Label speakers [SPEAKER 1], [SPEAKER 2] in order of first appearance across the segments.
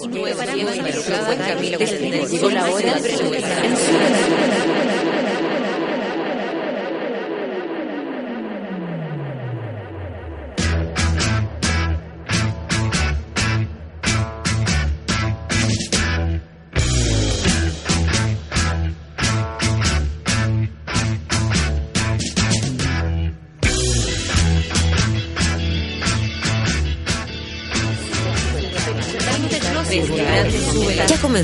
[SPEAKER 1] Llegó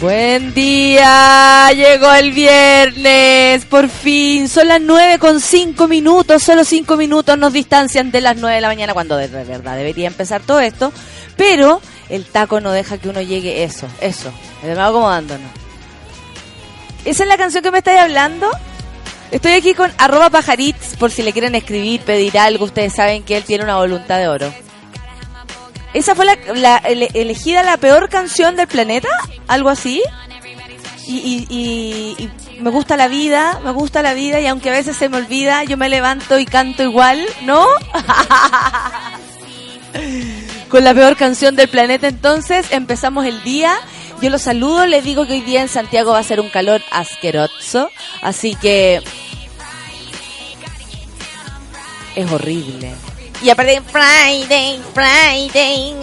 [SPEAKER 2] Buen día, llegó el viernes, por fin, son las nueve con cinco minutos, solo cinco minutos nos distancian de las nueve de la mañana cuando de verdad debería empezar todo esto, pero el taco no deja que uno llegue eso, eso, me va acomodándonos. ¿Esa es la canción que me estáis hablando? Estoy aquí con arroba pajaritz por si le quieren escribir, pedir algo, ustedes saben que él tiene una voluntad de oro. ¿Esa fue la, elegida la peor canción del planeta? ¿Algo así? Y, y, me gusta la vida, me gusta la vida y aunque a veces se me olvida, yo me levanto y canto igual, ¿no? Con la peor canción del planeta entonces empezamos el día. Yo los saludo, les digo que hoy día en Santiago va a ser un calor asqueroso, así que es horrible. Y aparte, Friday, Friday.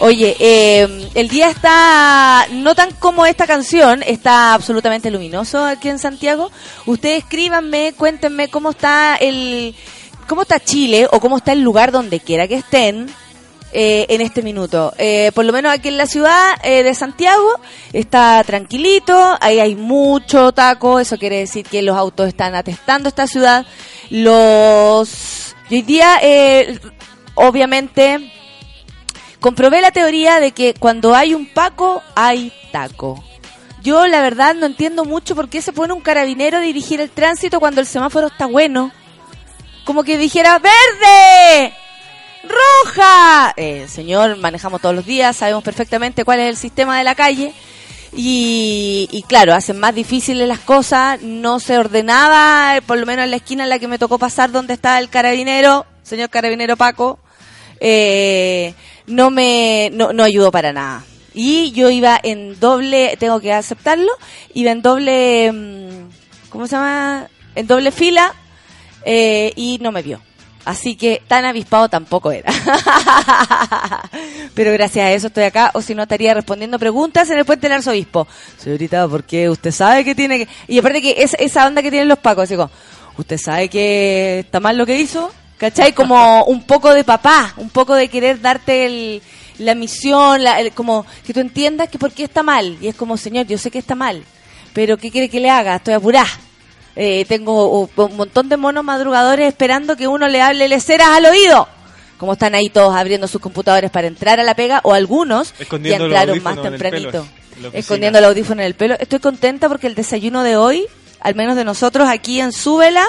[SPEAKER 2] Oye, eh, el día está no tan como esta canción, está absolutamente luminoso aquí en Santiago. Ustedes escríbanme, cuéntenme cómo está el, cómo está Chile o cómo está el lugar donde quiera que estén. Eh, en este minuto. Eh, por lo menos aquí en la ciudad de Santiago está tranquilito, ahí hay mucho taco, eso quiere decir que los autos están atestando esta ciudad. Los. hoy día, eh, obviamente, comprobé la teoría de que cuando hay un Paco, hay taco. Yo, la verdad, no entiendo mucho por qué se pone un carabinero a dirigir el tránsito cuando el semáforo está bueno. Como que dijera, ¡verde! ¡Roja! Eh, señor, manejamos todos los días, sabemos perfectamente cuál es el sistema de la calle y, claro, hacen más difíciles las cosas, no se ordenaba, por lo menos en la esquina en la que me tocó pasar donde estaba el carabinero, señor carabinero Paco, eh, no me no, no ayudó para nada. Y yo iba en doble, tengo que aceptarlo, iba en doble, mm, ¿cómo se llama? En doble fila eh, y no me vio. Así que tan avispado tampoco era. Pero gracias a eso estoy acá, o si no estaría respondiendo preguntas en el puente del arzobispo. Señorita, ¿por qué usted sabe que tiene que...? Y aparte que es, esa onda que tienen los pacos, digo, ¿usted sabe que está mal lo que hizo? ¿Cachai? Como un poco de papá, un poco de querer darte la misión, como que tú entiendas que por qué está mal. Y es como, señor, yo sé que está mal, pero ¿qué quiere que le haga? Estoy apurada eh, tengo un montón de monos madrugadores esperando que uno le hable leceras al oído. Como están ahí todos abriendo sus computadores para entrar a la pega, o algunos ya entraron más tempranito, escondiendo el audífono en el pelo. Estoy contenta porque el desayuno de hoy, al menos de nosotros aquí en Súbela,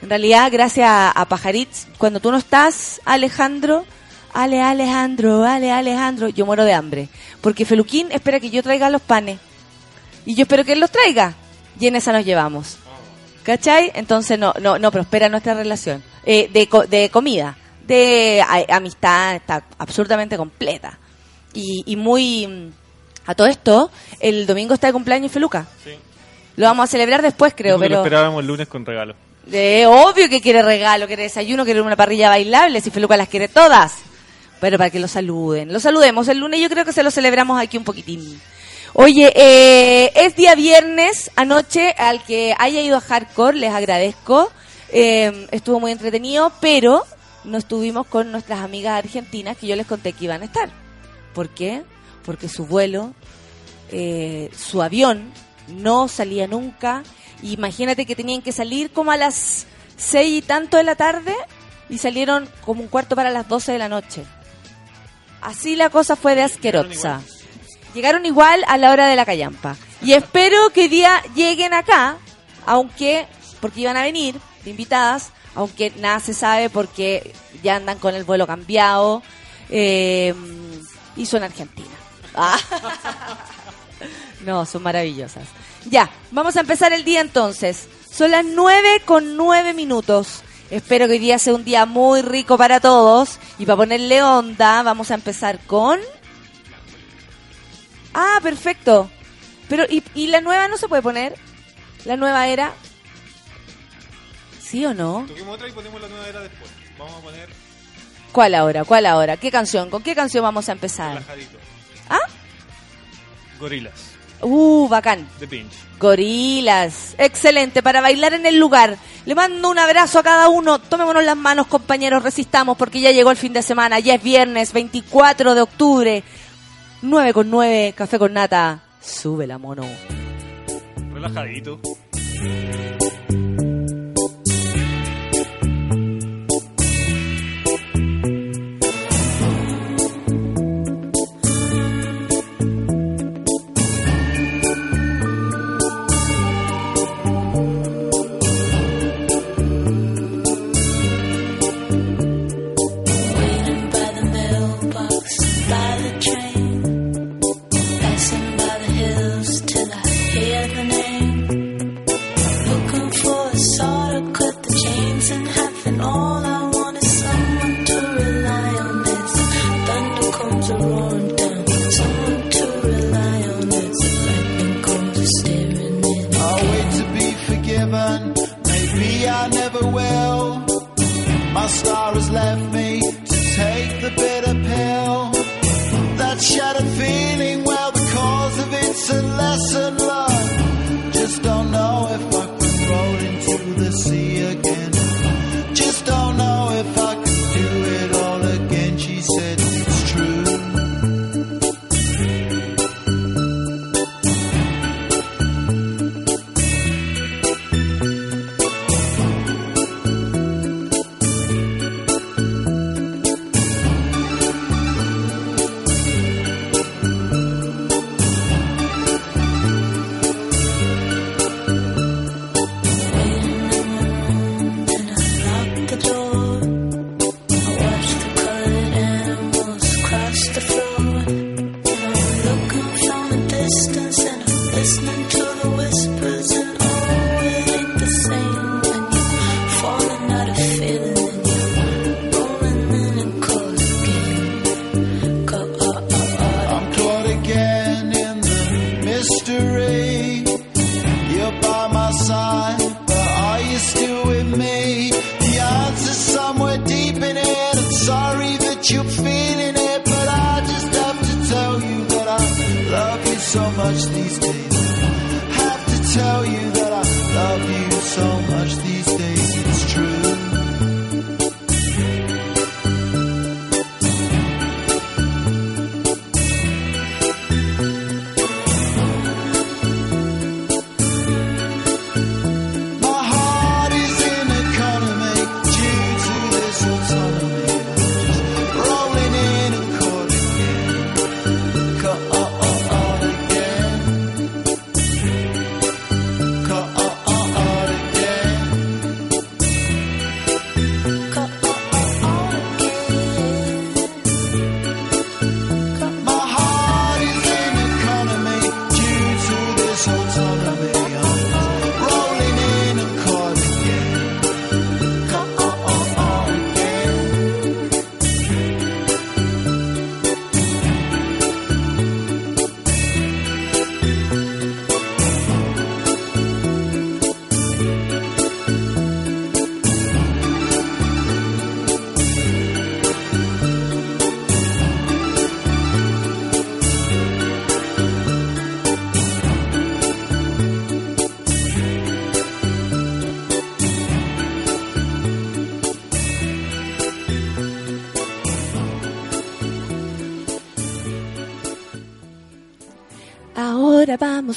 [SPEAKER 2] en realidad, gracias a, a Pajaritz, cuando tú no estás, Alejandro, Ale Alejandro, Ale Alejandro, yo muero de hambre. Porque Feluquín espera que yo traiga los panes. Y yo espero que él los traiga. Y en esa nos llevamos. ¿Cachai? Entonces no, no, no prospera nuestra relación. Eh, de, de comida, de amistad, está absurdamente completa. Y, y muy... A todo esto, el domingo está de cumpleaños Feluca. Sí. Lo vamos a celebrar después, creo, pero...
[SPEAKER 3] Lo esperábamos el lunes con regalo.
[SPEAKER 2] De, obvio que quiere regalo, quiere desayuno, quiere una parrilla bailable, si Feluca las quiere todas. Pero para que lo saluden. Lo saludemos el lunes, yo creo que se lo celebramos aquí un poquitín. Oye, eh, es día viernes, anoche, al que haya ido a Hardcore, les agradezco. Eh, estuvo muy entretenido, pero no estuvimos con nuestras amigas argentinas que yo les conté que iban a estar. ¿Por qué? Porque su vuelo, eh, su avión, no salía nunca. Imagínate que tenían que salir como a las seis y tanto de la tarde y salieron como un cuarto para las doce de la noche. Así la cosa fue de asquerosa. Llegaron igual a la hora de la callampa. Y espero que día lleguen acá aunque, porque iban a venir invitadas, aunque nada se sabe porque ya andan con el vuelo cambiado eh, y son argentinas. Ah. No, son maravillosas. Ya, vamos a empezar el día entonces. Son las nueve con nueve minutos. Espero que hoy día sea un día muy rico para todos. Y para ponerle onda, vamos a empezar con... Ah, perfecto. Pero, ¿y, y la nueva no se puede poner? La nueva era... ¿Sí o no?
[SPEAKER 4] Toquemos otra y ponemos la nueva era después. Vamos a poner
[SPEAKER 2] ¿Cuál ahora? ¿Cuál ahora? ¿Qué canción? ¿Con qué canción vamos a empezar?
[SPEAKER 4] relajadito.
[SPEAKER 2] ¿Ah?
[SPEAKER 4] Gorilas,
[SPEAKER 2] Uh, bacán.
[SPEAKER 4] de Pinch.
[SPEAKER 2] Gorilas. Excelente, para bailar en el lugar. Le mando un abrazo a cada uno. Tomémonos las manos, compañeros, resistamos porque ya llegó el fin de semana. Ya es viernes, 24 de octubre. 9 con 9, café con nata. Sube la mono.
[SPEAKER 4] Relajadito.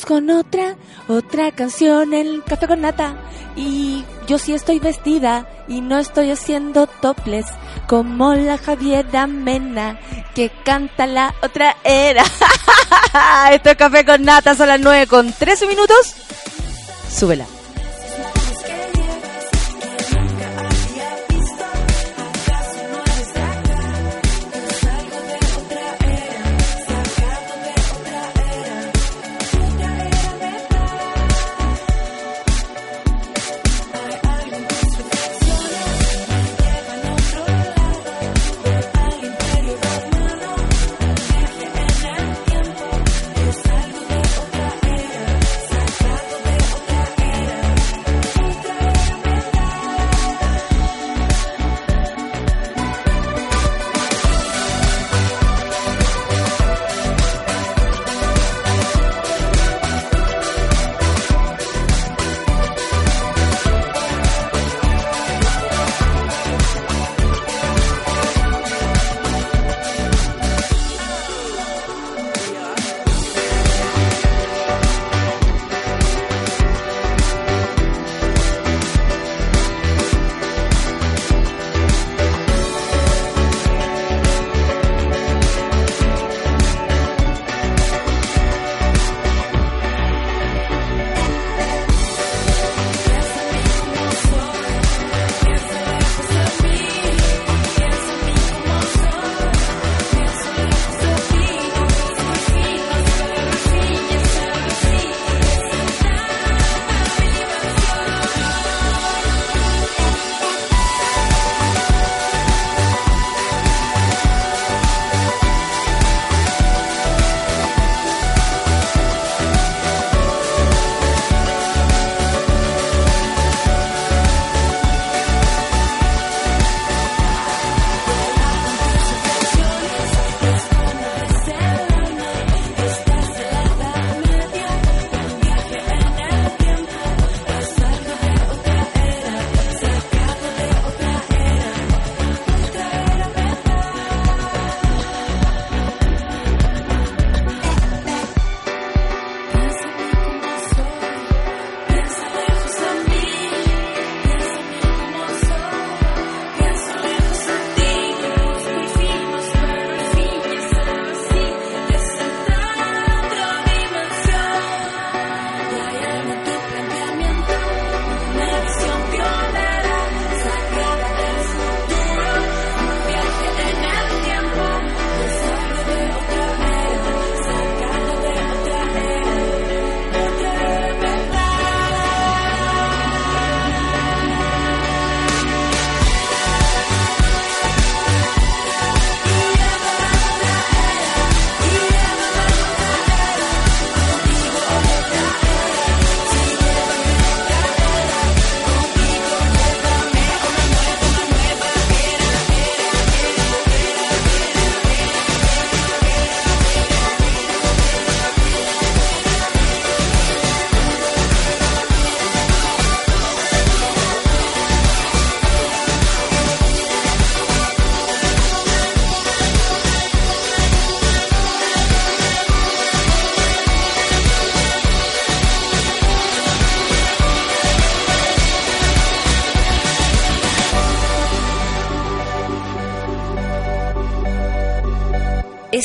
[SPEAKER 2] Con otra, otra canción en café con nata. Y yo sí estoy vestida y no estoy haciendo toples como la Javiera Mena que canta la otra era. Esto es café con nata, son las 9 con 13 minutos. Súbela.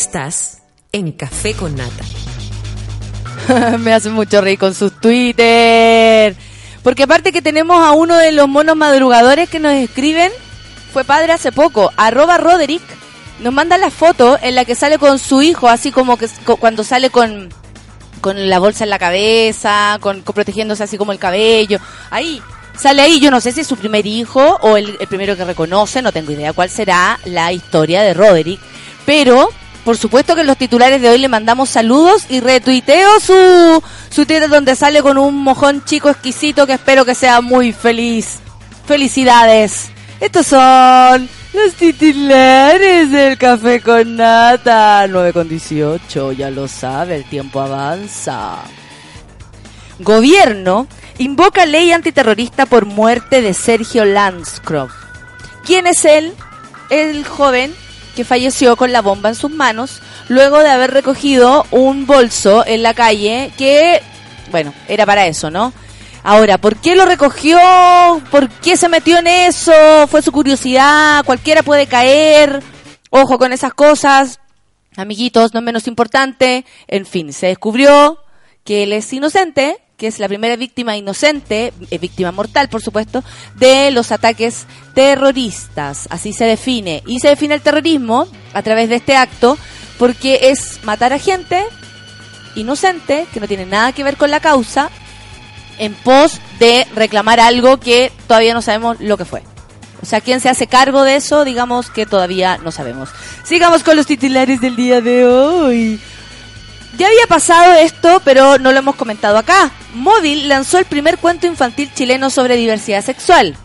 [SPEAKER 1] Estás en Café con Nata.
[SPEAKER 2] Me hace mucho reír con sus Twitter. Porque aparte que tenemos a uno de los monos madrugadores que nos escriben, fue padre hace poco, arroba Roderick, nos manda la foto en la que sale con su hijo, así como que cuando sale con, con la bolsa en la cabeza, con, protegiéndose así como el cabello. Ahí, sale ahí, yo no sé si es su primer hijo o el primero que reconoce, no tengo idea cuál será la historia de Roderick. Pero, por supuesto que los titulares de hoy le mandamos saludos y retuiteo su, su Twitter donde sale con un mojón chico exquisito que espero que sea muy feliz. Felicidades. Estos son los titulares del café con nata. 9 con 18, ya lo sabe, el tiempo avanza. Gobierno invoca ley antiterrorista por muerte de Sergio Lanscroft. ¿Quién es él? El joven que falleció con la bomba en sus manos luego de haber recogido un bolso en la calle que, bueno, era para eso, ¿no? Ahora, ¿por qué lo recogió? ¿Por qué se metió en eso? ¿Fue su curiosidad? Cualquiera puede caer. Ojo con esas cosas. Amiguitos, no menos importante. En fin, se descubrió que él es inocente, que es la primera víctima inocente, eh, víctima mortal, por supuesto, de los ataques terroristas. Así se define. Y se define el terrorismo a través de este acto porque es matar a gente inocente, que no tiene nada que ver con la causa, en pos de reclamar algo que todavía no sabemos lo que fue. O sea, ¿quién se hace cargo de eso? Digamos que todavía no sabemos. Sigamos con los titulares del día de hoy. Ya había pasado esto, pero no lo hemos comentado acá. Móvil lanzó el primer cuento infantil chileno sobre diversidad sexual.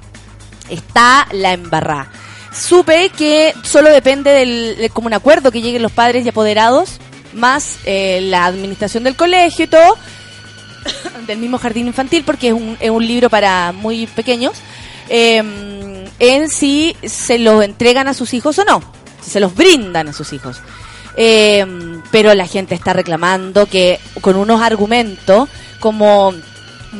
[SPEAKER 2] Está la embarrá. Supe que solo depende del, de como un acuerdo que lleguen los padres y apoderados, más eh, la administración del colegio y todo, del mismo jardín infantil, porque es un, es un libro para muy pequeños, eh, en si se lo entregan a sus hijos o no, si se los brindan a sus hijos. Eh, pero la gente está reclamando que con unos argumentos como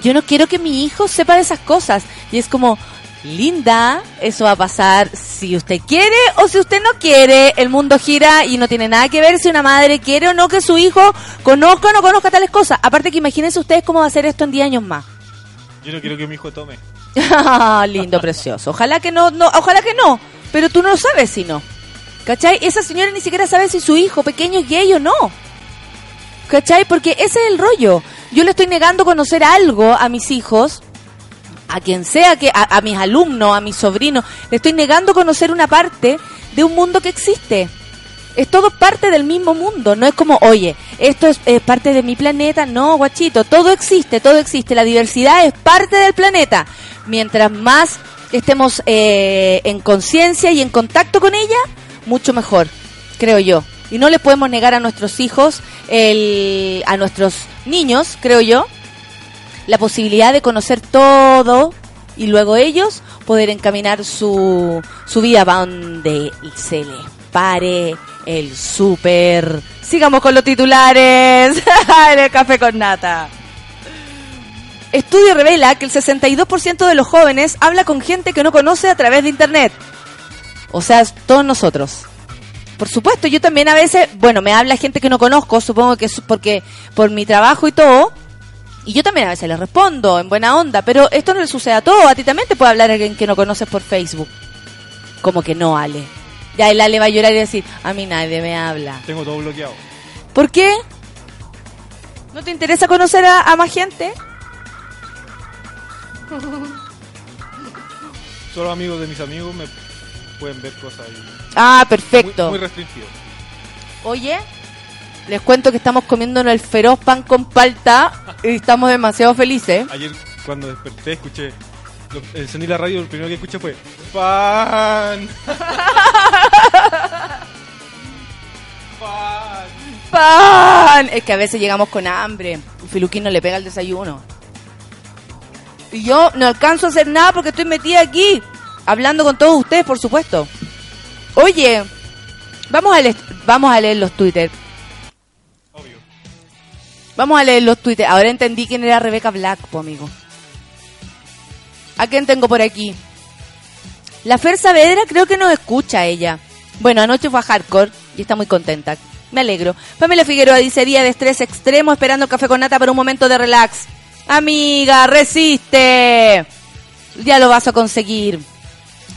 [SPEAKER 2] yo no quiero que mi hijo sepa de esas cosas. Y es como linda eso va a pasar si usted quiere o si usted no quiere. El mundo gira y no tiene nada que ver si una madre quiere o no que su hijo conozca o no conozca tales cosas. Aparte que imagínense ustedes cómo va a ser esto en 10 años más.
[SPEAKER 3] Yo no quiero que mi hijo tome.
[SPEAKER 2] lindo precioso. Ojalá que no, no ojalá que no pero tú no lo sabes si no ¿Cachai? Esa señora ni siquiera sabe si su hijo pequeño es gay o no. ¿Cachai? Porque ese es el rollo. Yo le estoy negando conocer algo a mis hijos, a quien sea que, a, mis alumnos, a mis sobrinos, le estoy negando conocer una parte de un mundo que existe. Es todo parte del mismo mundo, no es como, oye, esto es, es parte de mi planeta, no, guachito, todo existe, todo existe, la diversidad es parte del planeta. Mientras más estemos eh, en conciencia y en contacto con ella, mucho mejor, creo yo. Y no le podemos negar a nuestros hijos, el, a nuestros niños, creo yo, la posibilidad de conocer todo y luego ellos poder encaminar su, su vida donde se les pare el súper. Sigamos con los titulares en el café con nata. Estudio revela que el 62% de los jóvenes habla con gente que no conoce a través de Internet. O sea, todos nosotros. Por supuesto, yo también a veces, bueno, me habla gente que no conozco, supongo que es porque por mi trabajo y todo, y yo también a veces le respondo en buena onda, pero esto no le sucede a todo, a ti también te puede hablar alguien que no conoces por Facebook. Como que no, Ale. Ya el Ale va a llorar y decir, a mí nadie me habla.
[SPEAKER 3] Tengo todo bloqueado.
[SPEAKER 2] ¿Por qué? ¿No te interesa conocer a, a más gente?
[SPEAKER 3] Solo amigos de mis amigos me pueden ver cosas ahí.
[SPEAKER 2] Ah,
[SPEAKER 3] Muy,
[SPEAKER 2] perfecto.
[SPEAKER 3] muy restringido.
[SPEAKER 2] Oye, les cuento que estamos comiéndonos el feroz pan con palta y estamos demasiado felices.
[SPEAKER 3] Ayer cuando desperté escuché lo- el sonido de la radio, lo primero que escuché fue fan. fan.
[SPEAKER 2] ¡Pan! Es que a veces llegamos con hambre. Filuquín no le pega el desayuno. Y yo no alcanzo a hacer nada porque estoy metida aquí. Hablando con todos ustedes, por supuesto. Oye, vamos a leer, vamos a leer los Twitter.
[SPEAKER 3] Obvio.
[SPEAKER 2] Vamos a leer los Twitter. Ahora entendí quién era Rebeca Black, po, amigo. ¿A quién tengo por aquí? La Fer Saavedra creo que nos escucha ella. Bueno, anoche fue a Hardcore y está muy contenta. Me alegro. Pamela Figueroa dice día de estrés extremo esperando café con nata para un momento de relax. Amiga, resiste. Ya lo vas a conseguir.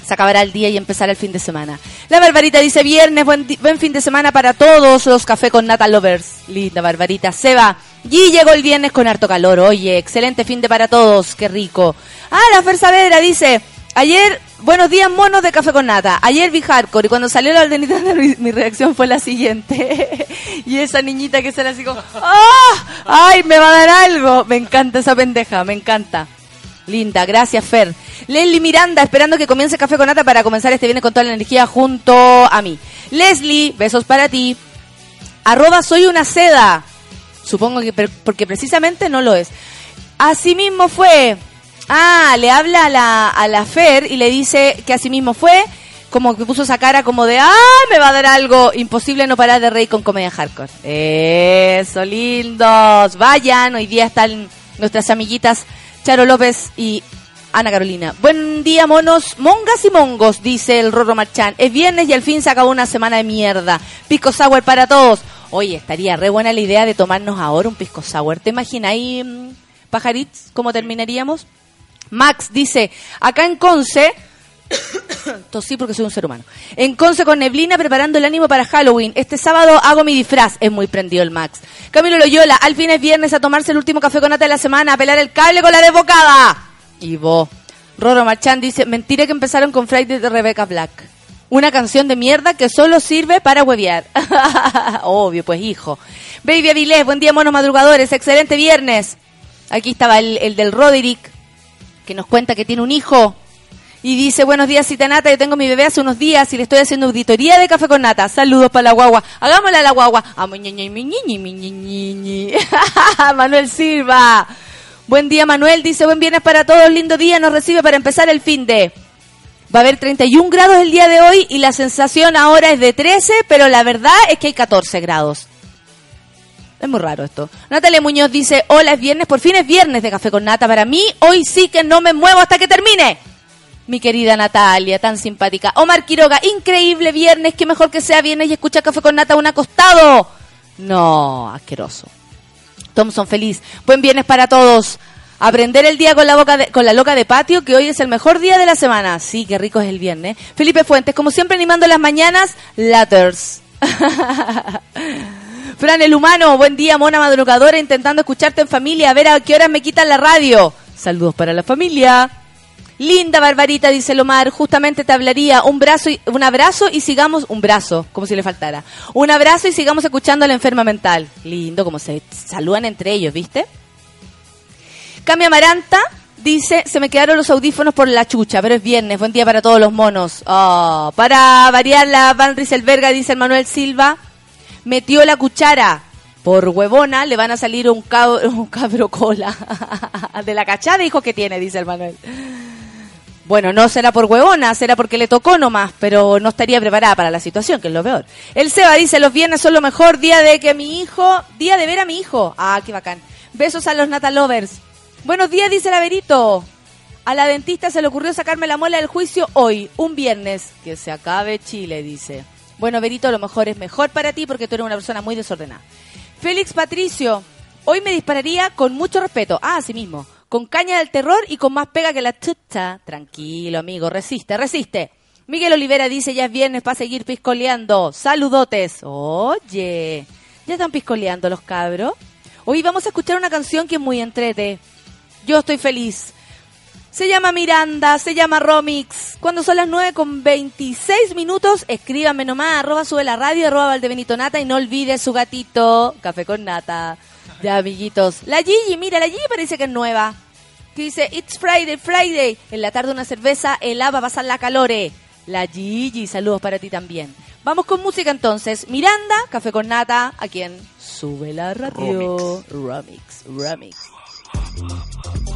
[SPEAKER 2] Se acabará el día y empezará el fin de semana. La Barbarita dice viernes, buen, buen fin de semana para todos los café con nata lovers. Linda Barbarita. Seba. Y llegó el viernes con harto calor. Oye, excelente fin de para todos. Qué rico. Ah, la Fer Saavedra dice, ayer, buenos días monos de café con nata. Ayer vi hardcore y cuando salió la ordenita mi reacción fue la siguiente. y esa niñita que sale así como, ¡ah! ¡Ay, me va a dar algo! Me encanta esa pendeja, me encanta. Linda, gracias Fer. Leslie Miranda, esperando que comience Café con Nata para comenzar este viernes con toda la energía junto a mí. Leslie, besos para ti. Arroba soy una seda. Supongo que porque precisamente no lo es. Así mismo fue. Ah, le habla a la, a la Fer y le dice que así mismo fue. Como que puso esa cara como de, ah, me va a dar algo. Imposible no parar de reír con comedia hardcore. Eso, lindos. Vayan, hoy día están nuestras amiguitas Charo López y Ana Carolina. Buen día, monos, mongas y mongos, dice el Rorro Marchán. Es viernes y al fin se acabó una semana de mierda. Pisco sour para todos. Oye, estaría re buena la idea de tomarnos ahora un pisco sour. ¿Te imaginas ahí, mm, pajarits, cómo terminaríamos? Max dice, acá en Conce, tosí porque soy un ser humano, en Conce con neblina preparando el ánimo para Halloween. Este sábado hago mi disfraz. Es muy prendido el Max. Camilo Loyola, al fin es viernes a tomarse el último café con nata de la semana, a pelar el cable con la desbocada. Y vos. Roro Marchán dice, mentira que empezaron con Friday de Rebecca Black. Una canción de mierda que solo sirve para huevear. Obvio, pues hijo. Baby Avilés, buen día monos madrugadores, excelente viernes. Aquí estaba el, el del Roderick, que nos cuenta que tiene un hijo. Y dice, buenos días, cita nata, yo tengo mi bebé hace unos días y le estoy haciendo auditoría de café con nata. Saludos para la guagua. Hagámosle a la guagua. Manuel Silva. Buen día, Manuel. Dice, buen viernes para todos. Lindo día. Nos recibe para empezar el fin de... Va a haber 31 grados el día de hoy y la sensación ahora es de 13, pero la verdad es que hay 14 grados. Es muy raro esto. Natalia Muñoz dice, hola, es viernes, por fin es viernes de café con nata. Para mí, hoy sí que no me muevo hasta que termine. Mi querida Natalia, tan simpática. Omar Quiroga, increíble viernes, que mejor que sea viernes y escucha café con nata un acostado. No, asqueroso. Thompson feliz. Buen viernes para todos. Aprender el día con la, loca de patio, que hoy es el mejor día de la semana. Sí, qué rico es el viernes. Felipe Fuentes, como siempre animando las mañanas, Latters. Fran el humano, buen día, mona madrugadora, intentando escucharte en familia, a ver a qué horas me quitan la radio. Saludos para la familia. Linda Barbarita, dice Lomar, justamente te hablaría un brazo y, un abrazo y sigamos, un brazo, como si le faltara. Un abrazo y sigamos escuchando a la enferma mental. Lindo, como se saludan entre ellos, ¿viste? Cami Amaranta dice, se me quedaron los audífonos por la chucha, pero es viernes, buen día para todos los monos. Oh, para variar la Van Rieselberga, dice el Manuel Silva, metió la cuchara. Por huevona le van a salir un cabro, un cabro cola. De la cachada dijo que tiene, dice el Manuel. Bueno, no será por huevona, será porque le tocó nomás, pero no estaría preparada para la situación, que es lo peor. El Seba dice, los viernes son lo mejor, día de que mi hijo, día de ver a mi hijo. Ah, qué bacán. Besos a los Natalovers. Buenos días, dice el Averito. A la dentista se le ocurrió sacarme la muela del juicio hoy, un viernes. Que se acabe Chile, dice. Bueno, Verito, lo mejor es mejor para ti porque tú eres una persona muy desordenada. Félix Patricio, hoy me dispararía con mucho respeto. Ah, así mismo. Con caña del terror y con más pega que la chucha. Tranquilo, amigo, resiste, resiste. Miguel Olivera dice, ya es viernes para seguir piscoleando. Saludotes. Oye, ¿ya están piscoleando los cabros? Hoy vamos a escuchar una canción que es muy entrete. Yo estoy feliz. Se llama Miranda, se llama Romix. Cuando son las 9 con 26 minutos, escríbanme nomás, arroba sube la radio, arroba Valdebenito Nata y no olvide su gatito, café con nata. Ya, amiguitos. La Gigi, mira, la Gigi parece que es nueva. Que dice, It's Friday, Friday. En la tarde una cerveza, el va a pasar la calore. La Gigi, saludos para ti también. Vamos con música entonces. Miranda, café con nata, a quien sube la radio. Romix, Romix.
[SPEAKER 5] Tu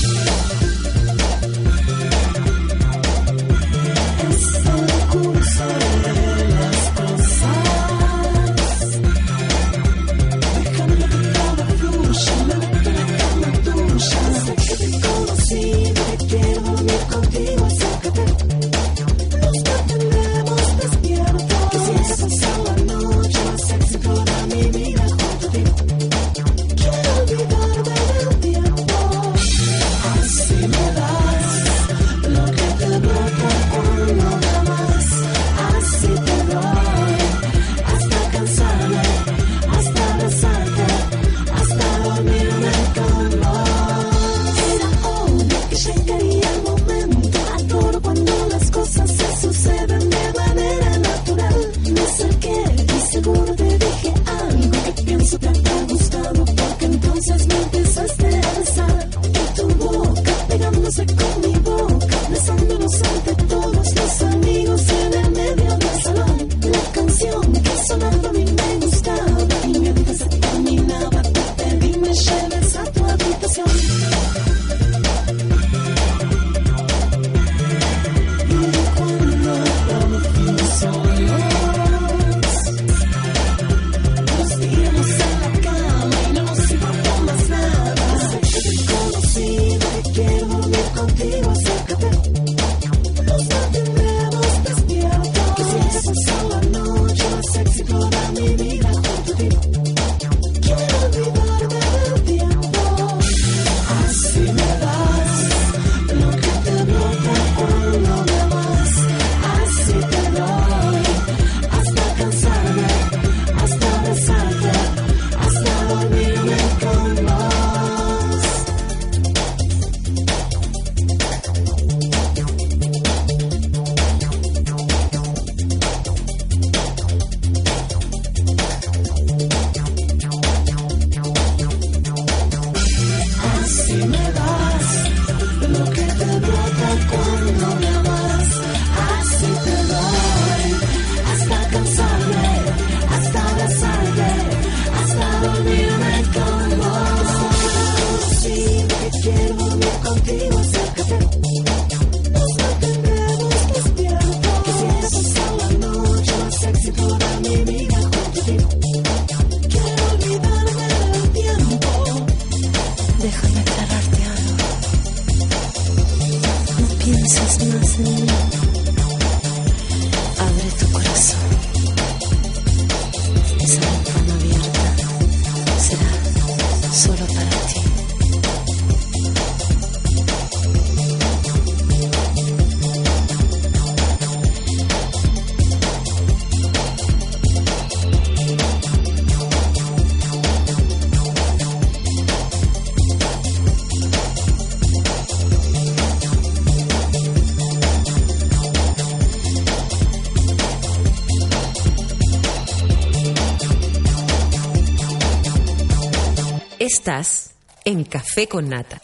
[SPEAKER 1] Estás en Café con Nata.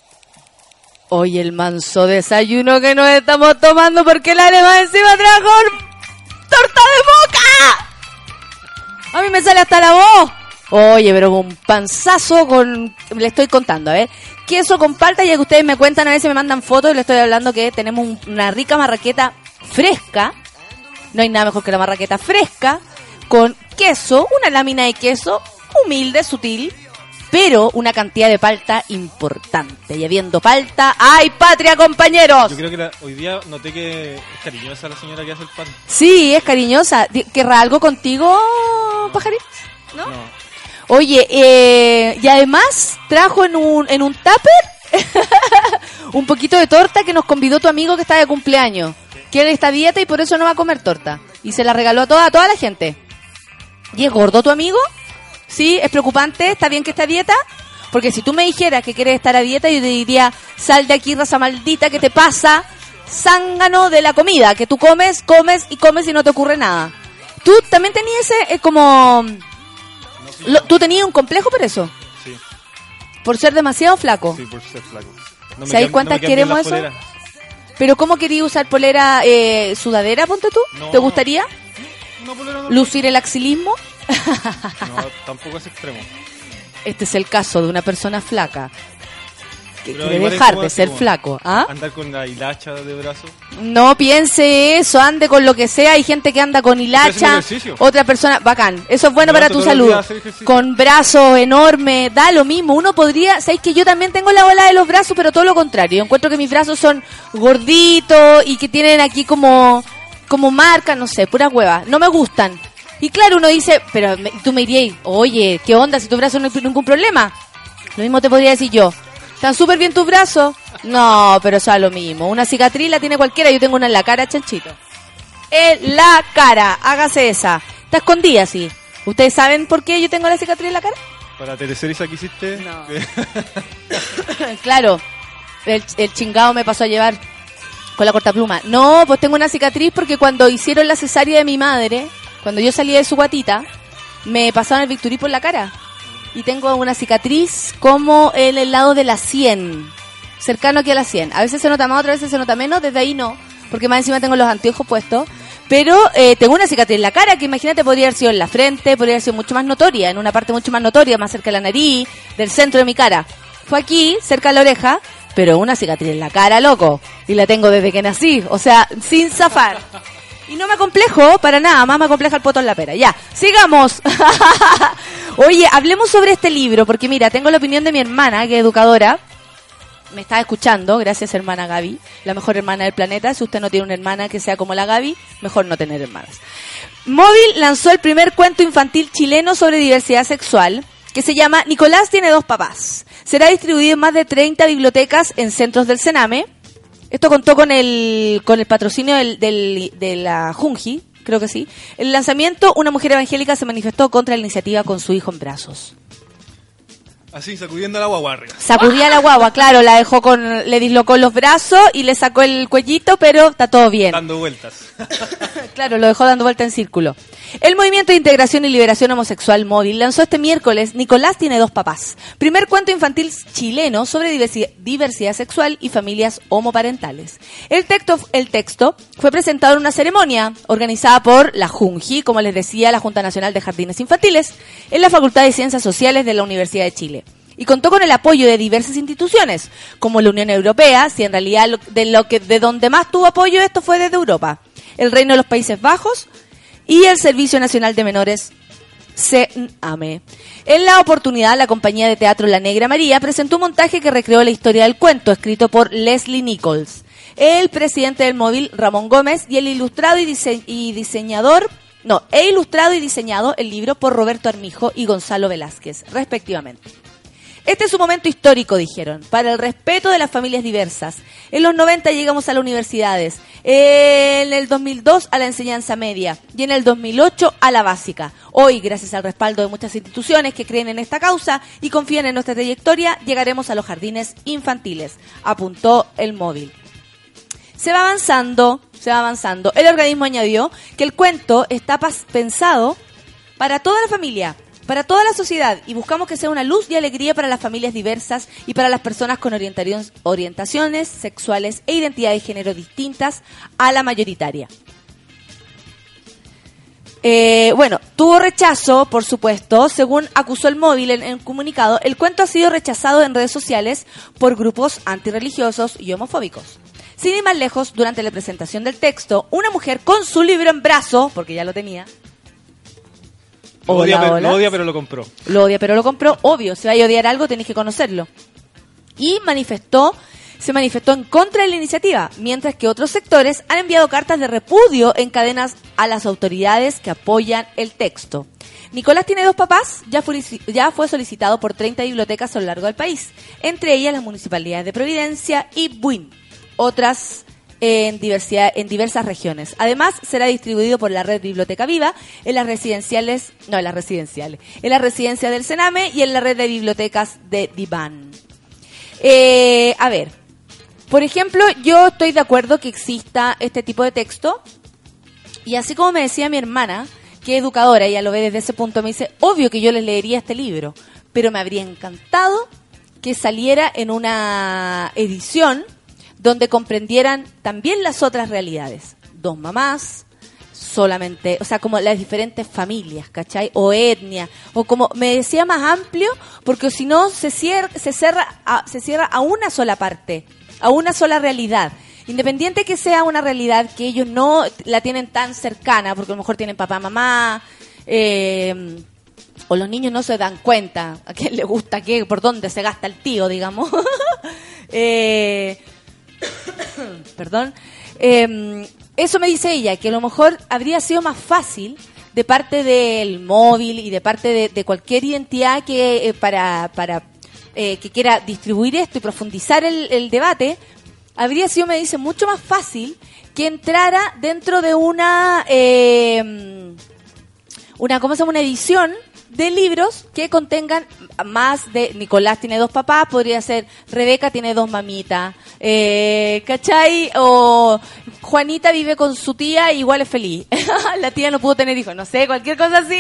[SPEAKER 2] Oye, el manso desayuno que nos estamos tomando porque el alemán encima trajo torta de boca. A mí me sale hasta la voz. Oye, pero un panzazo con... Le estoy contando, a ver. Queso con palta, ya que ustedes me cuentan, a veces me mandan fotos y le estoy hablando que tenemos un- una rica marraqueta fresca. No hay nada mejor que la marraqueta fresca. Con queso, una lámina de queso humilde, sutil, pero una cantidad de palta importante. Y habiendo palta, ¡ay, patria, compañeros!
[SPEAKER 3] Yo creo que la- hoy día noté que es cariñosa la señora que hace el pan.
[SPEAKER 2] Sí, es cariñosa. ¿Querrá algo contigo, pajarín? ¿No?
[SPEAKER 3] No.
[SPEAKER 2] Oye, eh, y además trajo en un, en un tupper un poquito de torta que nos convidó tu amigo que está de cumpleaños. Que él está a dieta y por eso no va a comer torta. Y se la regaló a toda, a toda la gente. ¿Y es gordo tu amigo? Sí, es preocupante, está bien que esté a dieta. Porque si tú me dijeras que quieres estar a dieta, yo te diría, sal de aquí, raza maldita, ¿qué te pasa? Zángano de la comida, que tú comes, comes y comes y no te ocurre nada. Tú también tenías ese, eh, como... lo- tú tenías un complejo por eso,
[SPEAKER 3] Sí,
[SPEAKER 2] por ser demasiado flaco.
[SPEAKER 3] sí, por ser flaco. No me
[SPEAKER 2] ¿Sabéis
[SPEAKER 3] cam-
[SPEAKER 2] cuántas
[SPEAKER 3] no
[SPEAKER 2] queremos eso? Pero ¿cómo querías usar polera eh, sudadera, ponte tú?
[SPEAKER 3] No.
[SPEAKER 2] ¿Te gustaría
[SPEAKER 3] No, polera no.
[SPEAKER 2] lucir el axilismo?
[SPEAKER 3] No, tampoco es extremo.
[SPEAKER 2] Este es el caso de una persona flaca que
[SPEAKER 3] Pero
[SPEAKER 2] quiere dejar de ser flaco. ¿ah?
[SPEAKER 3] Andar con la hilacha de brazo.
[SPEAKER 2] No piense eso, ande con lo que sea. Hay gente que anda con hilacha, otra persona, bacán. Eso es bueno para tu salud. Con brazos enormes, da lo mismo. Uno podría, sabéis que yo también tengo la ola de los brazos, pero todo lo contrario. Yo encuentro que mis brazos son gorditos y que tienen aquí como, como marcas, no sé, puras huevas. No me gustan. Y claro, uno dice, pero me- tú me dirías, oye, ¿qué onda si tu brazo no hay ningún problema? Lo mismo te podría decir yo. ¿Están súper bien tus brazos? No, pero eso es lo mismo. Una cicatriz la tiene cualquiera. Yo tengo una en la cara, chanchito. En la cara. Hágase esa. Está escondida, sí. ¿Ustedes saben por qué yo tengo la cicatriz en la cara?
[SPEAKER 3] Para Tereserisa que hiciste.
[SPEAKER 2] No. claro. El, el chingado me pasó a llevar con la cortapluma. No, pues tengo una cicatriz porque cuando hicieron la cesárea de mi madre, cuando yo salí de su guatita, me pasaron el Victorí por la cara. Y tengo una cicatriz como en el lado de la 100, cercano aquí a la 100. A veces se nota más, otras veces se nota menos, desde ahí no, porque más encima tengo los anteojos puestos. Pero eh, tengo una cicatriz en la cara que imagínate podría haber sido en la frente, podría haber sido mucho más notoria, en una parte mucho más notoria, más cerca de la nariz, del centro de mi cara. Fue aquí, cerca de la oreja, pero una cicatriz en la cara, loco. Y la tengo desde que nací, o sea, sin zafar. Y no me acomplejo para nada, más me acompleja el poto la pera. Ya, sigamos. Oye, hablemos sobre este libro, porque mira, tengo la opinión de mi hermana, que es educadora. Me está escuchando, gracias hermana Gaby, la mejor hermana del planeta. Si usted no tiene una hermana que sea como la Gaby, mejor no tener hermanas. Móvil lanzó el primer cuento infantil chileno sobre diversidad sexual, que se llama Nicolás tiene dos papás. Será distribuido en más de 30 bibliotecas en centros del Sename. Esto contó con el, con el patrocinio del, del- de la Junji, creo que sí. El lanzamiento, una mujer evangélica se manifestó contra la iniciativa con su hijo en brazos.
[SPEAKER 3] Así, sacudiendo la guagua arriba.
[SPEAKER 2] Sacudía la guagua, claro, la dejó con, le dislocó los brazos y le sacó el cuellito, pero está todo bien.
[SPEAKER 3] Dando vueltas.
[SPEAKER 2] Claro, lo dejó dando vuelta en círculo. El Movimiento de Integración y Liberación Homosexual Móvil lanzó este miércoles Nicolás tiene dos papás. Primer cuento infantil chileno sobre diversi- diversidad sexual y familias homoparentales. El texto, el texto fue presentado en una ceremonia organizada por la JUNJI, como les decía, la Junta Nacional de Jardines Infantiles, en la Facultad de Ciencias Sociales de la Universidad de Chile. Y contó con el apoyo de diversas instituciones, como la Unión Europea, si en realidad de donde más tuvo apoyo esto fue desde Europa, el Reino de los Países Bajos y el Servicio Nacional de Menores CNAME. En la oportunidad, la compañía de teatro La Negra María presentó un montaje que recreó la historia del cuento, escrito por Leslie Nichols. el presidente del móvil, Ramón Gómez, y el ilustrado y diseñador, no, e ilustrado y diseñado el libro por Roberto Armijo y Gonzalo Velázquez, respectivamente. Este es un momento histórico, dijeron, para el respeto de las familias diversas. En los 90 llegamos a las universidades, en el 2002 a la enseñanza media y en el 2008 a la básica. Hoy, gracias al respaldo de muchas instituciones que creen en esta causa y confían en nuestra trayectoria, llegaremos a los jardines infantiles, apuntó el móvil. Se va avanzando, se va avanzando. El organismo añadió que el cuento está pensado para toda la familia, para toda la sociedad y buscamos que sea una luz y alegría para las familias diversas y para las personas con orientaciones sexuales e identidades de género distintas a la mayoritaria. Eh, bueno, tuvo rechazo, por supuesto, según acusó el móvil en, un comunicado. El cuento ha sido rechazado en redes sociales por grupos antirreligiosos y homofóbicos. Sin ir más lejos, durante la presentación del texto, una mujer con su libro en brazo, porque ya lo tenía,
[SPEAKER 3] Lo odia,
[SPEAKER 2] Hola,
[SPEAKER 3] pero,
[SPEAKER 2] hola.
[SPEAKER 3] lo odia, pero lo compró.
[SPEAKER 2] lo odia, pero lo compró. Obvio, si vais a odiar algo, tenéis que conocerlo. Y manifestó, se manifestó en contra de la iniciativa, mientras que otros sectores han enviado cartas de repudio en cadenas a las autoridades que apoyan el texto. Nicolás tiene dos papás, ya fue, ya fue solicitado por 30 bibliotecas a lo largo del país, entre ellas las municipalidades de Providencia y Buin, otras en, diversidad, en diversas regiones. Además, será distribuido por la red Biblioteca Viva en las residenciales, no, en las residenciales, en la residencia del Sename y en la red de bibliotecas de Divan. Eh, a ver, por ejemplo, yo estoy de acuerdo que exista este tipo de texto y así como me decía mi hermana, que es educadora, ella lo ve desde ese punto, me dice, obvio que yo les leería este libro, pero me habría encantado que saliera en una edición donde comprendieran también las otras realidades. Dos mamás, solamente, o sea, como las diferentes familias, ¿cachai? O etnia, o como me decía más amplio, porque si no se cierra, se cierra, a, se cierra a una sola parte, a una sola realidad. Independiente que sea una realidad que ellos no la tienen tan cercana, porque a lo mejor tienen papá, mamá, eh, o los niños no se dan cuenta a quién le gusta qué, por dónde se gasta el tío, digamos. eh, perdón. Eh, eso me dice ella, que a lo mejor habría sido más fácil de parte del móvil y de parte de, cualquier identidad que eh, para, para eh, que quiera distribuir esto y profundizar el, el debate, habría sido, me dice, mucho más fácil que entrara dentro de una eh, una, ¿cómo se llama? Una edición de libros que contengan más de Nicolás tiene dos papás, podría ser Rebeca tiene dos mamitas, eh, ¿cachai? O Juanita vive con su tía y igual es feliz. La tía no pudo tener hijos, no sé, cualquier cosa así.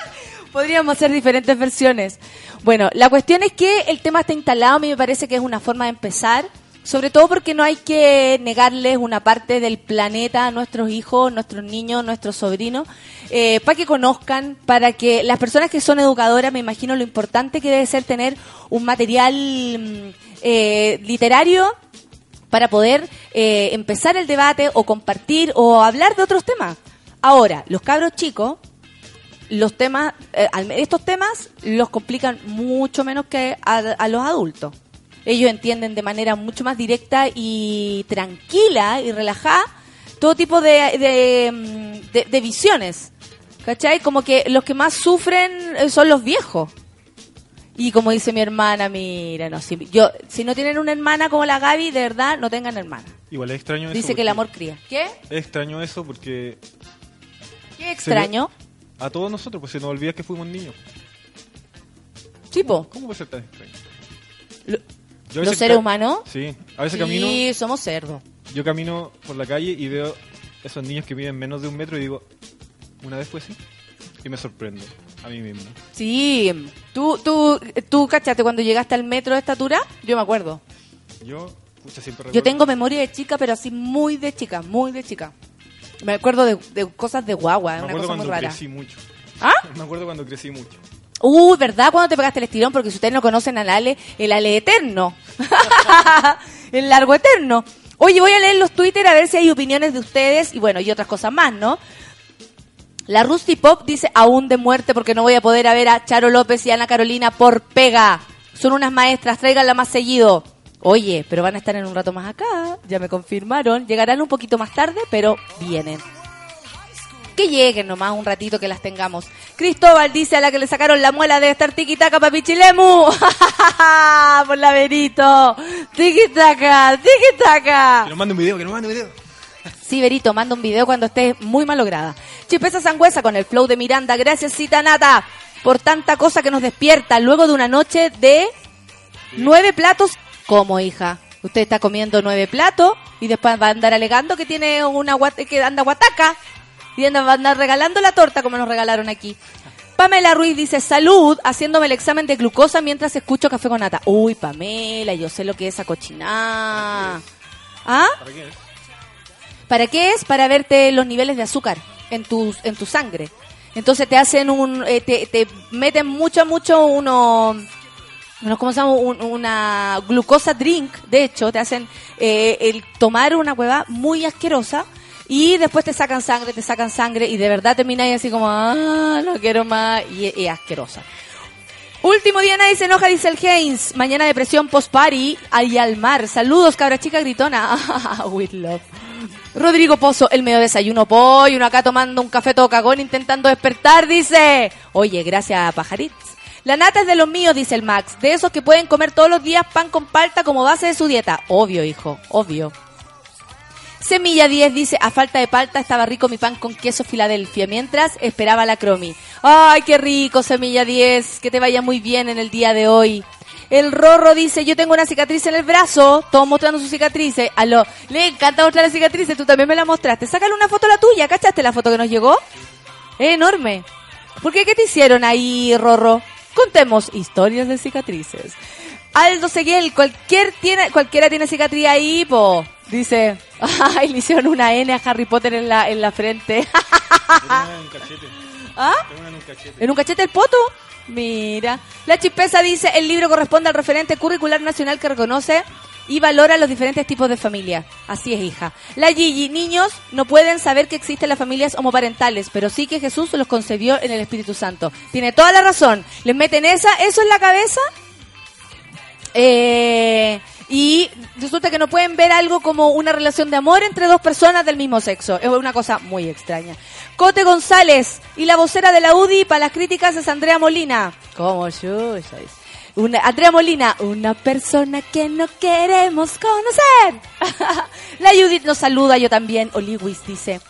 [SPEAKER 2] Podríamos hacer diferentes versiones. Bueno, la cuestión es que el tema está instalado, a mí me parece que es una forma de empezar. Sobre todo porque no hay que negarles una parte del planeta a nuestros hijos, nuestros niños, nuestros sobrinos, eh, para que conozcan, para que las personas que son educadoras, me imagino lo importante que debe ser tener un material mm, eh, literario para poder eh, empezar el debate o compartir o hablar de otros temas. Ahora, los cabros chicos, los temas, eh, estos temas los complican mucho menos que a los adultos. Ellos entienden de manera mucho más directa y tranquila y relajada todo tipo de, de, de- de visiones. ¿Cachai? Como que los que más sufren eh, son los viejos. Y como dice mi hermana, mira, no, si, yo, si no tienen una hermana como la Gaby, de verdad, no tengan hermana.
[SPEAKER 3] Igual es extraño eso.
[SPEAKER 2] Dice que el amor cría. ¿Qué?
[SPEAKER 3] Es extraño eso porque
[SPEAKER 2] Qué extraño.
[SPEAKER 3] a todos nosotros, pues se nos olvida que fuimos niños.
[SPEAKER 2] Tipo,
[SPEAKER 3] ¿Cómo puede ser tan extraño?
[SPEAKER 2] Lo-
[SPEAKER 3] Yo
[SPEAKER 2] ¿los seres humanos?
[SPEAKER 3] Sí, a veces
[SPEAKER 2] sí,
[SPEAKER 3] camino,
[SPEAKER 2] somos cerdos.
[SPEAKER 3] yo camino por la calle y veo esos niños que miden menos de un metro y digo, una vez fue así. Y me sorprendo a mí mismo.
[SPEAKER 2] Sí, tú, tú, tú, cachate, cuando llegaste al metro de estatura, yo me acuerdo.
[SPEAKER 3] Yo, pucha, siempre
[SPEAKER 2] Yo
[SPEAKER 3] recuerdo-
[SPEAKER 2] tengo memoria de chica, pero así muy de chica, muy de chica. Me acuerdo de, de cosas de guagua,
[SPEAKER 3] Me
[SPEAKER 2] una
[SPEAKER 3] acuerdo
[SPEAKER 2] cosa muy
[SPEAKER 3] cuando
[SPEAKER 2] rara.
[SPEAKER 3] crecí mucho.
[SPEAKER 2] ¿Ah?
[SPEAKER 3] Me acuerdo cuando crecí mucho.
[SPEAKER 2] Uh, ¿verdad? Cuando te pegaste el estirón, porque si ustedes no conocen al Ale, el Ale eterno. el largo eterno. Oye, voy a leer los Twitter a ver si hay opiniones de ustedes y bueno, y otras cosas más, ¿no? La Rusty Pop dice aún de muerte porque no voy a poder a ver a Charo López y Ana Carolina por pega. Son unas maestras, tráiganla más seguido. Oye, pero van a estar en un rato más acá, ya me confirmaron. Llegarán un poquito más tarde, pero vienen. Que lleguen nomás un ratito que las tengamos. Cristóbal dice a la que le sacaron la muela de estar tiquitaca papichilemu. Por la verito. Tiquitaca, tiquitaca.
[SPEAKER 3] Que nos mande un video, que nos mande un video.
[SPEAKER 2] Sí, Berito, manda un video cuando estés muy malograda. Chipesa Sangüesa con el flow de Miranda. Gracias, Cita Nata, por tanta cosa que nos despierta luego de una noche de nueve platos. como hija? Usted está comiendo nueve platos y después va a andar alegando que tiene una que anda guataca y anda, va a andar regalando la torta como nos regalaron aquí. Pamela Ruiz dice, salud, haciéndome el examen de glucosa mientras escucho café con nata. Uy, Pamela, yo sé lo que es esa cochinada. ¿Ah?
[SPEAKER 3] ¿Para qué es?
[SPEAKER 2] ¿Para qué es? Para verte los niveles de azúcar en tu, en tu sangre. Entonces te hacen un, eh, te, te meten mucho, mucho uno, uno, ¿cómo se llama? Un- una glucosa drink, de hecho, te hacen eh, el tomar una hueva muy asquerosa y después te sacan sangre, te sacan sangre y de verdad termináis así como, ah, no quiero más y asquerosa. Último día nadie se enoja, dice el Haynes. Mañana depresión post-party y al mar. Saludos, cabra chica gritona. With love. Rodrigo Pozo, el medio desayuno pollo, uno acá tomando un café todo cagón intentando despertar, dice. Oye, gracias, pajaritz. La nata es de los míos, dice el Max. De esos que pueden comer todos los días pan con palta como base de su dieta. Obvio, hijo, obvio. Semilla 10 dice, a falta de palta estaba rico mi pan con queso Filadelfia, mientras esperaba la cromi. Ay, qué rico, Semilla 10, que te vaya muy bien en el día de hoy. El Rorro dice, yo tengo una cicatriz en el brazo, todos mostrando sus cicatrices. Aló, le encanta mostrar las cicatrices, tú también me la mostraste. Sácale una foto a la tuya, ¿cachaste la foto que nos llegó? Es enorme. ¿Por qué? ¿Qué te hicieron ahí, Rorro? Contemos historias de cicatrices. Aldo Seguiel, cualquier tiene, cualquiera tiene cicatriz ahí, po. Dice, ay, le hicieron una N a Harry Potter en la, en la frente.
[SPEAKER 3] En un cachete.
[SPEAKER 2] ¿Ah?
[SPEAKER 3] Tengo una en un cachete.
[SPEAKER 2] ¿En un cachete el poto? Mira. La chispeza dice, el libro corresponde al referente curricular nacional que reconoce y valora los diferentes tipos de familia. Así es, hija. La Gigi, niños no pueden saber que existen las familias homoparentales, pero sí que Jesús los concebió en el Espíritu Santo. Tiene toda la razón. Les meten esa, eso en la cabeza eh, y resulta que no pueden ver algo como una relación de amor entre dos personas del mismo sexo. Es una cosa muy extraña. Cote González y la vocera de la UDI para las críticas es Andrea Molina. ¿Cómo yo? Una, Andrea Molina, una persona que no queremos conocer. la Judith nos saluda, yo también. Oliwis dice.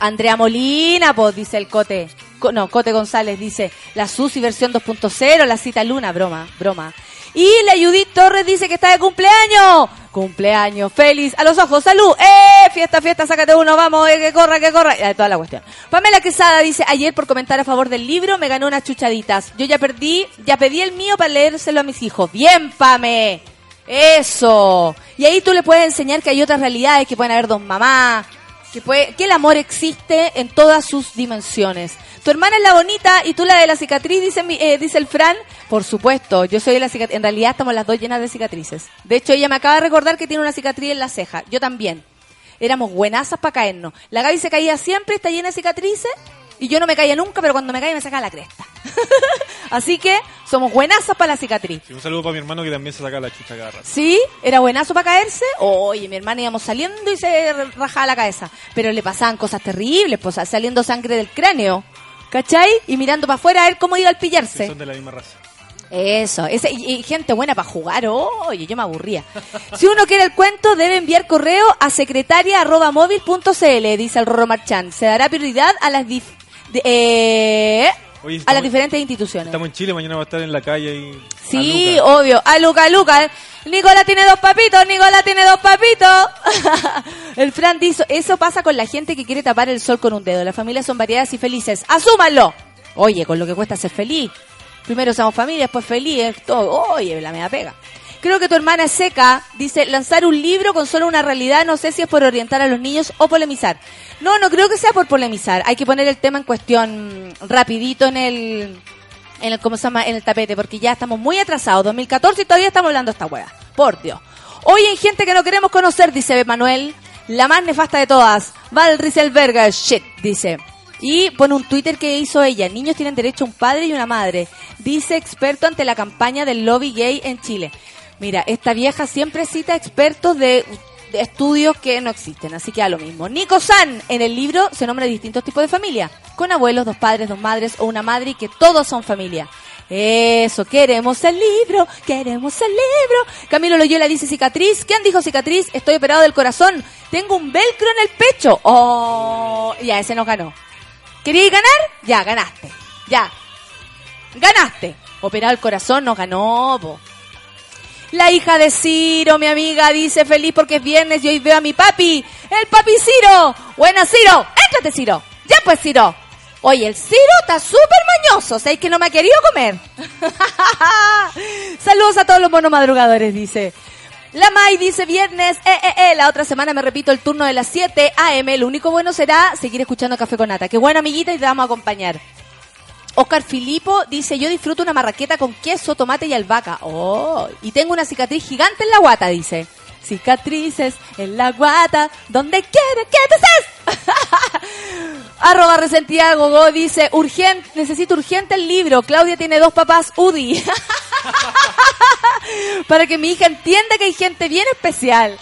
[SPEAKER 2] Andrea Molina, pues, dice el Cote. No, Cote González dice, la Susi versión 2.0, la cita Luna, broma, broma. Y la Judith Torres dice que está de cumpleaños. Cumpleaños, feliz, a los ojos, salud, eh, fiesta, fiesta, sácate uno, vamos, eh, que corra, que corra, Eh, toda la cuestión. Pamela Quesada dice, ayer por comentar a favor del libro me ganó unas chuchaditas. Yo ya perdí, ya pedí el mío para leérselo a mis hijos. Bien, Pame. Eso. Y ahí tú le puedes enseñar que hay otras realidades, que pueden haber dos mamás, que, puede, que el amor existe en todas sus dimensiones. Tu hermana es la bonita y tú la de la cicatriz, dice, eh, dice el Fran. Por supuesto, yo soy la cicatriz. En realidad estamos las dos llenas de cicatrices. De hecho, ella me acaba de recordar que tiene una cicatriz en la ceja. Yo también. Éramos buenazas para caernos. La Gaby se caía siempre, está llena de cicatrices. Y yo no me caía nunca, pero cuando me caía me saca la cresta. Así que somos buenazas para la cicatriz.
[SPEAKER 3] Sí, un saludo para mi hermano que también se saca la chucha cada rato.
[SPEAKER 2] ¿Sí? ¿Era buenazo para caerse? Oye, mi hermana íbamos saliendo y se rajaba la cabeza. Pero le pasaban cosas terribles, pues saliendo sangre del cráneo. ¿Cachai? Y mirando para afuera a ver cómo iba al
[SPEAKER 3] Sí,
[SPEAKER 2] pillarse.
[SPEAKER 3] Son de la misma raza.
[SPEAKER 2] Eso, ese, y, y gente buena para jugar. Oye, yo me aburría. Si uno quiere el cuento, debe enviar correo a secretaria.móvil.cl, dice el Rorro Marchán. Se dará prioridad a las, dif- de- eh,
[SPEAKER 3] Oye,
[SPEAKER 2] a las diferentes instituciones.
[SPEAKER 3] Estamos en Chile, mañana va a estar en la calle y...
[SPEAKER 2] Sí,
[SPEAKER 3] a
[SPEAKER 2] obvio. A Luca, Luca. Nicola tiene dos papitos, Nicola tiene dos papitos. el Fran dice, eso pasa con la gente que quiere tapar el sol con un dedo. Las familias son variadas y felices. ¡Asúmanlo! Oye, con lo que cuesta ser feliz. Primero somos familia, después feliz. Todo. Oye, la media pega. Creo que tu hermana es seca. Dice, lanzar un libro con solo una realidad, no sé si es por orientar a los niños o polemizar. No, no creo que sea por polemizar. Hay que poner el tema en cuestión rapidito en el, en el, ¿cómo se llama? En el tapete, porque ya estamos muy atrasados. 2014 y todavía estamos hablando de esta wea. Por Dios. Hoy hay gente que no queremos conocer, dice Manuel. La más nefasta de todas. Val Rieselberger, shit, dice. Y pone un Twitter que hizo ella. Niños tienen derecho a un padre y una madre. Dice experto ante la campaña del lobby gay en Chile. Mira, esta vieja siempre cita expertos de, estudios que no existen, así que a lo mismo. Nico San, en el libro se nombra distintos tipos de familia, con abuelos, dos padres, dos madres o una madre y que todos son familia. Eso, queremos el libro, queremos el libro. Camilo Loyola dice cicatriz. ¿Quién dijo cicatriz? Estoy operado del corazón. Tengo un velcro en el pecho. Oh, ya, ese nos ganó. ¿Querías ganar? Ya, ganaste. Ya. Ganaste. Operado el corazón nos ganó, po. La hija de Ciro, mi amiga, dice feliz porque es viernes y hoy veo a mi papi, el papi Ciro. Buena Ciro, éntrate Ciro. Ya pues Ciro. Oye, el Ciro está súper mañoso, ¿sabes que no me ha querido comer? Saludos a todos los monos madrugadores, dice. La Mai dice viernes, eh, eh, eh, la otra semana me repito el turno de las 7 AM, lo único bueno será seguir escuchando Café con Nata. Qué buena amiguita y te vamos a acompañar. Oscar Filipo dice, yo disfruto una marraqueta con queso, tomate y albahaca. Oh, y tengo una cicatriz gigante en la guata, dice. Cicatrices en la guata, donde quiere que te. Arroba resentida Gogo dice, urgente, necesito urgente el libro. Claudia tiene dos papás UDI. Para que mi hija entienda que hay gente bien especial.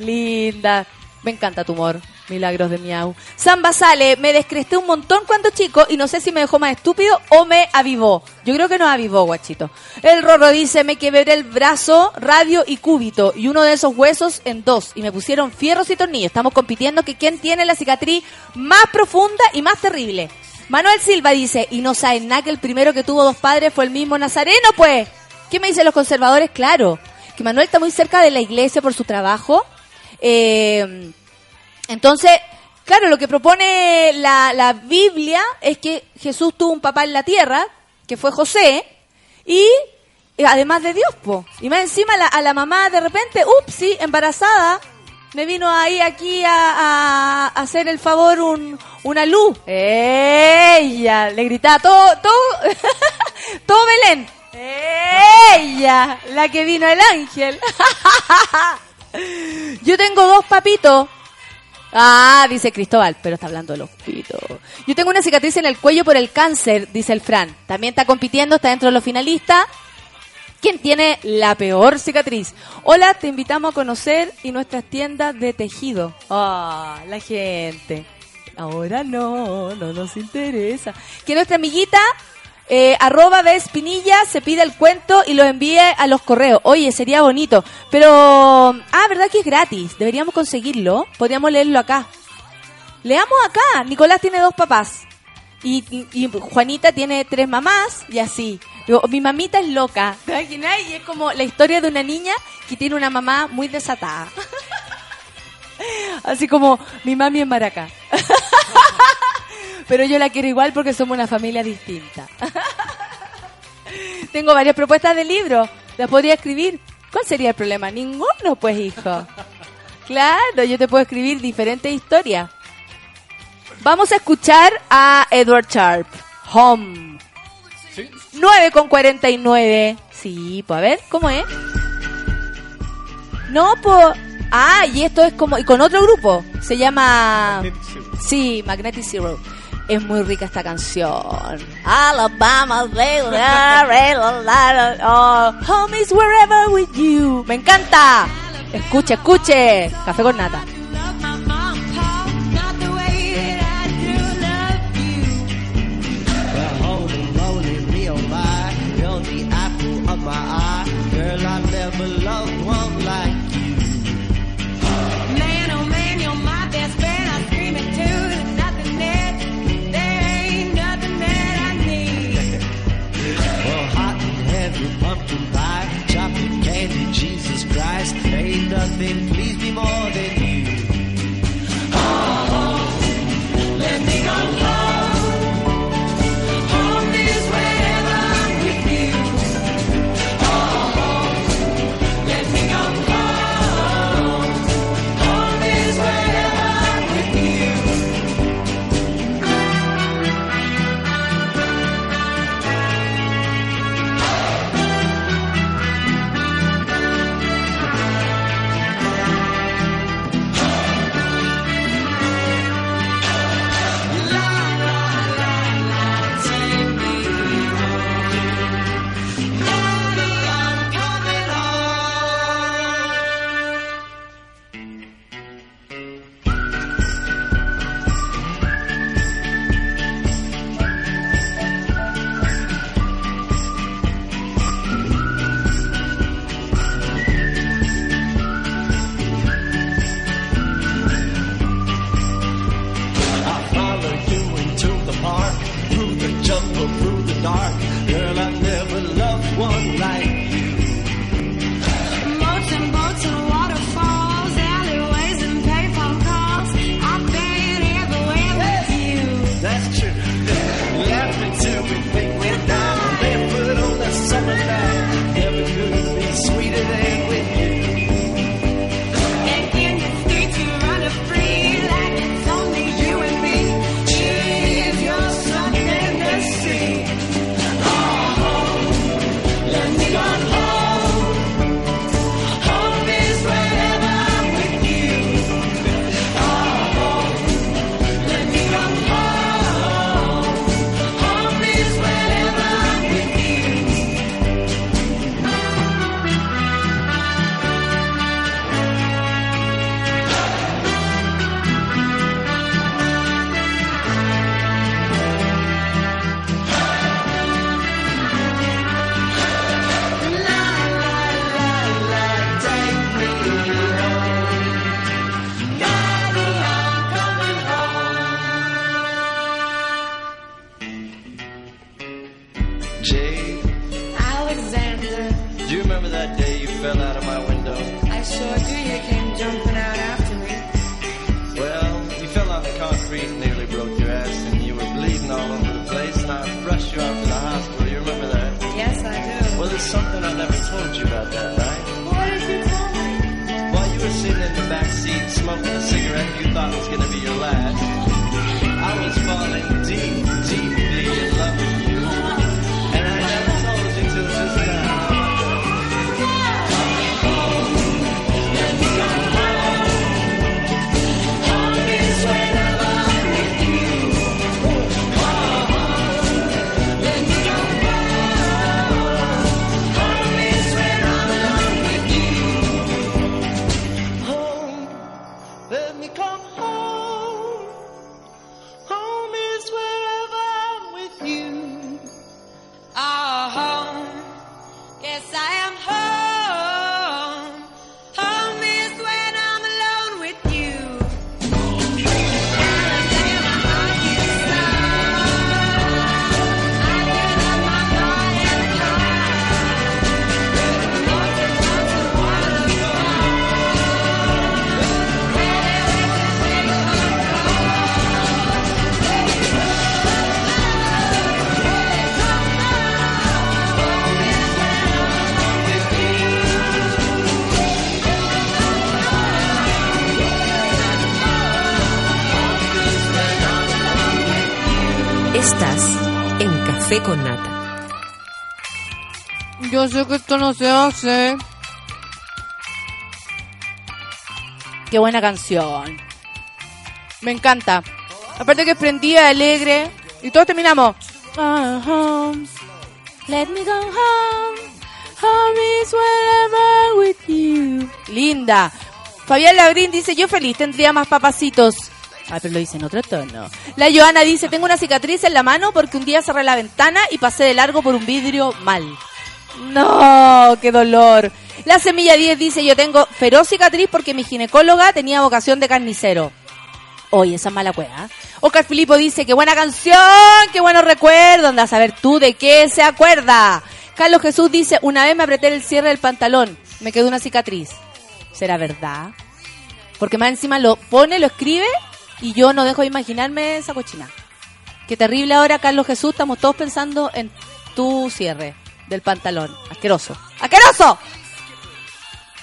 [SPEAKER 2] Linda. Me encanta tu humor. Milagros de miau. Samba sale, me descresté un montón cuando chico y no sé si me dejó más estúpido o me avivó. Yo creo que nos avivó, guachito. El Rorro dice, me quebré el brazo, radio y cúbito y uno de esos huesos en dos y me pusieron fierros y tornillos. Estamos compitiendo que quién tiene la cicatriz más profunda y más terrible. Manuel Silva dice, y no saben nada que el primero que tuvo dos padres fue el mismo Nazareno, pues. ¿Qué me dicen los conservadores? Claro, que Manuel está muy cerca de la iglesia por su trabajo. Eh, entonces, claro, lo que propone la, la Biblia es que Jesús tuvo un papá en la tierra, que fue José, y además de Dios, po. Y más encima a la mamá de repente, upsi, embarazada, me vino ahí aquí a hacer el favor un, una luz. Ella, le gritaba todo, todo, todo Belén. Ella, la que vino el ángel. Yo tengo dos papitos. Ah, dice Cristóbal, pero está hablando de los pitos. Yo tengo una cicatriz en el cuello por el cáncer, dice el Fran. También está compitiendo, está dentro de los finalistas. ¿Quién tiene la peor cicatriz? Hola, te invitamos a conocer y nuestras tiendas de tejido. Ah, la gente. Ahora no, no nos interesa. Que nuestra amiguita, eh, arroba de Espinilla, se pide el cuento y lo envíe a los correos. Oye, sería bonito. Pero, ah, ¿verdad que es gratis? Deberíamos conseguirlo. Podríamos leerlo acá. Leamos acá. Nicolás tiene dos papás. Y, Juanita tiene tres mamás y así. Mi mamita es loca. ¿Te imaginas? Y es como la historia de una niña que tiene una mamá muy desatada. Así como mi mami en Maracá. Pero yo la quiero igual porque somos una familia distinta. Tengo varias propuestas de libros. Las podría escribir. ¿Cuál sería el problema? Ninguno, pues, hijo. Claro, yo te puedo escribir diferentes historias. Vamos a escuchar a Edward Sharp. Home.
[SPEAKER 3] ¿Sí?
[SPEAKER 2] 9 con 49. Sí, pues a ver, ¿cómo es? No, pues... Ah, y esto es como... Y con otro grupo. Se llama...
[SPEAKER 3] Magnetic Zero.
[SPEAKER 2] Sí, Magnetic Zero. Es muy rica esta canción. Alabama, oh, home is wherever with you. Me encanta. Escuche, escuche. Café con nata.
[SPEAKER 5] my
[SPEAKER 6] eye. Girl, I never loved one You.
[SPEAKER 7] Something I never told you about that night.
[SPEAKER 8] What did you tell me?
[SPEAKER 7] While you were sitting in the back seat smoking a cigarette you thought was to be your last, I was falling deep, deeply
[SPEAKER 2] se hace. Qué buena canción. Me encanta. Aparte que es prendida, alegre. Y todos terminamos. Let me go home. With you. Linda. Fabián Labrín dice, yo feliz, tendría más papacitos. Ah, pero lo dice en otro tono. La Joana dice, tengo una cicatriz en la mano porque un día cerré la ventana y pasé de largo por un vidrio mal. No, qué dolor. La semilla 10 dice, yo tengo feroz cicatriz porque mi ginecóloga tenía vocación de carnicero. Oye, esa es mala cueva. Oscar Filipo dice, qué buena canción, qué buenos recuerdos. Anda a saber tú de qué se acuerda. Carlos Jesús dice, una vez me apreté el cierre del pantalón, me quedó una cicatriz. ¿Será verdad? Porque más encima lo pone, lo escribe y yo no dejo de imaginarme esa cochina. Qué terrible ahora, Carlos Jesús, estamos todos pensando en tu cierre del pantalón. Asqueroso. ¡Asqueroso!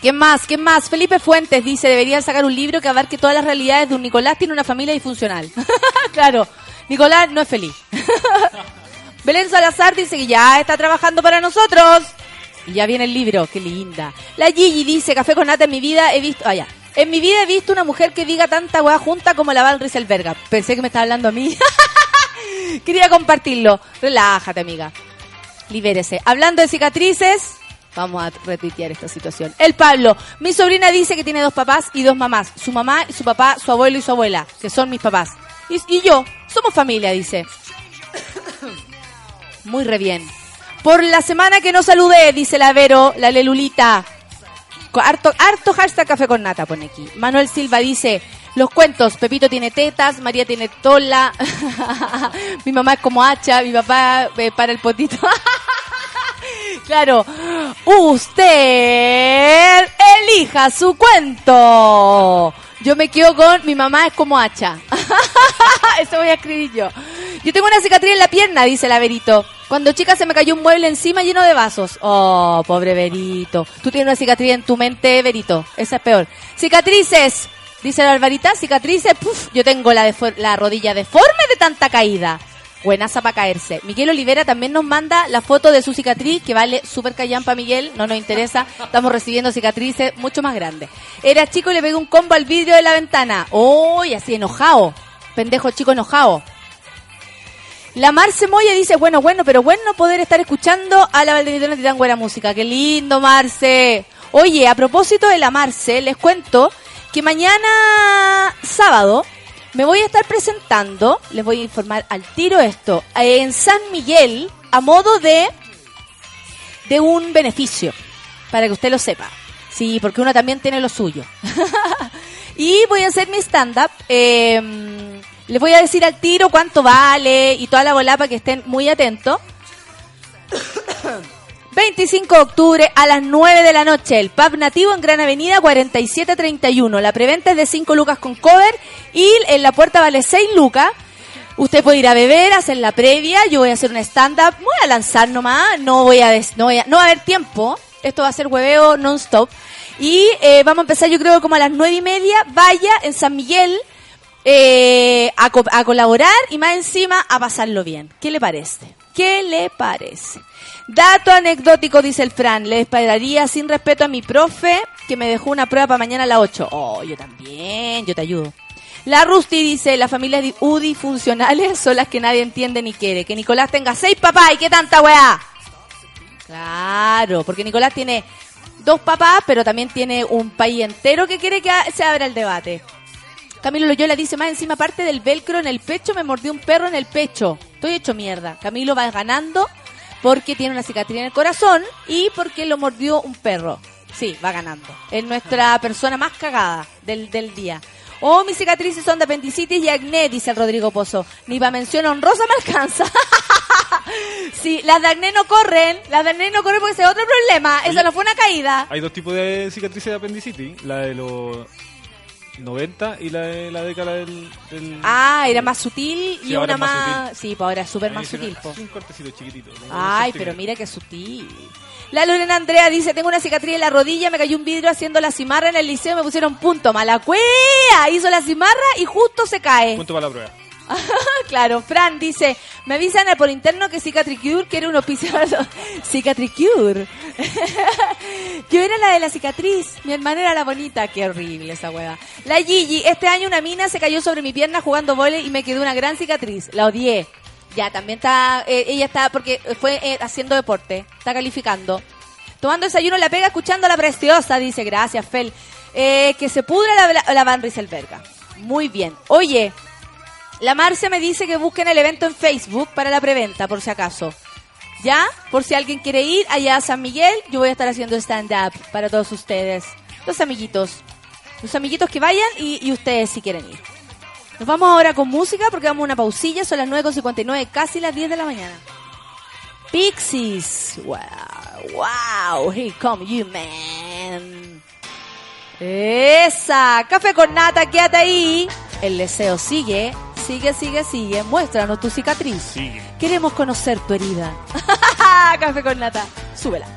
[SPEAKER 2] ¿Quién más? ¿Quién más? Felipe Fuentes dice, deberían sacar un libro que abarque todas las realidades de un Nicolás tiene una familia disfuncional. claro, Nicolás no es feliz. Belén Salazar dice que ya está trabajando para nosotros. Y ya viene el libro, qué linda. La Gigi dice, café con nata en mi vida he visto... Ah, ya. En mi vida he visto una mujer que diga tanta weá junta como la Val Rieselberga. Pensé que me estaba hablando a mí. Quería compartirlo. Relájate, amiga. Libérese. Hablando de cicatrices, vamos a retuitear esta situación. El Pablo, mi sobrina dice que tiene dos papás y dos mamás. Su mamá, su papá, su abuelo y su abuela, que son mis papás. Y, y yo, somos familia, dice. Muy re bien. Por la semana que no saludé, dice la Vero, la Lelulita. Harto, harto hashtag café con nata, pone aquí. Manuel Silva dice, los cuentos, Pepito tiene tetas, María tiene tola, mi mamá es como hacha, mi papá eh, para el potito. claro, usted elija su cuento. Yo me quedo con mi mamá es como hacha. Eso voy a escribir yo. Yo tengo una cicatriz en la pierna, dice la Verito. Cuando chica se me cayó un mueble encima lleno de vasos. Oh, pobre Verito. Tú tienes una cicatriz en tu mente, Verito. Esa es peor. Cicatrices, dice la Alvarita. Cicatrices, puf, yo tengo la, la rodilla deforme de tanta caída. Buenaza para caerse. Miguel Olivera también nos manda la foto de su cicatriz, que vale súper callampa, Miguel. No nos interesa. Estamos recibiendo cicatrices mucho más grandes. Era chico y le pegué un combo al vidrio de la ventana. ¡Uy! así enojado. Pendejo chico enojado. La Marce Moya dice, bueno, bueno, pero bueno poder estar escuchando a la Valdenitona Titán Buena Música. Qué lindo, Marce. Oye, a propósito de la Marce, les cuento que mañana sábado me voy a estar presentando, les voy a informar al tiro esto, en San Miguel, a modo de, de un beneficio, para que usted lo sepa. Sí, porque uno también tiene lo suyo. y voy a hacer mi stand-up. eh, les voy a decir al tiro cuánto vale y toda la bola para que estén muy atentos. 25 de octubre a las 9 de la noche. El pub nativo en Gran Avenida 4731. La preventa es de 5 lucas con cover y en la puerta vale 6 lucas. Usted puede ir a beber, hacer la previa. Yo voy a hacer un stand-up. Voy a lanzar nomás. No voy a, no voy a- no va a haber tiempo. Esto va a ser hueveo non-stop. Y eh, vamos a empezar yo creo como a las 9 y media. Vaya en San Miguel eh, a, a colaborar y más encima a pasarlo bien. ¿Qué le parece? ¿Qué le parece? Dato anecdótico, dice el Fran. Le esperaría sin respeto a mi profe que me dejó una prueba para mañana a las 8. Oh, yo también, yo te ayudo. La Rusty dice, las familias di- UDI funcionales son las que nadie entiende ni quiere. Que Nicolás tenga seis papás y qué tanta weá. Claro, porque Nicolás tiene dos papás, pero también tiene un país entero que quiere que se abra el debate. Camilo Loyola dice, más encima, aparte del velcro en el pecho, me mordió un perro en el pecho. Estoy hecho mierda. Camilo va ganando porque tiene una cicatriz en el corazón y porque lo mordió un perro. Sí, va ganando. Es nuestra persona más cagada del, del día. Oh, mis cicatrices son de apendicitis y acné, dice el Rodrigo Pozo. Ni para mención honrosa me alcanza. sí, las de acné no corren. Las de acné no corren porque ese es otro problema. Eso no fue una caída.
[SPEAKER 3] Hay dos tipos de cicatrices de apendicitis. La de los 90 y la de la década del... del-
[SPEAKER 2] Ah, era más sutil y
[SPEAKER 3] Sí, ahora
[SPEAKER 2] una
[SPEAKER 3] más
[SPEAKER 2] más... Sí, pues ahora es súper más sutil, po.
[SPEAKER 3] Un cortecito chiquitito.
[SPEAKER 2] Ay, pero mira qué sutil. La Lorena Andrea dice, tengo una cicatriz en la rodilla, me cayó un vidrio haciendo la cimarra en el liceo, me pusieron punto. Mala cuea, hizo la cimarra y justo se cae.
[SPEAKER 3] Punto para la prueba.
[SPEAKER 2] claro, Fran dice, me avisan por interno que Cicatricure quiere un auspiciador. Cicatricure. Yo era la de la cicatriz, mi hermana era la bonita. Qué horrible esa hueá. La Gigi, este año una mina se cayó sobre mi pierna jugando vole y me quedó una gran cicatriz. La odié. Ya, también está, eh, ella está, porque fue eh, haciendo deporte, está calificando. Tomando desayuno la pega, escuchando la preciosa, dice, gracias, Fel. Eh, que se pudra la Van Rieselberga. Muy bien. Oye, la Marcia me dice que busquen el evento en Facebook para la preventa, por si acaso. ¿Ya? Por si alguien quiere ir allá a San Miguel, yo voy a estar haciendo stand-up para todos ustedes. Los amiguitos. Los amiguitos que vayan y, ustedes si quieren ir. Nos vamos ahora con música porque vamos a una pausilla, son las 9.59, casi las 10 de la mañana. Pixies. Wow, wow, here come you, man. Esa, café con nata, quédate ahí. El deseo sigue, sigue, sigue, sigue. Muéstranos tu cicatriz.
[SPEAKER 3] Sigue.
[SPEAKER 2] Queremos conocer tu herida. café con nata, súbela.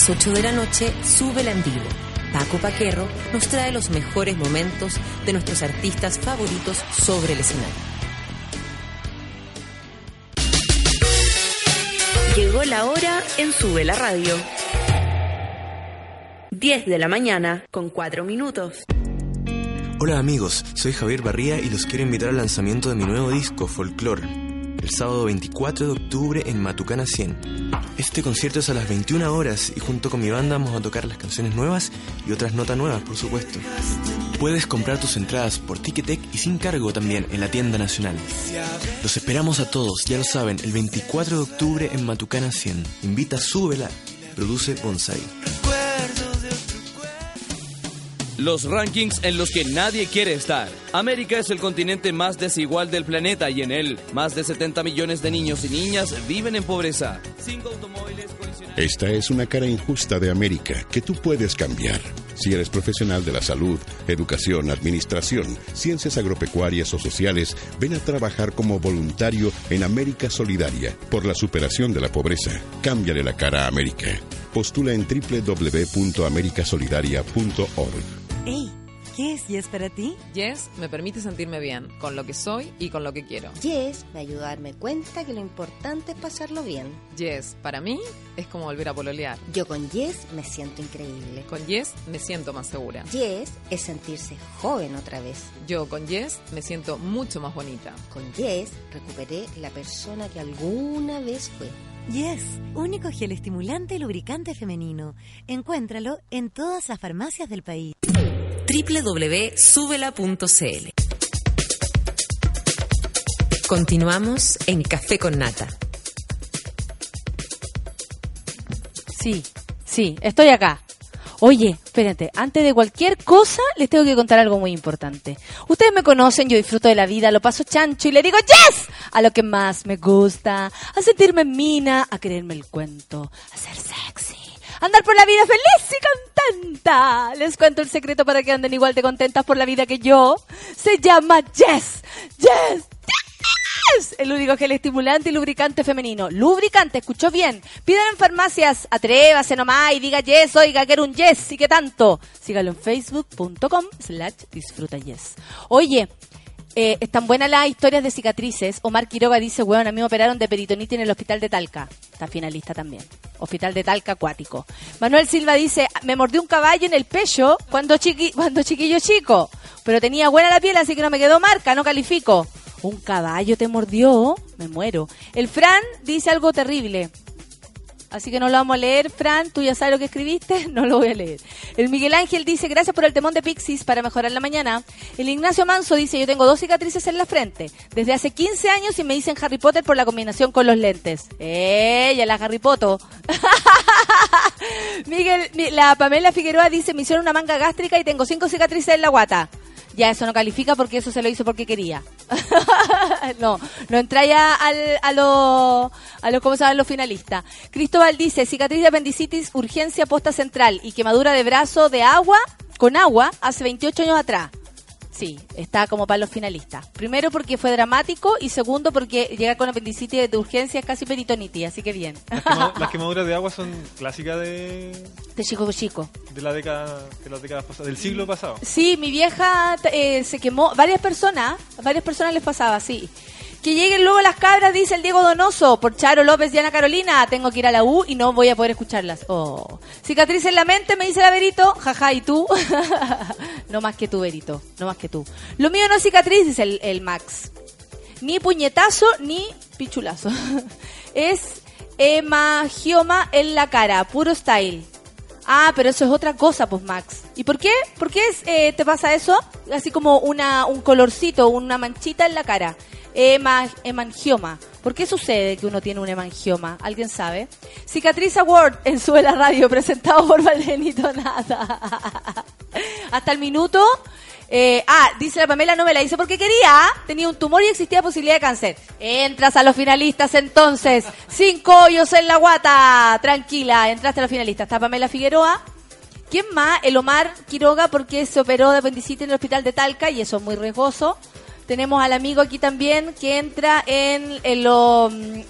[SPEAKER 1] Las 8 de la noche, Súbela en vivo. Paco Paquerro nos trae los mejores momentos de nuestros artistas favoritos sobre el escenario.
[SPEAKER 9] Llegó la hora en Sube la Radio. 10 de la mañana con 4 minutos.
[SPEAKER 10] Hola amigos, soy Javier Barría y los quiero invitar al lanzamiento de mi nuevo disco, Folklore, el sábado 24 de octubre en Matucana 100. Este concierto es a las 21 horas y junto con mi banda vamos a tocar las canciones nuevas y otras notas nuevas, por supuesto. Puedes comprar tus entradas por Ticketek y sin cargo también en la tienda nacional. Los esperamos a todos, ya lo saben, el 24 de octubre en Matucana 100. Invita, súbela, produce Bonsai.
[SPEAKER 11] Los rankings en los que nadie quiere estar. América es el continente más desigual del planeta y en él más de 70 millones de niños y niñas viven en pobreza.
[SPEAKER 12] Esta es una cara injusta de América que tú puedes cambiar. Si eres profesional de la salud, educación, administración, ciencias agropecuarias o sociales, ven a trabajar como voluntario en América Solidaria por la superación de la pobreza. Cámbiale la cara a América. Postula en www.americasolidaria.org.
[SPEAKER 13] Hey, ¿qué es Yes para ti?
[SPEAKER 14] Yes me permite sentirme bien con lo que soy y con lo que quiero.
[SPEAKER 15] Yes me ayuda a darme cuenta que lo importante es pasarlo bien.
[SPEAKER 14] Yes, para mí, es como volver a pololear.
[SPEAKER 15] Yo con Yes me siento increíble.
[SPEAKER 14] Con Yes me siento más segura.
[SPEAKER 15] Yes es sentirse joven otra vez.
[SPEAKER 14] Yo con Yes me siento mucho más bonita.
[SPEAKER 15] Con Yes recuperé la persona que alguna vez fue.
[SPEAKER 13] Yes, único gel estimulante y lubricante femenino. Encuéntralo en todas las farmacias del país.
[SPEAKER 1] www.subela.cl Continuamos en Café con Nata.
[SPEAKER 2] Sí, sí, estoy acá. Oye, espérate, antes de cualquier cosa les tengo que contar algo muy importante. Ustedes me conocen, yo disfruto de la vida, lo paso chancho y le digo yes a lo que más me gusta, a sentirme en mina, a creerme el cuento, a ser sexy, andar por la vida feliz y contenta. Les cuento el secreto para que anden igual de contentas por la vida que yo. Se llama yes, yes, El único gel estimulante y lubricante femenino. Lubricante, escuchó bien. Pidan en farmacias, atrévase nomás y diga yes, oiga, quiero un yes y qué tanto. Sígalo en facebook.com slash disfruta yes. Oye, eh, están buenas las historias de cicatrices. Omar Quiroga dice, weón, a mí me operaron de peritonitis en el hospital de Talca. Está finalista también. Hospital de Talca acuático. Manuel Silva dice, me mordió un caballo en el pecho cuando, chiqui cuando chiquillo chico. Pero tenía buena la piel, así que no me quedó marca, no califico. Un caballo te mordió, me muero. El Fran dice algo terrible. Así que no lo vamos a leer, Fran. Tú ya sabes lo que escribiste, no lo voy a leer. El Miguel Ángel dice, gracias por el temón de Pixies para mejorar la mañana. El Ignacio Manso dice, yo tengo dos cicatrices en la frente. Desde hace 15 años y me dicen Harry Potter por la combinación con los lentes. ¡Ella, la Harry Potter! Miguel, mi- la Pamela Figueroa dice, me hicieron una manga gástrica y tengo cinco cicatrices en la guata. Ya, eso no califica porque eso se lo hizo porque quería. no, no entra ya al, a los, a los, ¿cómo se llaman los finalistas? Cristóbal dice, cicatriz de apendicitis, urgencia posta central y quemadura de brazo de agua, con agua, hace 28 años atrás. Sí, está como para los finalistas. Primero porque fue dramático y segundo porque llegar con apendicitis de urgencia es casi peritonitis, así que bien.
[SPEAKER 3] Las quemaduras de agua son clásicas de,
[SPEAKER 2] De chico chico.
[SPEAKER 3] de la década, de las décadas pasadas, del siglo pasado.
[SPEAKER 2] Sí, mi vieja eh, se quemó. Varias personas, varias personas les pasaba, sí. Que lleguen luego las cabras, dice el Diego Donoso, por Charo López y Ana Carolina. Tengo que ir a la U y no voy a poder escucharlas. Oh. Cicatriz en la mente, me dice la Verito. Jaja, ¿y tú? no más que tú, Verito. No más que tú. Lo mío no es cicatriz, dice el, el Max. Ni puñetazo, ni pichulazo. es hemagioma en la cara, puro style. Ah, pero eso es otra cosa, pues Max. ¿Y por qué? ¿Por qué es, eh, te pasa eso? Así como una, un colorcito, una manchita en la cara. Hema- hemangioma. ¿Por qué sucede que uno tiene un hemangioma? ¿Alguien sabe? Cicatriz Award en Sube la Radio, presentado por Valdenito Nada. Hasta el minuto. eh, ah, dice la Pamela, no me la hice porque quería. Tenía un tumor y existía posibilidad de cáncer. Entras a los finalistas entonces. Cinco hoyos en la guata. Tranquila, entraste a los finalistas. Está Pamela Figueroa. ¿Quién más? El Omar Quiroga porque se operó de apendicitis en el hospital de Talca y eso es muy riesgoso. Tenemos al amigo aquí también que entra en, en los... En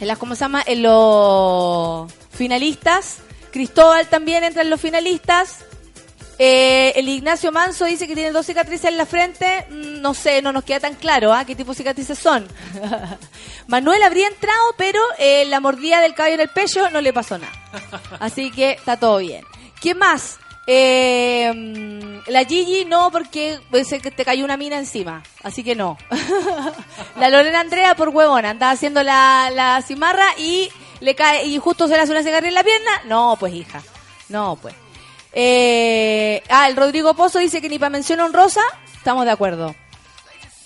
[SPEAKER 2] las, ¿Cómo se llama? En los finalistas. Cristóbal también entra en los finalistas. Eh, el Ignacio Manso dice que tiene dos cicatrices en la frente. Mm, No sé, no nos queda tan claro ¿ah? qué tipo de cicatrices son. Manuel habría entrado, pero eh, la mordida del caballo en el pecho no le pasó nada. Así que está todo bien. ¿Qué más? Eh, mm, la Gigi no, porque te cayó una mina encima. Así que no. la Lorena Andrea por huevona. Andaba haciendo la, la cimarra y le cae y justo se le hace una cicatriz en la pierna. No, pues hija. No, pues. Eh, ah, el Rodrigo Pozo dice que ni para mención honrosa. Estamos de acuerdo.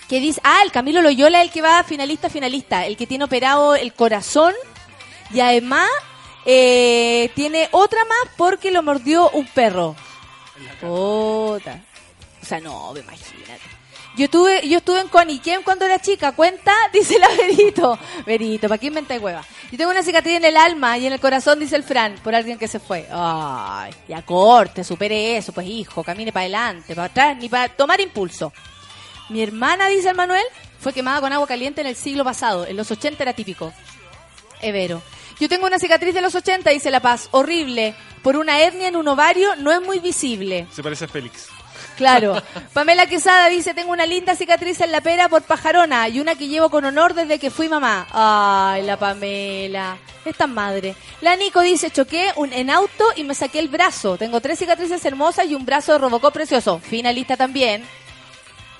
[SPEAKER 2] Que dice, ah, el Camilo Loyola, el que va finalista, finalista, el que tiene operado el corazón y además eh, tiene otra más porque lo mordió un perro. Puta. O sea, no, imagínate. Yo estuve, yo estuve en Coniquem cuando era chica, cuenta, dice la Verito. Verito, ¿para qué inventáis hueva? Yo tengo una cicatriz en el alma y en el corazón, dice el Fran, por alguien que se fue. Ay, ya corte, supere eso, pues hijo, camine para adelante, para atrás, ni para tomar impulso. Mi hermana, dice el Manuel, fue quemada con agua caliente en el siglo pasado. En los 80 era típico. Evero. Yo tengo una cicatriz de los 80, dice La Paz. Horrible. Por una hernia en un ovario no es muy visible.
[SPEAKER 3] Se parece a Félix.
[SPEAKER 2] Claro. Pamela Quesada dice, tengo una linda cicatriz en la pera por pajarona y una que llevo con honor desde que fui mamá. Ay, la Pamela. Es tan madre. La Nico dice, choqué un, en auto y me saqué el brazo. Tengo tres cicatrices hermosas y un brazo de Robocop precioso. Finalista también.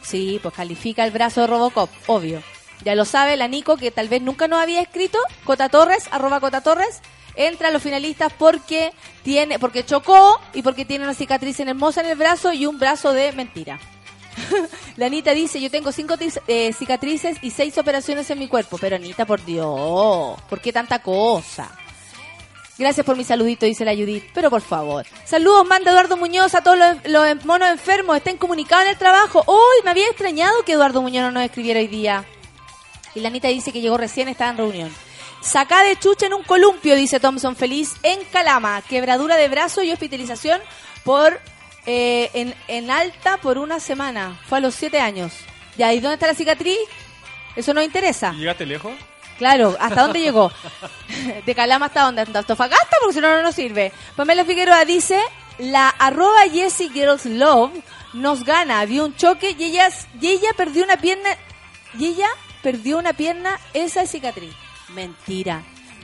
[SPEAKER 2] Sí, pues califica el brazo de Robocop, obvio. Ya lo sabe la Nico, que tal vez nunca nos había escrito. Cota Torres, arroba Cota Torres. Entra a los finalistas porque tiene, porque chocó y porque tiene una cicatriz hermosa en el brazo y un brazo de mentira. la Anita dice, yo tengo cinco eh, cicatrices y seis operaciones en mi cuerpo. Pero Anita, por Dios, ¿por qué tanta cosa? Gracias por mi saludito, dice la Judith. Pero por favor. Saludos, manda Eduardo Muñoz a todos los, monos enfermos. Estén comunicados en el trabajo. Uy, me había extrañado que Eduardo Muñoz no nos escribiera hoy día. Y la Anita dice que llegó recién, estaba en reunión. Sacá de chucha en un columpio, dice Thompson Feliz, en Calama. Quebradura de brazo y hospitalización por eh, en, en alta por una semana. Fue a los siete años. Ya, ¿y dónde está la cicatriz? Eso nos interesa.
[SPEAKER 3] ¿Y ¿Llegaste lejos?
[SPEAKER 2] Claro, ¿hasta dónde llegó? De Calama hasta dónde? ¿Hasta Antofagasta? Porque si no, no nos sirve. Pamela Figueroa dice, la arroba Jessie Girls Love nos gana. Vio un choque y ella, y ella perdió una pierna. Y ella perdió una pierna, esa es cicatriz. Mentira.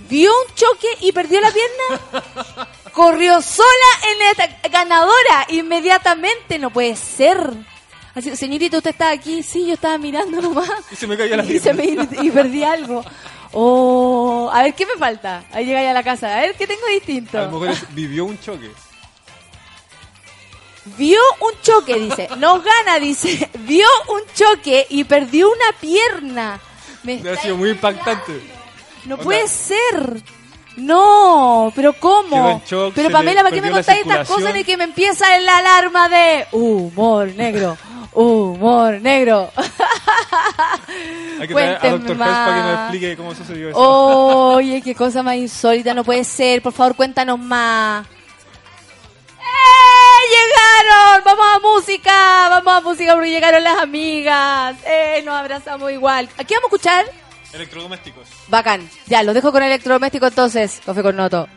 [SPEAKER 2] Vio un choque y perdió la pierna. Corrió sola en esta ganadora inmediatamente. No puede ser. Así, señorita, ¿usted está aquí? Sí, yo estaba mirando nomás.
[SPEAKER 3] Y se me cayó la
[SPEAKER 2] y, me- y perdí algo. Oh, a ver, ¿qué me falta? Ahí llega ya a la casa. A ver, ¿qué tengo distinto?
[SPEAKER 3] A lo mejor vivió un choque.
[SPEAKER 2] Vio un choque, dice. Nos gana, dice. Vio un choque y perdió una pierna. Me
[SPEAKER 3] Ha sido muy impactante.
[SPEAKER 2] No
[SPEAKER 3] Onda,
[SPEAKER 2] puede ser. No, pero ¿cómo?
[SPEAKER 3] shock,
[SPEAKER 2] pero Pamela,
[SPEAKER 3] le
[SPEAKER 2] ¿para qué me contáis estas cosas de que me empieza la alarma de humor negro? Humor negro.
[SPEAKER 3] Hay que traer a
[SPEAKER 2] Cuéntenme
[SPEAKER 3] Doctor House para que nos
[SPEAKER 2] más.
[SPEAKER 3] explique cómo sucedió eso.
[SPEAKER 2] Oye, qué cosa más insólita, no puede ser. Por favor, cuéntanos más. ¡Eh! ¡Llegaron! ¡Vamos a música! ¡Vamos a música porque llegaron las amigas! ¡Eh! Nos abrazamos igual. ¿Aquí vamos a escuchar?
[SPEAKER 3] Electrodomésticos.
[SPEAKER 2] Bacán. Ya, los dejo con el electrodoméstico entonces. Café con Noto.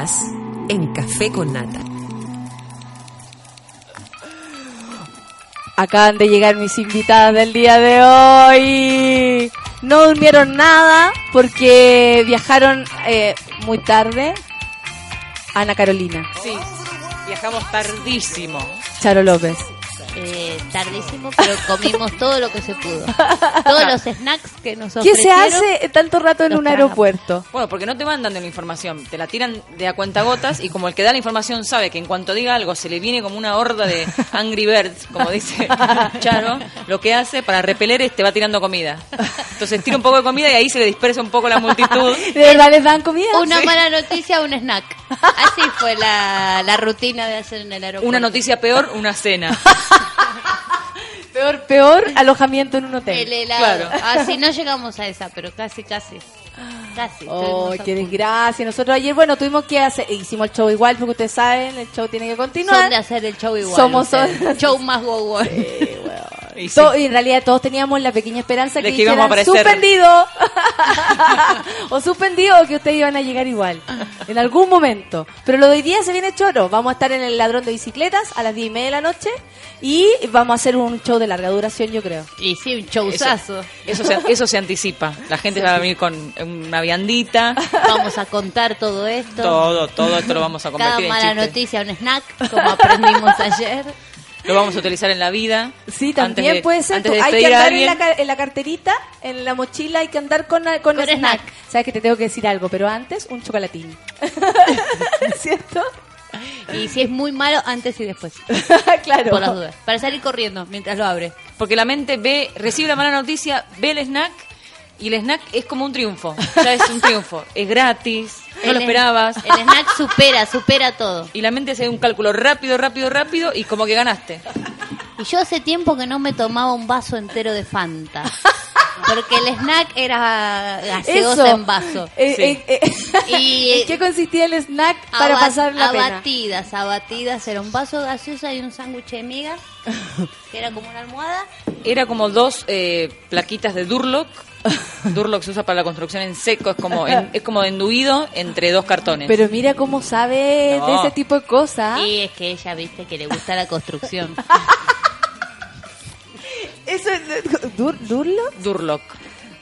[SPEAKER 1] Estás en Café con Nata.
[SPEAKER 2] Acaban de llegar mis invitadas del día de hoy. No durmieron nada porque viajaron eh, muy tarde. Ana Carolina,
[SPEAKER 16] Sí, viajamos tardísimo.
[SPEAKER 2] Charo López.
[SPEAKER 17] Tardísimo, pero comimos todo lo que se pudo. Todos los snacks que nos
[SPEAKER 2] ¿Qué se hace tanto rato en un aeropuerto?
[SPEAKER 16] Bueno, porque no te mandan de la información, te la tiran de a cuentagotas y como el que da la información sabe que en cuanto diga algo se le viene como una horda de Angry Birds, como dice Charo, lo que hace para repeler es te va tirando comida. Entonces tira un poco de comida y ahí se le dispersa un poco la multitud.
[SPEAKER 2] ¿De verdad les dan comida?
[SPEAKER 17] Una mala noticia, un snack. Así fue la, la rutina de hacer en el aeropuerto.
[SPEAKER 16] Una noticia peor, una cena.
[SPEAKER 2] Peor, peor alojamiento en un hotel.
[SPEAKER 17] El helado.
[SPEAKER 16] Claro.
[SPEAKER 17] Así no llegamos a esa, pero casi, casi. Casi.
[SPEAKER 2] Oh, qué desgracia. Nosotros ayer, bueno, tuvimos que hacer, hicimos el show igual, porque ustedes saben, el show tiene que continuar.
[SPEAKER 17] Son de hacer el show igual.
[SPEAKER 2] Somos son-
[SPEAKER 17] show más wow wow.
[SPEAKER 16] Y sí.
[SPEAKER 2] En realidad todos teníamos la pequeña esperanza
[SPEAKER 16] De
[SPEAKER 2] que,
[SPEAKER 16] que íbamos a
[SPEAKER 2] suspendido o suspendido o que ustedes iban a llegar igual en algún momento pero lo de hoy día se viene choro vamos a estar en el ladrón de bicicletas a las 10 y media de la noche y vamos a hacer un show de larga duración yo creo
[SPEAKER 17] Y sí, un showzazo.
[SPEAKER 16] Eso se, eso se anticipa. La gente va a venir con una viandita.
[SPEAKER 17] Vamos a contar todo esto.
[SPEAKER 16] Todo, todo esto lo vamos a
[SPEAKER 17] Cada
[SPEAKER 16] convertir en
[SPEAKER 17] mala
[SPEAKER 16] chiste.
[SPEAKER 17] noticia, un snack, como aprendimos ayer.
[SPEAKER 16] Lo vamos a utilizar en la vida.
[SPEAKER 2] sí también
[SPEAKER 16] de-
[SPEAKER 2] puede ser
[SPEAKER 16] de
[SPEAKER 2] hay que andar en la, en la carterita en la mochila hay que andar con, con,
[SPEAKER 17] Con
[SPEAKER 2] snack.
[SPEAKER 17] snack.
[SPEAKER 2] sabes que te tengo que decir algo pero antes un chocolatín ¿cierto?
[SPEAKER 17] Y si es muy malo, antes y después.
[SPEAKER 2] claro
[SPEAKER 17] Por las dudas. Para salir corriendo mientras lo abre.
[SPEAKER 16] Porque la mente ve, recibe la mala noticia, ve el snack y el snack es como un triunfo. Ya es un triunfo. Es gratis, no
[SPEAKER 17] El-
[SPEAKER 16] lo esperabas.
[SPEAKER 17] El snack supera, supera todo.
[SPEAKER 16] Y la mente hace un cálculo rápido, rápido, rápido y como que ganaste.
[SPEAKER 17] Y yo hace tiempo que no me tomaba un vaso entero de Fanta. Porque el snack era gaseosa
[SPEAKER 2] Eso.
[SPEAKER 17] en vaso.
[SPEAKER 2] Eh,
[SPEAKER 16] Sí.
[SPEAKER 2] eh, eh,
[SPEAKER 17] Y
[SPEAKER 2] ¿En qué consistía el snack para pasar la pena?
[SPEAKER 17] abatidas, abatidas. Era un vaso gaseosa y un sándwich de migas, que era como una almohada.
[SPEAKER 16] Era como dos eh, plaquitas de Durlock. Durlock se usa para la construcción en seco, es como, en- es como enduido entre dos cartones.
[SPEAKER 2] Pero mira cómo sabe
[SPEAKER 16] No.
[SPEAKER 2] de ese tipo de cosas.
[SPEAKER 17] Y es que ella, viste, que le gusta la construcción.
[SPEAKER 2] Eso es Dur- Durlo.
[SPEAKER 16] Durlock.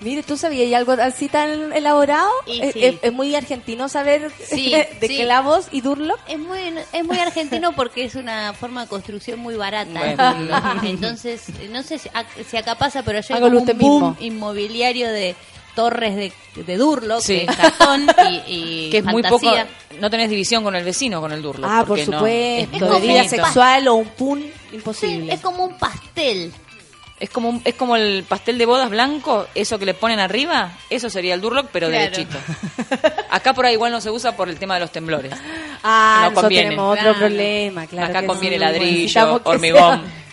[SPEAKER 2] Mire, ¿tú sabías algo así tan elaborado?
[SPEAKER 17] Y
[SPEAKER 2] es,
[SPEAKER 17] sí.
[SPEAKER 2] es- es muy argentino saber
[SPEAKER 17] Sí,
[SPEAKER 2] de
[SPEAKER 17] sí.
[SPEAKER 2] clavos y Durlock.
[SPEAKER 17] Es muy, es muy argentino porque es una forma de construcción muy barata.
[SPEAKER 2] Bueno.
[SPEAKER 17] Entonces, no sé si, si acá pasa, pero allá hay como un boom
[SPEAKER 2] mismo.
[SPEAKER 17] inmobiliario de torres de, de Durlock,
[SPEAKER 16] Sí.
[SPEAKER 17] de cartón y, y
[SPEAKER 16] que es muy poco.
[SPEAKER 17] fantasía.
[SPEAKER 16] No tenés división con el vecino, con el Durlo.
[SPEAKER 2] Ah, por
[SPEAKER 16] porque no,
[SPEAKER 2] supuesto.
[SPEAKER 16] es
[SPEAKER 2] de
[SPEAKER 16] muy
[SPEAKER 2] vida sexual o un pun imposible.
[SPEAKER 17] Es como un pastel.
[SPEAKER 16] Es como, un- es como el pastel de bodas blanco, eso que le ponen arriba, eso sería el Durlock, pero
[SPEAKER 17] Claro.
[SPEAKER 16] derechito. Acá por ahí igual no se usa por el tema de los temblores.
[SPEAKER 2] Ah,
[SPEAKER 16] No
[SPEAKER 2] nosotros
[SPEAKER 16] conviene.
[SPEAKER 2] tenemos otro
[SPEAKER 17] Claro.
[SPEAKER 2] problema, claro.
[SPEAKER 16] Acá
[SPEAKER 2] que
[SPEAKER 16] conviene
[SPEAKER 2] sí.
[SPEAKER 16] ladrillo, hormigón.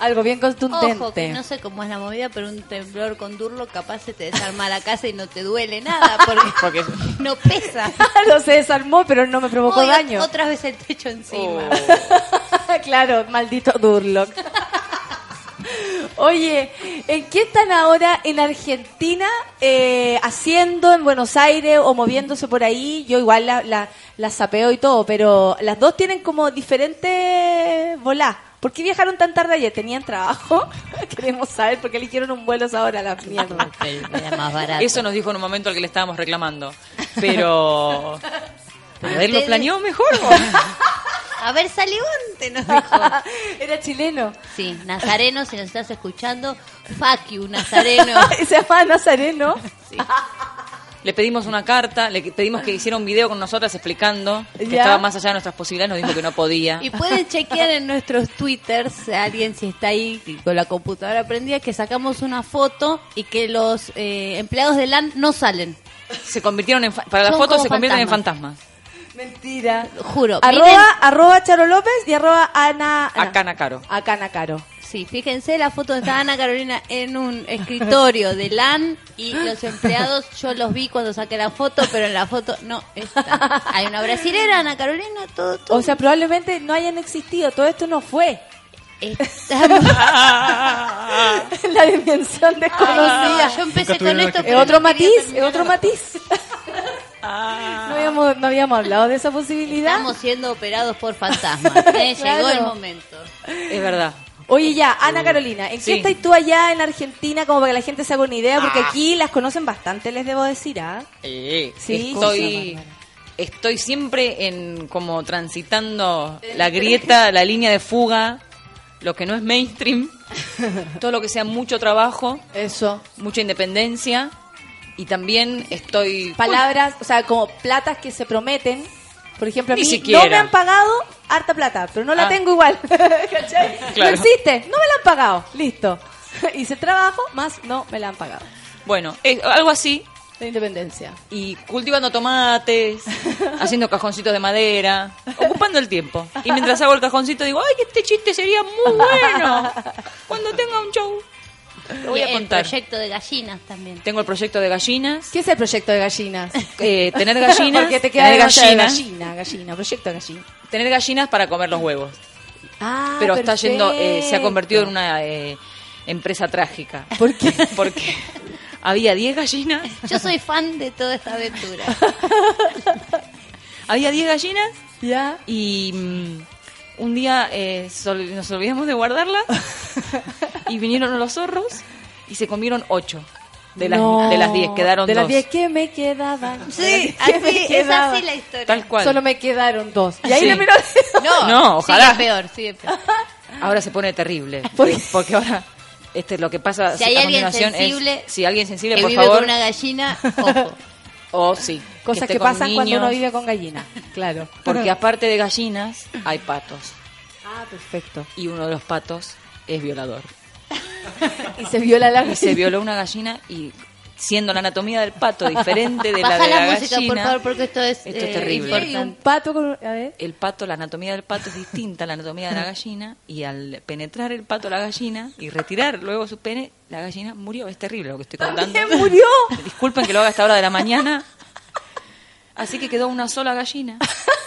[SPEAKER 2] Algo bien contundente.
[SPEAKER 17] Ojo, que no sé cómo es la movida, pero un temblor con Durlock capaz se te desarma la casa y no te duele nada porque,
[SPEAKER 16] Porque
[SPEAKER 17] no pesa.
[SPEAKER 2] no se desarmó, pero no me provocó daño.
[SPEAKER 17] Otra vez el techo encima.
[SPEAKER 2] claro, maldito Durlock. Oye, ¿en qué están ahora en Argentina eh, haciendo en Buenos Aires o moviéndose por ahí? Yo igual la, la, la sapeo y todo, pero las dos tienen como diferentes volás. ¿Por qué viajaron tan tarde ayer? ¿Tenían trabajo? Queremos saber por qué eligieron un vuelo ahora a la mierda.
[SPEAKER 17] Era más barato.
[SPEAKER 16] Eso nos dijo en un momento al que le estábamos reclamando. Pero. A ver, lo
[SPEAKER 17] ustedes-
[SPEAKER 16] planeó mejor.
[SPEAKER 17] A ver, Salivante nos dijo.
[SPEAKER 2] Era chileno.
[SPEAKER 17] Sí, Nazareno, si nos estás escuchando, fuck you, Nazareno.
[SPEAKER 2] Se llama Nazareno.
[SPEAKER 16] Le pedimos una carta, le pedimos que hiciera un video con nosotras explicando que
[SPEAKER 17] Ya.
[SPEAKER 16] estaba más allá de nuestras posibilidades, nos dijo que no podía.
[SPEAKER 17] Y pueden chequear en nuestros twitters, alguien si está ahí con la computadora prendida, que sacamos una foto y que los eh, empleados de LAN no salen.
[SPEAKER 16] Se convirtieron en. Para la
[SPEAKER 17] Son
[SPEAKER 16] foto se convierten en
[SPEAKER 17] fantasmas.
[SPEAKER 2] Mentira.
[SPEAKER 17] Juro.
[SPEAKER 2] Arroba,
[SPEAKER 17] miren-
[SPEAKER 2] arroba Charo López y arroba Ana...
[SPEAKER 16] Acá Caro.
[SPEAKER 2] Acá Caro.
[SPEAKER 17] Sí, fíjense, la foto de Ana Carolina en un escritorio de LAN y los empleados, yo los vi cuando saqué la foto, pero en la foto no está. Hay una brasilera, Ana Carolina, todo, todo.
[SPEAKER 2] O sea, probablemente no hayan existido. Todo esto no fue.
[SPEAKER 17] Estamos-
[SPEAKER 2] la dimensión desconocida.
[SPEAKER 17] Ah, yo empecé con esto,
[SPEAKER 2] Es
[SPEAKER 17] pero
[SPEAKER 2] otro
[SPEAKER 17] no quería
[SPEAKER 2] matiz, es
[SPEAKER 17] terminar.
[SPEAKER 2] otro matiz. No habíamos, no habíamos hablado de esa posibilidad.
[SPEAKER 17] Estamos siendo operados por fantasmas. ¿eh? Llegó
[SPEAKER 2] Claro.
[SPEAKER 17] el momento.
[SPEAKER 16] Es verdad.
[SPEAKER 2] Oye, ya, Ana Carolina, ¿en
[SPEAKER 16] Sí.
[SPEAKER 2] qué estás tú allá en Argentina? Como para que la gente se haga una idea, porque
[SPEAKER 16] Ah.
[SPEAKER 2] aquí las conocen bastante, les debo decir, ¿ah?
[SPEAKER 16] Eh,
[SPEAKER 2] Sí,
[SPEAKER 16] estoy, estoy siempre en como transitando la grieta, la línea de fuga, lo que no es mainstream, todo lo que sea mucho trabajo,
[SPEAKER 2] eso,
[SPEAKER 16] mucha independencia y también estoy
[SPEAKER 2] Palabras, o sea, como platas que se prometen. Por ejemplo, a
[SPEAKER 16] Ni
[SPEAKER 2] mí
[SPEAKER 16] siquiera.
[SPEAKER 2] no me han pagado harta plata, pero no la
[SPEAKER 16] Ah.
[SPEAKER 2] tengo igual. ¿Cachai?
[SPEAKER 16] Claro.
[SPEAKER 2] No existe, no me la han pagado. Listo. Hice trabajo, más no me la han pagado.
[SPEAKER 16] bueno, eh, algo así
[SPEAKER 2] De independencia.
[SPEAKER 16] y cultivando tomates, haciendo cajoncitos de madera, ocupando el tiempo. Y mientras hago el cajoncito digo, ay, este chiste sería muy bueno cuando tenga un show. Lo voy a
[SPEAKER 17] el
[SPEAKER 16] contar.
[SPEAKER 17] proyecto de gallinas también.
[SPEAKER 16] Tengo el proyecto de gallinas.
[SPEAKER 2] ¿Qué es el proyecto de gallinas?
[SPEAKER 16] Eh, tener gallinas,
[SPEAKER 2] Porque te queda
[SPEAKER 16] tener
[SPEAKER 2] de gallina, gallina, proyecto de gallina.
[SPEAKER 16] tener gallinas para comer los huevos.
[SPEAKER 2] Ah,
[SPEAKER 16] Pero está yendo, eh, se ha convertido en
[SPEAKER 2] perfecto.
[SPEAKER 16] una eh, empresa trágica.
[SPEAKER 2] ¿Por qué?
[SPEAKER 16] Porque había 10 gallinas,
[SPEAKER 17] Yo soy fan de toda esta aventura.
[SPEAKER 16] había 10 gallinas
[SPEAKER 2] ¿Ya?
[SPEAKER 16] y mm, un día eh, sol- nos olvidamos de guardarlas y vinieron los zorros y se comieron 8 de las
[SPEAKER 2] No.
[SPEAKER 16] de las 10, quedaron
[SPEAKER 2] De las
[SPEAKER 16] dos.
[SPEAKER 2] 10 que me quedaban.
[SPEAKER 17] Sí,
[SPEAKER 2] De las 10 que me
[SPEAKER 17] así, es
[SPEAKER 2] quedaban.
[SPEAKER 17] así la historia.
[SPEAKER 16] Tal cual.
[SPEAKER 2] Solo me quedaron dos. Y ahí
[SPEAKER 16] Sí.
[SPEAKER 2] miró.
[SPEAKER 17] No,
[SPEAKER 16] No, ojalá.
[SPEAKER 17] Sigue peor, sigue peor.
[SPEAKER 16] Ahora se pone terrible. Porque ahora este lo que pasa
[SPEAKER 17] Si hay alguien sensible
[SPEAKER 16] es si alguien sensible,
[SPEAKER 17] que
[SPEAKER 16] por
[SPEAKER 17] vive
[SPEAKER 16] favor,
[SPEAKER 17] con una gallina, ojo.
[SPEAKER 16] o sí,
[SPEAKER 2] Cosas que pasan cuando uno vive con gallina. Claro.
[SPEAKER 16] Porque aparte de gallinas, hay patos.
[SPEAKER 2] Ah, perfecto.
[SPEAKER 16] Y uno de los patos es violador.
[SPEAKER 2] Y se viola la
[SPEAKER 16] Y se violó una gallina y siendo la anatomía del pato diferente de la de
[SPEAKER 17] la,
[SPEAKER 16] la,
[SPEAKER 17] música, por
[SPEAKER 16] gallina.
[SPEAKER 17] favor, porque esto es,
[SPEAKER 16] Esto es
[SPEAKER 17] eh,
[SPEAKER 16] terrible.
[SPEAKER 2] Y un pato con... A ver.
[SPEAKER 16] El pato, la anatomía del pato es distinta a la anatomía de la gallina y al penetrar el pato a la gallina y retirar luego su pene, la gallina murió. Es terrible lo que estoy contando.
[SPEAKER 2] ¿También murió?
[SPEAKER 16] Disculpen que lo haga a esta hora de la mañana. Así que quedó una sola gallina.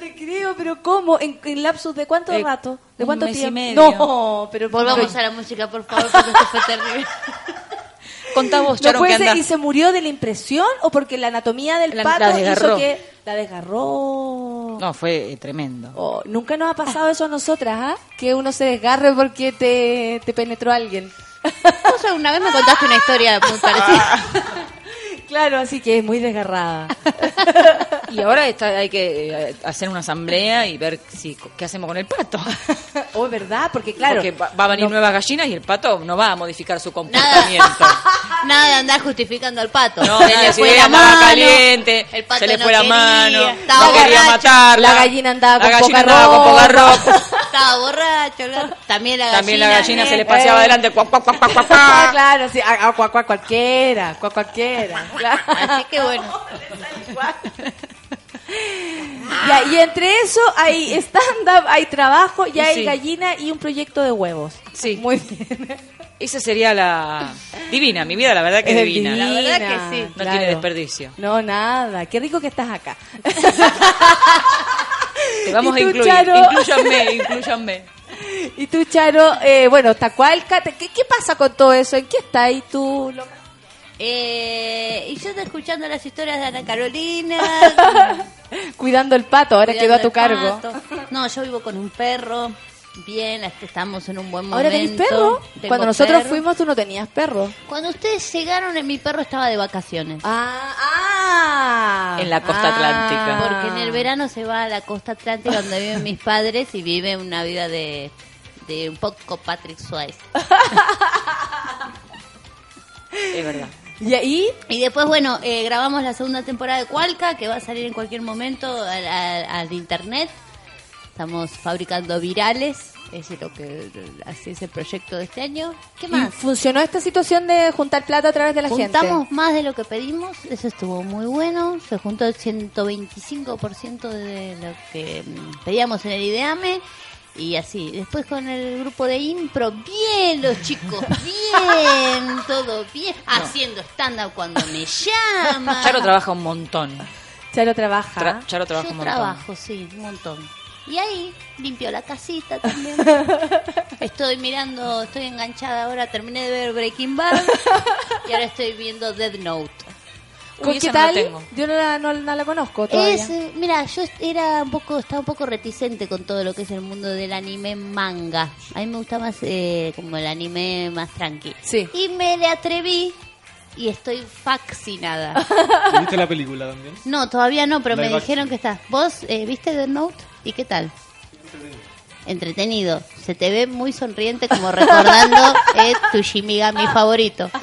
[SPEAKER 2] No te creo, pero ¿cómo? ¿En, en lapsus de cuánto
[SPEAKER 16] Eh,
[SPEAKER 2] rato? ¿De
[SPEAKER 16] un
[SPEAKER 2] cuánto
[SPEAKER 16] mes y
[SPEAKER 2] tiempo?
[SPEAKER 16] medio.
[SPEAKER 2] No, pero
[SPEAKER 17] Volvamos
[SPEAKER 2] pero-
[SPEAKER 17] a la música, por favor, porque esto fue terrible.
[SPEAKER 16] Contá vos,
[SPEAKER 2] No
[SPEAKER 16] Charo,
[SPEAKER 2] puede
[SPEAKER 16] que
[SPEAKER 2] ser. ¿Y se murió de la impresión o porque la anatomía del
[SPEAKER 16] La-
[SPEAKER 2] pato
[SPEAKER 16] la desgarró.
[SPEAKER 2] hizo que la desgarró?
[SPEAKER 16] No, fue eh, tremendo.
[SPEAKER 2] Oh, nunca nos ha pasado eso a nosotras, ¿ah? Que uno se desgarre porque te, te penetró alguien.
[SPEAKER 17] Vos Vos una vez me contaste una historia muy parecida.
[SPEAKER 2] Claro, así que es muy desgarrada.
[SPEAKER 16] Y ahora está, hay que eh, hacer una asamblea y ver si qué hacemos con el pato.
[SPEAKER 2] Oh, verdad, porque claro.
[SPEAKER 16] Porque va, va a venir
[SPEAKER 2] no-
[SPEAKER 16] nuevas gallinas y el pato no va a modificar su comportamiento.
[SPEAKER 17] Nada de andar justificando al pato.
[SPEAKER 16] No,
[SPEAKER 17] se le fue la mano.
[SPEAKER 16] caliente,
[SPEAKER 17] el pato
[SPEAKER 16] se le
[SPEAKER 17] no
[SPEAKER 16] fue la mano,
[SPEAKER 17] estaba
[SPEAKER 16] no quería
[SPEAKER 17] borracho,
[SPEAKER 16] matarla.
[SPEAKER 2] La gallina andaba
[SPEAKER 16] La
[SPEAKER 2] con
[SPEAKER 16] gallina
[SPEAKER 2] poca
[SPEAKER 16] andaba con poca
[SPEAKER 2] ropa.
[SPEAKER 17] Estaba borracho. la- También la gallina.
[SPEAKER 16] También la gallina se le
[SPEAKER 17] eh.
[SPEAKER 16] paseaba
[SPEAKER 2] Eh.
[SPEAKER 16] adelante. Cuac, cuac, cuac, cuac, cuac,
[SPEAKER 2] Ah,
[SPEAKER 16] cuac.
[SPEAKER 2] claro, sí, a, a cuac, cuac, cualquiera, cuac, cualquiera. Claro.
[SPEAKER 17] Así que bueno.
[SPEAKER 2] Ya, y entre eso hay stand-up, hay trabajo y hay
[SPEAKER 16] Sí.
[SPEAKER 2] gallina y un proyecto de huevos.
[SPEAKER 16] Sí.
[SPEAKER 2] Muy bien.
[SPEAKER 16] Esa sería la divina, mi vida, la verdad que es divina.
[SPEAKER 2] divina,
[SPEAKER 17] La verdad que sí.
[SPEAKER 16] No
[SPEAKER 2] claro.
[SPEAKER 16] tiene desperdicio.
[SPEAKER 2] No, nada. Qué rico que estás acá.
[SPEAKER 16] Te vamos
[SPEAKER 2] ¿Y
[SPEAKER 16] a incluir.
[SPEAKER 2] Charo?
[SPEAKER 16] Inclúyanme, inclúyanme.
[SPEAKER 2] Y tú, Charo, eh, bueno, Tacualca, ¿qué, ¿qué pasa con todo eso? ¿En qué está ahí tú? Lo-
[SPEAKER 17] Eh, y yo estoy escuchando las historias de Ana Carolina.
[SPEAKER 2] Cuidando el pato, ahora quedó a tu cargo.
[SPEAKER 17] pato. No, yo vivo con un perro. Bien, est- estamos en un buen momento.
[SPEAKER 2] ¿Ahora tenés perro?
[SPEAKER 17] Tengo
[SPEAKER 2] Cuando nosotros
[SPEAKER 17] perro.
[SPEAKER 2] fuimos tú no tenías perro.
[SPEAKER 17] Cuando ustedes llegaron, eh, mi perro estaba de vacaciones.
[SPEAKER 2] Ah, ah.
[SPEAKER 16] En la costa atlántica.
[SPEAKER 17] Porque en el verano se va a la costa atlántica donde viven mis padres y vive una vida de, de un poco Patrick Swayze.
[SPEAKER 16] Es verdad.
[SPEAKER 2] ¿Y ahí?
[SPEAKER 17] Y después, bueno, eh, grabamos la segunda temporada de Cualca, que va a salir en cualquier momento al, al- al internet. Estamos fabricando virales, ese es lo que así es el proyecto de este año. ¿Qué
[SPEAKER 2] ¿Y
[SPEAKER 17] más?
[SPEAKER 2] funcionó esta situación de juntar plata a través de la
[SPEAKER 17] Juntamos
[SPEAKER 2] gente?
[SPEAKER 17] más de lo que pedimos, eso estuvo muy bueno. Se juntó el 125% de lo que mm, pedíamos en el IDEAME. Y así, después con el grupo de impro, bien los chicos, bien, todo bien, haciendo stand-up cuando me llaman.
[SPEAKER 16] Charo trabaja un montón.
[SPEAKER 2] Charo trabaja.
[SPEAKER 16] Tra- Charo trabaja
[SPEAKER 17] Yo
[SPEAKER 16] un montón.
[SPEAKER 17] trabajo, sí, un montón. Y ahí limpio la casita también. estoy mirando, estoy enganchada ahora, terminé de ver Breaking Bad y ahora estoy viendo Dead Note.
[SPEAKER 2] ¿Con
[SPEAKER 16] Uy,
[SPEAKER 2] qué
[SPEAKER 16] no la
[SPEAKER 2] tal?
[SPEAKER 16] tengo.
[SPEAKER 2] Yo no la, no, no la conozco todavía.
[SPEAKER 17] Es, eh, mira, yo era un poco, estaba un poco reticente con todo lo que es el mundo del anime manga. A mí me gusta más eh, como el anime más tranqui.
[SPEAKER 2] Sí.
[SPEAKER 17] Y me le atreví y estoy fascinada.
[SPEAKER 3] ¿Viste la película también?
[SPEAKER 17] No, todavía no, pero me dijeron que está. ¿Vos eh, viste The Note? ¿Y qué tal? Entretenido. Se te ve muy sonriente como recordando eh, tu Shimigami favorito.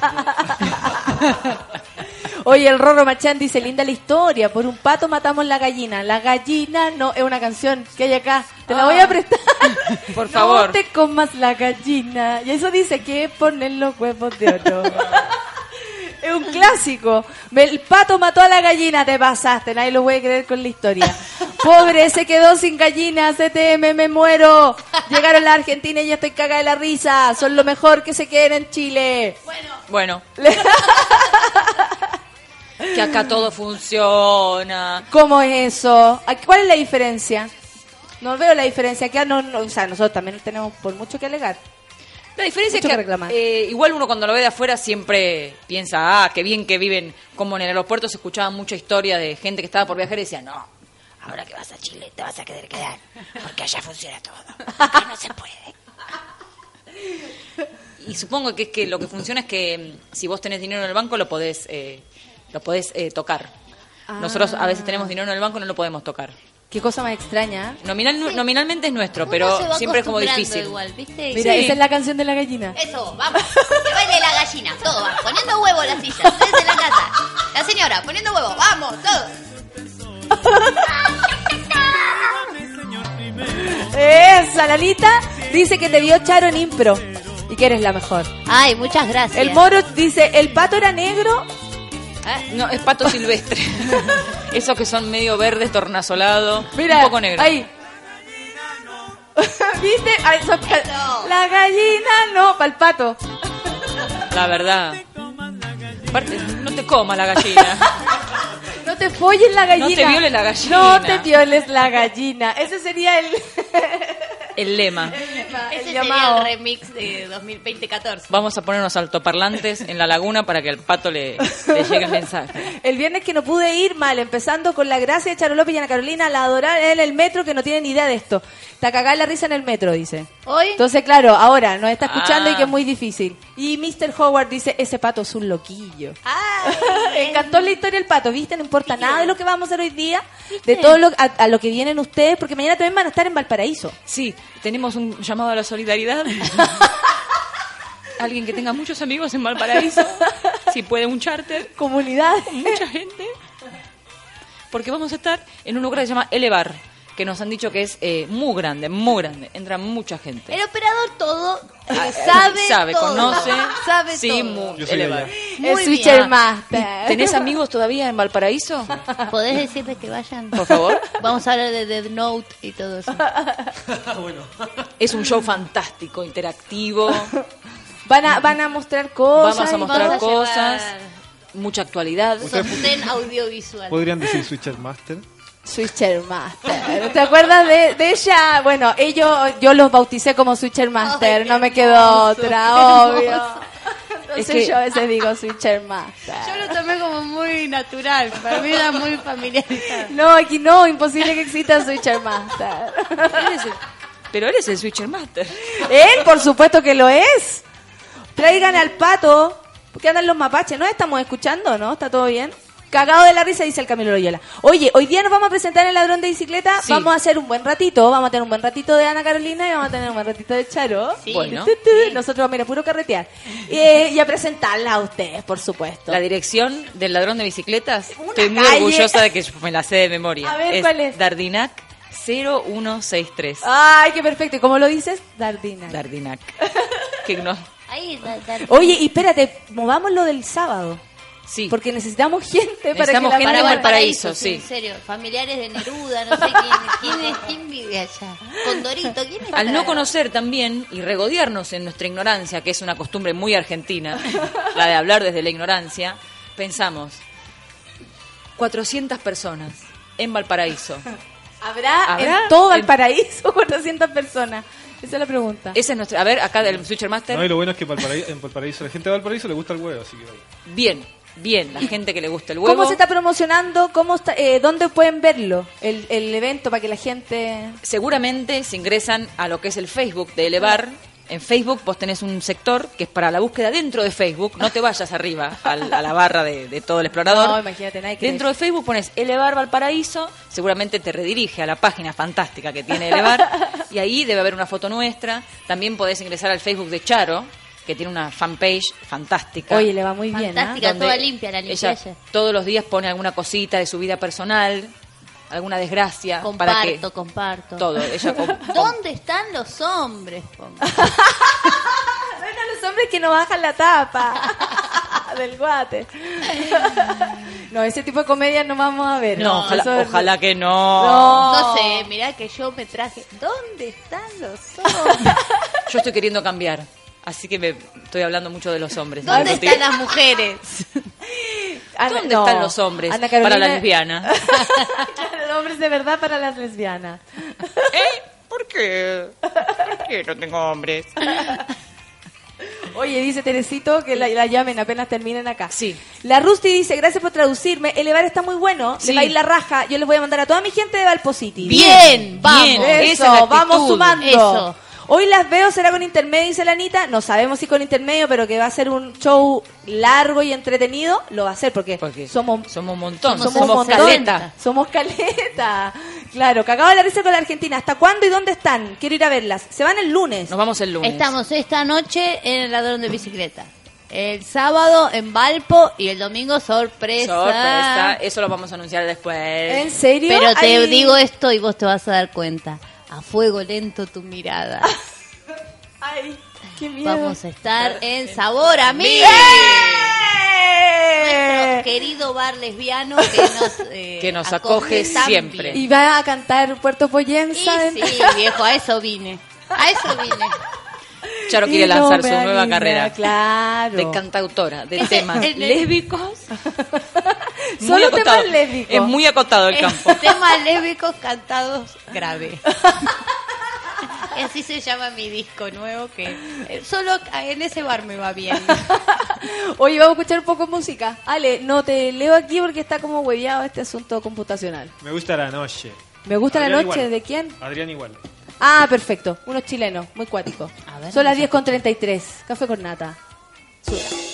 [SPEAKER 2] Oye, el Rorro Machán dice, linda la historia, por un pato matamos la gallina. La gallina no, es una canción que hay acá. Te la
[SPEAKER 16] Ah.
[SPEAKER 2] voy a prestar.
[SPEAKER 16] Por
[SPEAKER 2] No
[SPEAKER 16] favor.
[SPEAKER 2] te comas la gallina. Y eso dice que ponen los huevos de oro. es un clásico. El pato mató a la gallina, te pasaste. Nadie lo puede creer con la historia. Pobre, se quedó sin gallina. CTM, me muero. Llegaron la Argentina y ya estoy cagada de la risa. Son lo mejor que se queden en Chile.
[SPEAKER 16] Bueno. que acá todo funciona.
[SPEAKER 2] ¿Cómo es eso? ¿A- ¿Cuál es la diferencia? No veo la diferencia. Acá no, no- o sea, nosotros también tenemos por mucho que alegar.
[SPEAKER 16] La diferencia
[SPEAKER 2] Mucho
[SPEAKER 16] es
[SPEAKER 2] que
[SPEAKER 16] que eh, igual uno cuando lo ve de afuera siempre piensa, ah, qué bien que viven, como en el aeropuerto se escuchaba mucha historia de gente que estaba por viajar y decía, no, ahora que vas a Chile te vas a querer quedar, porque allá funciona todo, acá no se puede. Y supongo que es que lo que funciona es que mm, si vos tenés dinero en el banco lo podés, eh, lo podés eh, tocar. Nosotros a veces tenemos dinero en el banco y no lo podemos tocar.
[SPEAKER 2] Qué cosa más extraña.
[SPEAKER 16] Nominal, Nominalmente es nuestro,
[SPEAKER 17] Uno
[SPEAKER 16] pero siempre es como difícil.
[SPEAKER 17] Igual, ¿viste?
[SPEAKER 2] Mira,
[SPEAKER 17] Sí.
[SPEAKER 2] esa es la canción de la gallina.
[SPEAKER 17] Eso, vamos. Que baile la gallina, todo va. Poniendo huevo en la silla, ustedes en la casa. La señora, poniendo huevo, vamos, todos.
[SPEAKER 2] Esa, Lalita dice que te vio Charo en impro y que eres la mejor.
[SPEAKER 17] Ay, muchas gracias.
[SPEAKER 2] El Moro dice, el pato era negro.
[SPEAKER 16] No, es pato silvestre. Esos que son medio verdes, tornasolado,
[SPEAKER 2] Mira,
[SPEAKER 16] un poco negro.
[SPEAKER 2] ahí. ¿Viste? Ay, La gallina no, para el pato.
[SPEAKER 16] La verdad. Aparte, no te comas la gallina.
[SPEAKER 2] No te folles la gallina.
[SPEAKER 16] No te violes la gallina.
[SPEAKER 2] No te violes la gallina. Ese sería el,
[SPEAKER 16] El lema.
[SPEAKER 17] Ese
[SPEAKER 2] el
[SPEAKER 17] sería
[SPEAKER 2] llamado.
[SPEAKER 17] el remix de 2020-14.
[SPEAKER 16] Vamos a poner unos altoparlantes en la laguna para que al pato le, le llegue el mensaje.
[SPEAKER 2] El viernes que no pude ir mal, empezando con la gracia de Charo López y Ana Carolina, la adorar en el metro que no tienen ni idea de esto. Está cagada la risa en el metro, dice.
[SPEAKER 17] Hoy,
[SPEAKER 2] Entonces, claro, ahora nos está escuchando
[SPEAKER 16] Ah.
[SPEAKER 2] y que es muy difícil. Y Mr. Howard dice, ese pato es un loquillo. Encantó la historia del pato, ¿viste? No importa nada de lo que vamos a hacer hoy día, de todo lo, a, a lo que vienen ustedes, porque mañana también van a estar en Valparaíso.
[SPEAKER 16] Sí, tenemos un llamado a la solidaridad. Alguien que tenga muchos amigos en Valparaíso, si puede un charter,
[SPEAKER 2] Comunidad.
[SPEAKER 16] mucha gente. Porque vamos a estar en un lugar que se llama Elevar, que nos han dicho que es eh, muy grande, muy grande. Entra mucha gente.
[SPEAKER 17] El operador todo eh,
[SPEAKER 16] Ah,
[SPEAKER 17] sabe,
[SPEAKER 16] sabe,
[SPEAKER 17] todo.
[SPEAKER 16] conoce.
[SPEAKER 17] sabe
[SPEAKER 16] Sí,
[SPEAKER 17] todo.
[SPEAKER 16] muy
[SPEAKER 3] allá.
[SPEAKER 17] Muy
[SPEAKER 2] el
[SPEAKER 17] bien.
[SPEAKER 2] Switcher
[SPEAKER 16] Ah,
[SPEAKER 2] Master.
[SPEAKER 16] ¿Tenés amigos todavía en Valparaíso?
[SPEAKER 17] ¿Podés decirles que vayan?
[SPEAKER 16] Por favor.
[SPEAKER 17] Vamos a hablar de Dead Note y todo eso.
[SPEAKER 16] Es un show fantástico, interactivo.
[SPEAKER 2] Van a, van a mostrar cosas.
[SPEAKER 16] Vamos a mostrar
[SPEAKER 17] Vamos a
[SPEAKER 16] cosas,
[SPEAKER 17] llevar
[SPEAKER 16] mucha actualidad.
[SPEAKER 17] sostén audiovisual.
[SPEAKER 3] ¿Podrían decir Switcher Master?
[SPEAKER 2] Switcher Master. ¿Te acuerdas de, de ella? Bueno, ellos, yo los bauticé como Switcher Master,
[SPEAKER 17] Ay,
[SPEAKER 2] no me quedó
[SPEAKER 17] hermoso,
[SPEAKER 2] otra, obvio. Entonces
[SPEAKER 16] que-
[SPEAKER 2] yo a veces digo Switcher Master.
[SPEAKER 17] Yo lo tomé como muy natural. Para mí era muy familiarizado.
[SPEAKER 2] No, aquí no, imposible que exista Switcher Master.
[SPEAKER 16] Eres el- pero eres el Switcher Master.
[SPEAKER 2] Él, por supuesto que lo es. Traigan al pato. ¿Qué andan los mapaches? ¿No estamos escuchando, no? ¿Está todo bien? Cagado de la risa, dice el Camilo Loyola. Oye, hoy día nos vamos a presentar en el ladrón de bicicleta.
[SPEAKER 16] Sí.
[SPEAKER 2] Vamos a hacer un buen ratito. Vamos a tener un buen ratito de Ana Carolina y vamos a tener un buen ratito de Charo.
[SPEAKER 17] Sí.
[SPEAKER 16] Bueno.
[SPEAKER 2] Tu, tu, tu. Nosotros vamos a ir a puro carretear. Eh, y a presentarla a ustedes, por supuesto.
[SPEAKER 16] La dirección del ladrón de bicicletas, estoy muy
[SPEAKER 2] calle.
[SPEAKER 16] orgullosa de que yo me la sé de memoria.
[SPEAKER 2] A ver, ¿cuál es?
[SPEAKER 16] Dardinac 0163.
[SPEAKER 2] Ay, qué perfecto. ¿Y cómo lo dices? Dardina.
[SPEAKER 16] Dardinac. que no,
[SPEAKER 2] Oye, y espérate, movamos lo del sábado.
[SPEAKER 16] Sí.
[SPEAKER 2] Porque necesitamos gente para
[SPEAKER 16] Necesitamos
[SPEAKER 2] que la
[SPEAKER 16] gente
[SPEAKER 17] Para
[SPEAKER 16] en
[SPEAKER 2] para
[SPEAKER 16] Valparaíso,
[SPEAKER 17] sí,
[SPEAKER 16] sí.
[SPEAKER 17] En serio, familiares de Neruda, no sé quién, quién, es, quién vive allá. Condorito, ¿quién está?
[SPEAKER 16] Al no conocer también y regodearnos en nuestra ignorancia, que es una costumbre muy argentina, la de hablar desde la ignorancia, pensamos, 400 personas en Valparaíso.
[SPEAKER 2] ¿Habrá,
[SPEAKER 16] ¿Habrá?
[SPEAKER 2] en todo
[SPEAKER 16] En-
[SPEAKER 2] Valparaíso 400 personas? Esa es la pregunta.
[SPEAKER 16] Esa es nuestra... A ver, acá del Switcher Master.
[SPEAKER 3] No, y lo bueno es que en Valparaíso, la gente de Valparaíso le gusta el huevo, así que.
[SPEAKER 16] Bien, bien, la gente que le gusta el huevo.
[SPEAKER 2] ¿Cómo se está promocionando? ¿Cómo está, eh, ¿Dónde pueden verlo? El, el evento para que la gente...
[SPEAKER 16] Seguramente se ingresan a lo que es el Facebook de Elevar. En Facebook vos tenés un sector que es para la búsqueda dentro de Facebook. No te vayas arriba al- a la barra de, de todo el explorador.
[SPEAKER 2] No, imagínate, nadie
[SPEAKER 16] Dentro de Facebook pones Elevar Valparaíso, seguramente te redirige a la página fantástica que tiene Elevar y ahí debe haber una foto nuestra. También podés ingresar al Facebook de Charo, que tiene una fanpage fantástica.
[SPEAKER 2] Oye, le va muy bien, ¿ah?
[SPEAKER 17] Fantástica, toda limpia, la
[SPEAKER 16] ella
[SPEAKER 17] ella.
[SPEAKER 16] todos los días pone alguna cosita de su vida personal, alguna desgracia para que
[SPEAKER 17] Comparto, comparto.
[SPEAKER 16] todo. Ella com-
[SPEAKER 17] ¿Dónde están los hombres?
[SPEAKER 2] Ven a los hombres que no bajan la tapa del guate. no, ese tipo de comedia no vamos a ver.
[SPEAKER 16] No, ojalá,
[SPEAKER 2] eso es-
[SPEAKER 16] ojalá que no.
[SPEAKER 2] No.
[SPEAKER 17] No sé, mirá que yo me traje. ¿Dónde están los hombres?
[SPEAKER 16] Yo estoy queriendo cambiar. Así que me estoy hablando mucho de los hombres.
[SPEAKER 17] ¿Dónde están las mujeres?
[SPEAKER 2] Ana-
[SPEAKER 16] ¿Dónde
[SPEAKER 2] no.
[SPEAKER 16] están los hombres
[SPEAKER 2] Ana
[SPEAKER 16] para
[SPEAKER 2] Carolina-
[SPEAKER 16] la lesbiana?
[SPEAKER 2] Claro, los hombres de verdad para las lesbianas.
[SPEAKER 16] ¿Por qué? ¿Por qué no tengo hombres?
[SPEAKER 2] Oye, dice Teresito que la, la llamen apenas terminen acá.
[SPEAKER 16] Sí.
[SPEAKER 2] La Rusty dice, gracias por traducirme. Elevar está muy bueno.
[SPEAKER 16] Sí.
[SPEAKER 2] Le va a ir la raja. Yo les voy a mandar a toda mi gente de Valpositi.
[SPEAKER 17] Bien, vamos.
[SPEAKER 16] bien.
[SPEAKER 2] Eso,
[SPEAKER 16] Esa es la actitud.
[SPEAKER 2] vamos sumando.
[SPEAKER 17] Eso.
[SPEAKER 2] Hoy las veo, será con intermedio, dice la Anita. No sabemos si con intermedio, pero que va a ser un show largo y entretenido, lo va a ser porque,
[SPEAKER 16] Porque
[SPEAKER 2] somos
[SPEAKER 16] somos un montón,
[SPEAKER 2] somos,
[SPEAKER 16] somos,
[SPEAKER 2] montón.
[SPEAKER 16] caleta.
[SPEAKER 2] Somos caleta. Claro, cagado de la risa con la Argentina. ¿Hasta cuándo y dónde están? Quiero ir a verlas. Se van el lunes.
[SPEAKER 16] Nos vamos el lunes.
[SPEAKER 17] Estamos esta noche en el ladrón de bicicleta. El sábado en Valpo y el domingo sorpresa.
[SPEAKER 16] Sorpresa, eso lo vamos a anunciar después.
[SPEAKER 2] ¿En serio?
[SPEAKER 17] Pero te
[SPEAKER 2] Ay.
[SPEAKER 17] digo esto y vos te vas a dar cuenta. A fuego lento tu mirada.
[SPEAKER 2] Ay, qué miedo.
[SPEAKER 17] Vamos a estar en Sabor a mí. Nuestro querido bar lesbiano que nos, eh,
[SPEAKER 16] Que nos acoge siempre.
[SPEAKER 2] Y va a cantar Puerto
[SPEAKER 17] Y
[SPEAKER 2] Poyensa.
[SPEAKER 17] sí, viejo, a eso vine. A eso vine.
[SPEAKER 16] Charo quiere
[SPEAKER 2] no
[SPEAKER 16] lanzar su nueva
[SPEAKER 2] anima,
[SPEAKER 16] carrera.
[SPEAKER 2] Claro.
[SPEAKER 16] De cantautora, de temas lésbicos. Muy
[SPEAKER 2] Solo
[SPEAKER 16] acotado.
[SPEAKER 2] temas lésbicos.
[SPEAKER 16] Es muy acotado el campo.
[SPEAKER 17] Temas lésbicos cantados grave. Y así se llama mi disco nuevo que eh, solo en ese bar me va bien.
[SPEAKER 2] Oye, vamos a escuchar un poco de música. Ale, no te leo aquí porque está como hueveado este asunto computacional.
[SPEAKER 3] Me gusta la noche.
[SPEAKER 2] Me gusta la noche,
[SPEAKER 3] igual.
[SPEAKER 2] ¿de quién?
[SPEAKER 3] Adrián igual.
[SPEAKER 2] Ah, perfecto. Unos chilenos, muy cuáticos.
[SPEAKER 17] A ver,
[SPEAKER 2] Son las
[SPEAKER 17] vamos
[SPEAKER 2] 10 con 33. Café con nata.
[SPEAKER 18] Siento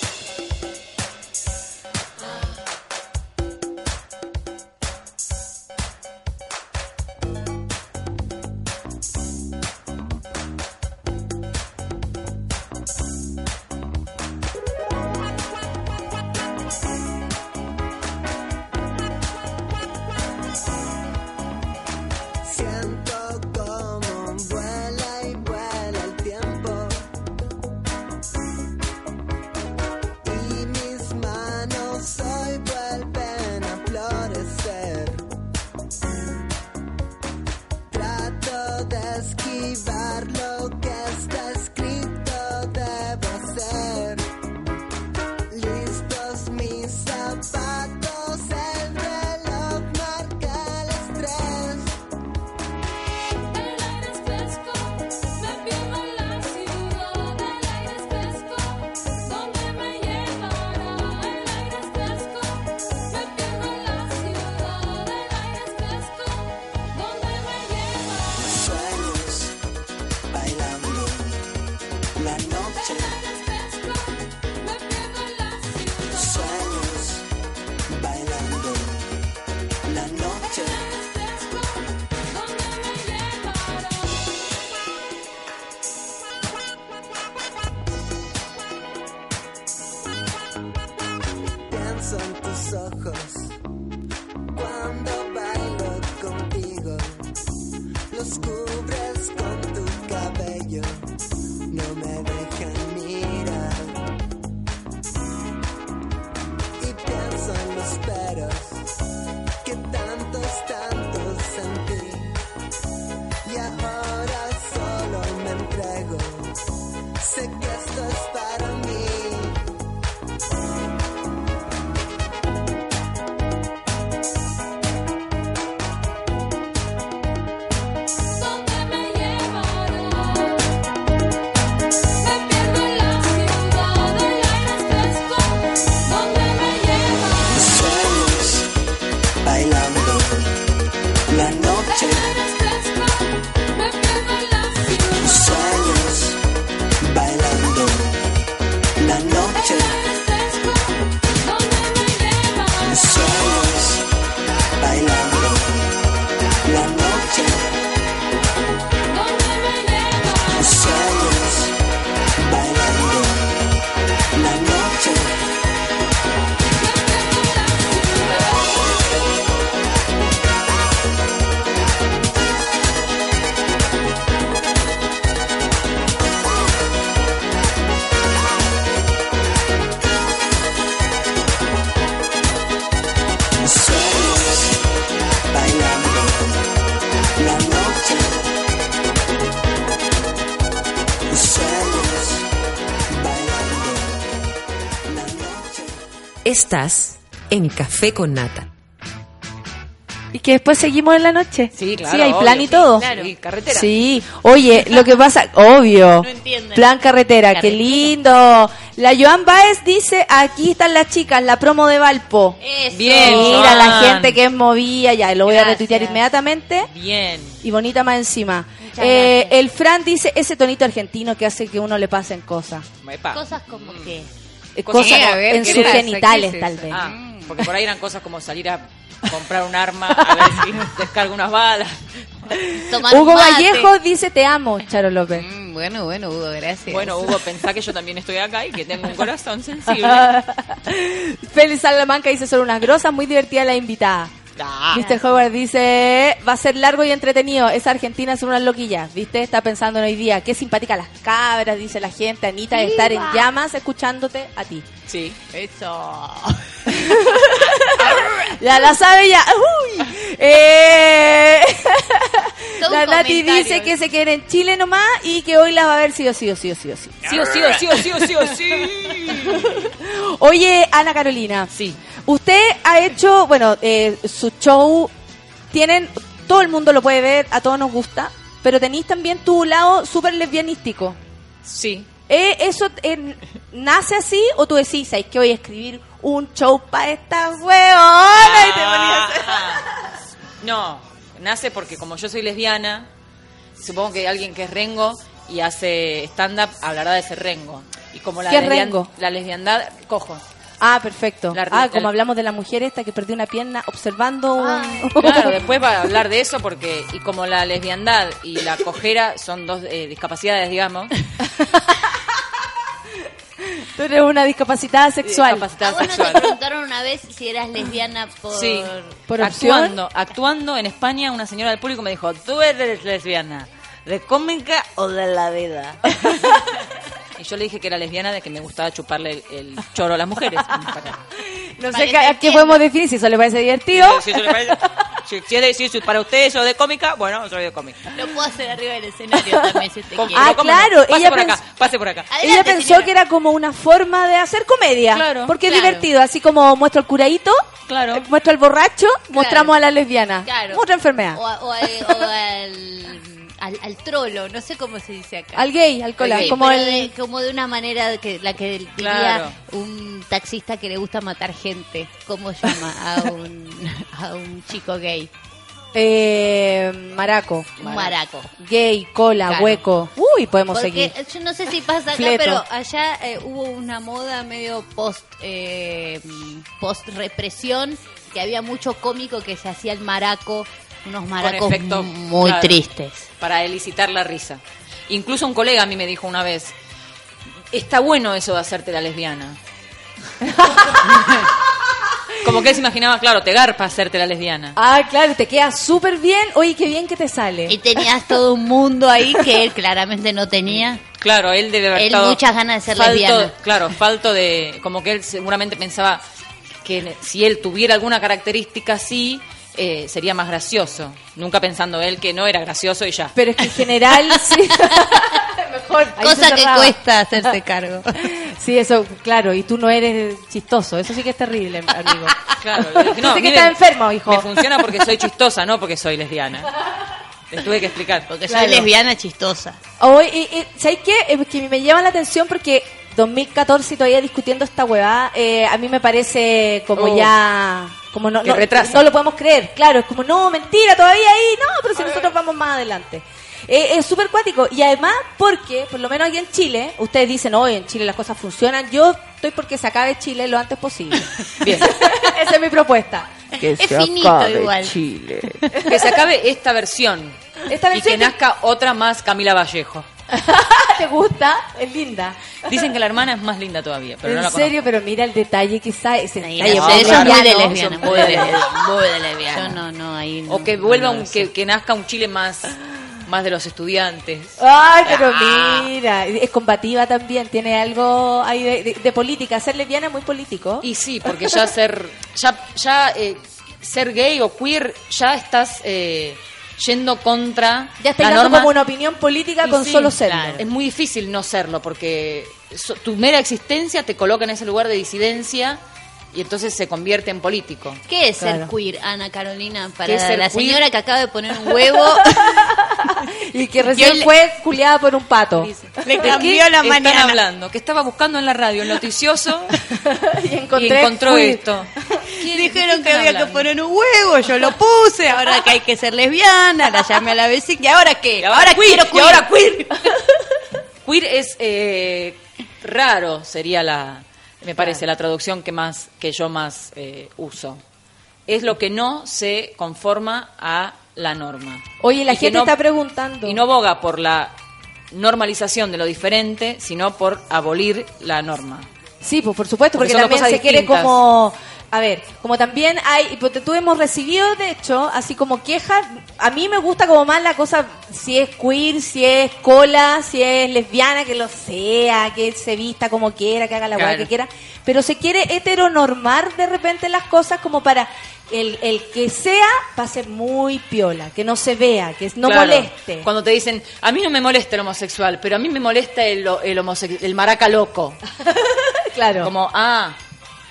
[SPEAKER 1] Estás en Café con Nata.
[SPEAKER 2] Y que después seguimos en la noche.
[SPEAKER 16] Sí, claro,
[SPEAKER 2] Sí, hay
[SPEAKER 16] obvio,
[SPEAKER 2] plan y
[SPEAKER 16] sí,
[SPEAKER 2] todo.
[SPEAKER 16] claro. Sí, carretera.
[SPEAKER 2] Sí. Oye, lo que pasa, obvio.
[SPEAKER 16] No entienden.
[SPEAKER 2] plan carretera, qué lindo. La Joan Baez dice, aquí están las chicas, la promo de Valpo.
[SPEAKER 16] Bien,
[SPEAKER 2] Mira, la gente que es movida, ya lo voy a retuitear inmediatamente.
[SPEAKER 16] Bien.
[SPEAKER 2] Y bonita más encima. Eh, el Fran dice, ese tonito argentino que hace que uno le pasen cosas.
[SPEAKER 17] Cosas como que.
[SPEAKER 16] Cosas- a ver,
[SPEAKER 2] en
[SPEAKER 16] ¿qué
[SPEAKER 2] sus genitales,
[SPEAKER 16] ¿Qué es
[SPEAKER 2] tal vez.
[SPEAKER 16] Ah, porque por ahí eran cosas como salir a comprar un arma, a ver si descarga unas balas.
[SPEAKER 2] Hugo Vallejo dice, te amo, Charo López.
[SPEAKER 14] Bueno, bueno, Hugo, gracias.
[SPEAKER 16] Bueno, Hugo, pensá que yo también estoy acá y que tengo un corazón sensible.
[SPEAKER 2] Félix Salamanca dice, son unas grosas, muy divertida la invitada. Mr. Howard dice, va a ser largo y entretenido. Esa Argentina son unas loquillas, ¿viste? Está pensando en hoy día. Qué simpática las cabras, dice la gente. Anita, de estar en llamas escuchándote a ti.
[SPEAKER 16] Sí.
[SPEAKER 14] Eso.
[SPEAKER 2] Ya la sabe ya. Uy. Eh, la Nati dice que se quede en Chile nomás y que hoy la va a ver sí o sí o sí o sí o sí.
[SPEAKER 16] Sí o sí o sí o sí o sí o sí.
[SPEAKER 2] Oye, Ana Carolina.
[SPEAKER 16] Sí.
[SPEAKER 2] Usted ha hecho, bueno, eh, su show, tienen, todo el mundo lo puede ver, a todos nos gusta, pero tenéis también tu lado súper lesbianístico.
[SPEAKER 16] Sí.
[SPEAKER 2] Eh, ¿Eso eh, nace así o tú decís, "Ay, que voy a escribir un show para esta huevona? Y te ponías-
[SPEAKER 16] No, nace porque como yo soy lesbiana, supongo que alguien que es rengo y hace stand-up hablará de ese rengo. Y como la,
[SPEAKER 2] ¿Qué
[SPEAKER 16] lesbian-
[SPEAKER 2] rengo?
[SPEAKER 16] la lesbiandad, cojo.
[SPEAKER 2] Ah, perfecto.
[SPEAKER 16] La-
[SPEAKER 2] ah,
[SPEAKER 16] la-
[SPEAKER 2] como hablamos de la mujer esta que perdió una pierna observando un...
[SPEAKER 16] Claro, después va a hablar de eso porque, y como la lesbiandad y la cojera son dos eh, discapacidades, digamos,
[SPEAKER 2] Tú eres una discapacitada sexual.
[SPEAKER 16] discapacidad
[SPEAKER 17] A no te
[SPEAKER 16] sexual.
[SPEAKER 17] preguntaron una vez si eras lesbiana por...
[SPEAKER 16] Sí,
[SPEAKER 2] ¿Por opción?
[SPEAKER 16] actuando, actuando en España, una señora del público me dijo, ¿tú eres lesbiana? ¿De cómica o de la vida? y yo le dije que era lesbiana de que me gustaba chuparle el, el choro a las mujeres.
[SPEAKER 2] No sé qué- a qué podemos definir, si eso le parece divertido.
[SPEAKER 16] Si, eso le parece- si- si es de- si- si para usted eso de cómica, bueno, soy de cómica.
[SPEAKER 17] Lo puedo hacer arriba del escenario también si te
[SPEAKER 16] ¿Cómo-
[SPEAKER 17] quiere.
[SPEAKER 2] Ah,
[SPEAKER 16] no?
[SPEAKER 2] claro,
[SPEAKER 16] Pase
[SPEAKER 2] ella
[SPEAKER 16] por acá, pase por acá.
[SPEAKER 2] Ella pensó que era como una forma de hacer comedia.
[SPEAKER 16] Claro,
[SPEAKER 2] porque
[SPEAKER 16] claro.
[SPEAKER 2] es divertido. Así como muestro al curadito,
[SPEAKER 16] Claro.
[SPEAKER 2] eh, muestro al borracho, mostramos a la lesbiana.
[SPEAKER 17] Claro.
[SPEAKER 2] Otra enfermedad.
[SPEAKER 17] O, a- o al, o al, al, al trolo, no sé cómo se dice acá.
[SPEAKER 2] Al gay, al cola, como el-
[SPEAKER 17] de, como de una manera que la que diría
[SPEAKER 16] Claro.
[SPEAKER 17] un taxista que le gusta matar gente. ¿Cómo llama a un, a un chico gay?
[SPEAKER 2] Eh, maraco.
[SPEAKER 17] Maraco.
[SPEAKER 2] Gay, cola,
[SPEAKER 17] Claro.
[SPEAKER 2] hueco. Uy, podemos
[SPEAKER 17] Porque
[SPEAKER 2] seguir.
[SPEAKER 17] yo no sé si pasa acá,
[SPEAKER 2] Fleto.
[SPEAKER 17] pero allá eh, hubo una moda medio post eh, post represión que había mucho cómico que se hacía el maraco, unos maracos
[SPEAKER 16] Con efecto,
[SPEAKER 17] muy
[SPEAKER 16] claro,
[SPEAKER 17] tristes.
[SPEAKER 16] Para elicitar la risa. Incluso un colega a mí me dijo una vez, está bueno eso de hacerte la lesbiana. Como que él se imaginaba, claro, te garpa hacerte la lesbiana.
[SPEAKER 2] Ah, claro, te queda súper bien. Oye, qué bien que te sale.
[SPEAKER 17] Y tenías todo un mundo ahí que él claramente no tenía.
[SPEAKER 16] Claro, él debe haber
[SPEAKER 17] Él
[SPEAKER 16] estado
[SPEAKER 17] muchas ganas de ser
[SPEAKER 16] falto-
[SPEAKER 17] lesbiana.
[SPEAKER 16] Claro, falto de... Como que él seguramente pensaba que si él tuviera alguna característica así, eh, sería más gracioso. Nunca pensando él que no era gracioso y ya.
[SPEAKER 2] Pero es que en general, sí. Mejor.
[SPEAKER 17] Cosa que
[SPEAKER 2] cerraba.
[SPEAKER 17] cuesta hacerse cargo.
[SPEAKER 2] Sí, eso, claro, y tú no eres chistoso. Eso sí que es terrible, amigo.
[SPEAKER 16] Claro,
[SPEAKER 2] Dice que
[SPEAKER 16] mire,
[SPEAKER 2] está enfermo, hijo.
[SPEAKER 16] Me funciona porque soy chistosa, no porque soy lesbiana. Les tuve que explicar.
[SPEAKER 17] Porque
[SPEAKER 2] Claro.
[SPEAKER 17] soy lesbiana chistosa.
[SPEAKER 2] Hoy, y, y, ¿Sabes qué? Es que me llama la atención porque 2014 y todavía discutiendo esta huevada, eh, a mí me parece como
[SPEAKER 16] Oh.
[SPEAKER 2] ya... Como no,
[SPEAKER 16] Que
[SPEAKER 2] no,
[SPEAKER 16] retrasa.
[SPEAKER 2] no lo podemos creer, claro, es como, no, mentira, todavía ahí, no, pero si nosotros vamos más adelante. Eh, es súper cuático y además porque, por lo menos aquí en Chile, ustedes dicen, hoy en Chile las cosas funcionan, yo estoy porque se acabe Chile lo antes posible.
[SPEAKER 16] Bien.
[SPEAKER 2] Esa es mi propuesta.
[SPEAKER 16] Que
[SPEAKER 17] Es finito igual.
[SPEAKER 16] Que se acabe esta versión.
[SPEAKER 2] Esta
[SPEAKER 16] Y que
[SPEAKER 2] versión
[SPEAKER 16] nazca otra más Camila Vallejo.
[SPEAKER 2] ¿Te gusta? Es linda.
[SPEAKER 16] Dicen que la hermana es más linda todavía, pero
[SPEAKER 2] en
[SPEAKER 16] no la
[SPEAKER 2] serio, pero mira el detalle que está, ese detalle
[SPEAKER 17] no, es muy de lesbiana,
[SPEAKER 16] son
[SPEAKER 17] muy de
[SPEAKER 16] muy de
[SPEAKER 17] lesbiana. Muy de lesbiana. Yo no, no, ahí no.
[SPEAKER 16] conozco. O que vuelva un, que, que nazca un Chile más, más de los estudiantes.
[SPEAKER 2] Ay, pero
[SPEAKER 16] Ah.
[SPEAKER 2] mira, es combativa también, tiene algo ahí de, de- de política. Ser lesbiana es muy político.
[SPEAKER 16] Y sí, porque ya ser, ya, ya eh, ser gay o queer, ya estás eh, yendo contra
[SPEAKER 2] ya está
[SPEAKER 16] la norma.
[SPEAKER 2] como una opinión política
[SPEAKER 16] Y
[SPEAKER 2] con
[SPEAKER 16] sí,
[SPEAKER 2] solo serlo.
[SPEAKER 16] claro, Es muy difícil no serlo porque so- tu mera existencia te coloca en ese lugar de disidencia y entonces se convierte en político.
[SPEAKER 17] ¿Qué es ser
[SPEAKER 2] Claro.
[SPEAKER 17] queer, Ana Carolina?
[SPEAKER 16] ¿Qué
[SPEAKER 17] Para
[SPEAKER 16] es ser
[SPEAKER 17] la
[SPEAKER 16] queer?
[SPEAKER 17] señora que acaba de poner un huevo.
[SPEAKER 2] Y que recién
[SPEAKER 17] Y él-
[SPEAKER 2] fue culiada por un pato.
[SPEAKER 17] Le
[SPEAKER 16] ¿De
[SPEAKER 17] cambió la
[SPEAKER 16] están
[SPEAKER 17] mañana.
[SPEAKER 16] hablando? Que estaba buscando en la radio el noticioso
[SPEAKER 2] y
[SPEAKER 16] encontró
[SPEAKER 2] queer.
[SPEAKER 16] esto. ¿Quién-
[SPEAKER 17] Dijeron que había que poner un huevo, yo lo puse, ahora que hay que ser lesbiana, la llamé a la vecina, ¿y ahora qué?
[SPEAKER 16] Y ahora queer,
[SPEAKER 17] quiero
[SPEAKER 16] y ahora queer. queer es eh, raro, sería la, me parece, la traducción que más, que yo más eh, uso. Es lo que no se conforma a la norma.
[SPEAKER 2] Oye, la
[SPEAKER 16] Y
[SPEAKER 2] gente
[SPEAKER 16] no-
[SPEAKER 2] está preguntando.
[SPEAKER 16] Y no boga por la normalización de lo diferente, sino por abolir la norma.
[SPEAKER 2] Sí, pues por supuesto,
[SPEAKER 16] Porque
[SPEAKER 2] porque, también se quiere como... A ver, como también hay, y porque tú hemos recibido, de hecho, así como quejas, a mí me gusta como más la cosa, si es queer, si es cola, si es lesbiana, que lo sea, que se vista como quiera, que haga la hueá
[SPEAKER 16] Claro.
[SPEAKER 2] que quiera, pero se quiere heteronormar de repente las cosas como para el, el que sea pase muy piola, que no se vea, que no
[SPEAKER 16] Claro.
[SPEAKER 2] moleste.
[SPEAKER 16] Cuando te dicen, a mí no me molesta el homosexual, pero a mí me molesta el, el, el maraca loco.
[SPEAKER 2] claro.
[SPEAKER 16] Como, ah,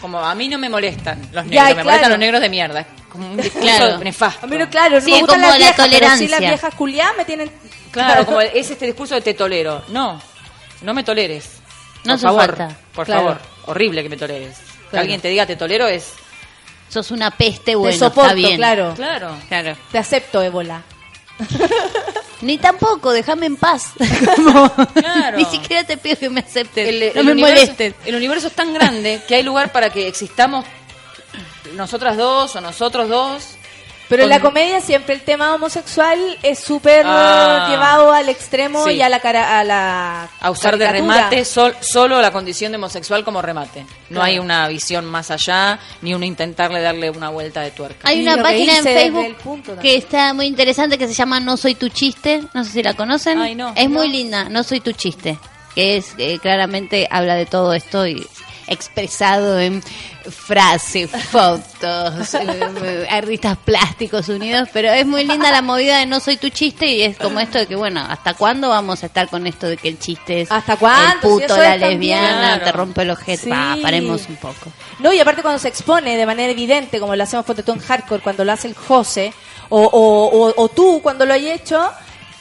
[SPEAKER 16] como a mí no me molestan los negros,
[SPEAKER 2] Ya,
[SPEAKER 16] me
[SPEAKER 2] claro.
[SPEAKER 16] molestan los negros de mierda. Es Como un discurso
[SPEAKER 17] Claro.
[SPEAKER 16] nefasto.
[SPEAKER 2] A mí no, claro, no
[SPEAKER 17] Sí,
[SPEAKER 2] me gustan
[SPEAKER 17] como
[SPEAKER 2] las
[SPEAKER 17] la
[SPEAKER 2] viejas, pero sí
[SPEAKER 17] tolerancia.
[SPEAKER 2] las viejas culiadas me tienen...
[SPEAKER 16] Claro, como es este discurso de te tolero. No, no me toleres.
[SPEAKER 17] No
[SPEAKER 16] por
[SPEAKER 17] hace
[SPEAKER 16] favor,
[SPEAKER 17] falta.
[SPEAKER 16] por
[SPEAKER 2] Claro.
[SPEAKER 16] favor. Horrible que me toleres. Que alguien te diga te tolero es...
[SPEAKER 17] Sos una peste, bueno,
[SPEAKER 2] Te soporto,
[SPEAKER 17] está bien.
[SPEAKER 2] claro.
[SPEAKER 16] Claro.
[SPEAKER 17] Claro.
[SPEAKER 2] Te acepto, ébola.
[SPEAKER 17] Ni tampoco, déjame en paz. Como,
[SPEAKER 16] Claro.
[SPEAKER 17] Ni siquiera te pido que me aceptes.
[SPEAKER 16] el,
[SPEAKER 17] no
[SPEAKER 16] el
[SPEAKER 17] me
[SPEAKER 16] universo,
[SPEAKER 17] molestes.
[SPEAKER 16] el universo es tan grande que hay lugar para que existamos nosotras dos o nosotros dos.
[SPEAKER 2] Pero en la comedia siempre el tema homosexual es súper
[SPEAKER 16] Ah.
[SPEAKER 2] llevado al extremo
[SPEAKER 16] Sí.
[SPEAKER 2] y a la cara a la
[SPEAKER 16] A usar de remate sol- solo la condición de homosexual como remate. No
[SPEAKER 2] Claro.
[SPEAKER 16] hay una visión más allá, ni un intentarle darle una vuelta de tuerca.
[SPEAKER 17] Hay una página en Facebook que está muy interesante que se llama No Soy Tu Chiste. No sé si la conocen.
[SPEAKER 16] Ay, no,
[SPEAKER 17] es
[SPEAKER 16] no.
[SPEAKER 17] muy linda, No Soy Tu Chiste. Que es eh, claramente habla de todo esto y expresado en frases, fotos, eh, artistas plásticos unidos. Pero es muy linda la movida de No Soy Tu Chiste y es como esto de que, bueno, ¿hasta cuándo vamos a estar con esto de que el chiste es
[SPEAKER 2] ¿Hasta cuándo?
[SPEAKER 17] el puto,
[SPEAKER 2] Si
[SPEAKER 17] la lesbiana,
[SPEAKER 16] Claro.
[SPEAKER 17] te rompe el ojete?
[SPEAKER 2] Sí.
[SPEAKER 17] Va, paremos un poco.
[SPEAKER 2] No, y aparte cuando se expone de manera evidente, como lo hacemos tú en hardcore, cuando lo hace el José, o, o, o, o tú cuando lo hay hecho,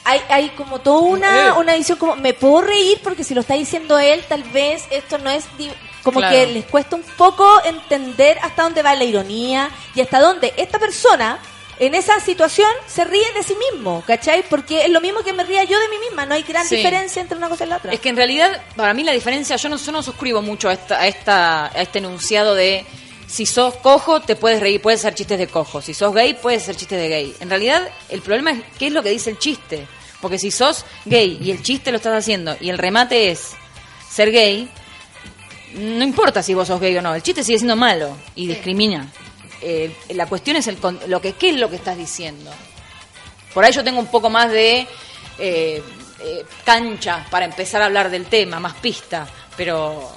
[SPEAKER 2] hay, hay como toda una,
[SPEAKER 16] Eh.
[SPEAKER 2] una edición como, me puedo reír porque si lo está diciendo él, tal vez esto no es... Como
[SPEAKER 16] Claro.
[SPEAKER 2] que les cuesta un poco entender hasta dónde va la ironía y hasta dónde esta persona en esa situación se ríe de sí mismo, ¿cachai? Porque es lo mismo que me ría yo de mí misma, no hay gran
[SPEAKER 16] Sí.
[SPEAKER 2] diferencia entre una cosa y la otra.
[SPEAKER 16] Es que en realidad, para mí la diferencia, yo no, yo no suscribo mucho a, esta, a, esta, a este enunciado de si sos cojo, te puedes reír, puedes hacer chistes de cojo. Si sos gay, puedes hacer chistes de gay. En realidad, el problema es qué es lo que dice el chiste. Porque si sos gay y el chiste lo estás haciendo y el remate es ser gay, no importa si vos sos gay o no, el chiste sigue siendo malo y discrimina. Eh, la cuestión es el, lo que, qué es lo que estás diciendo. Por ahí yo tengo un poco más de eh, eh, cancha para empezar a hablar del tema, más pista, pero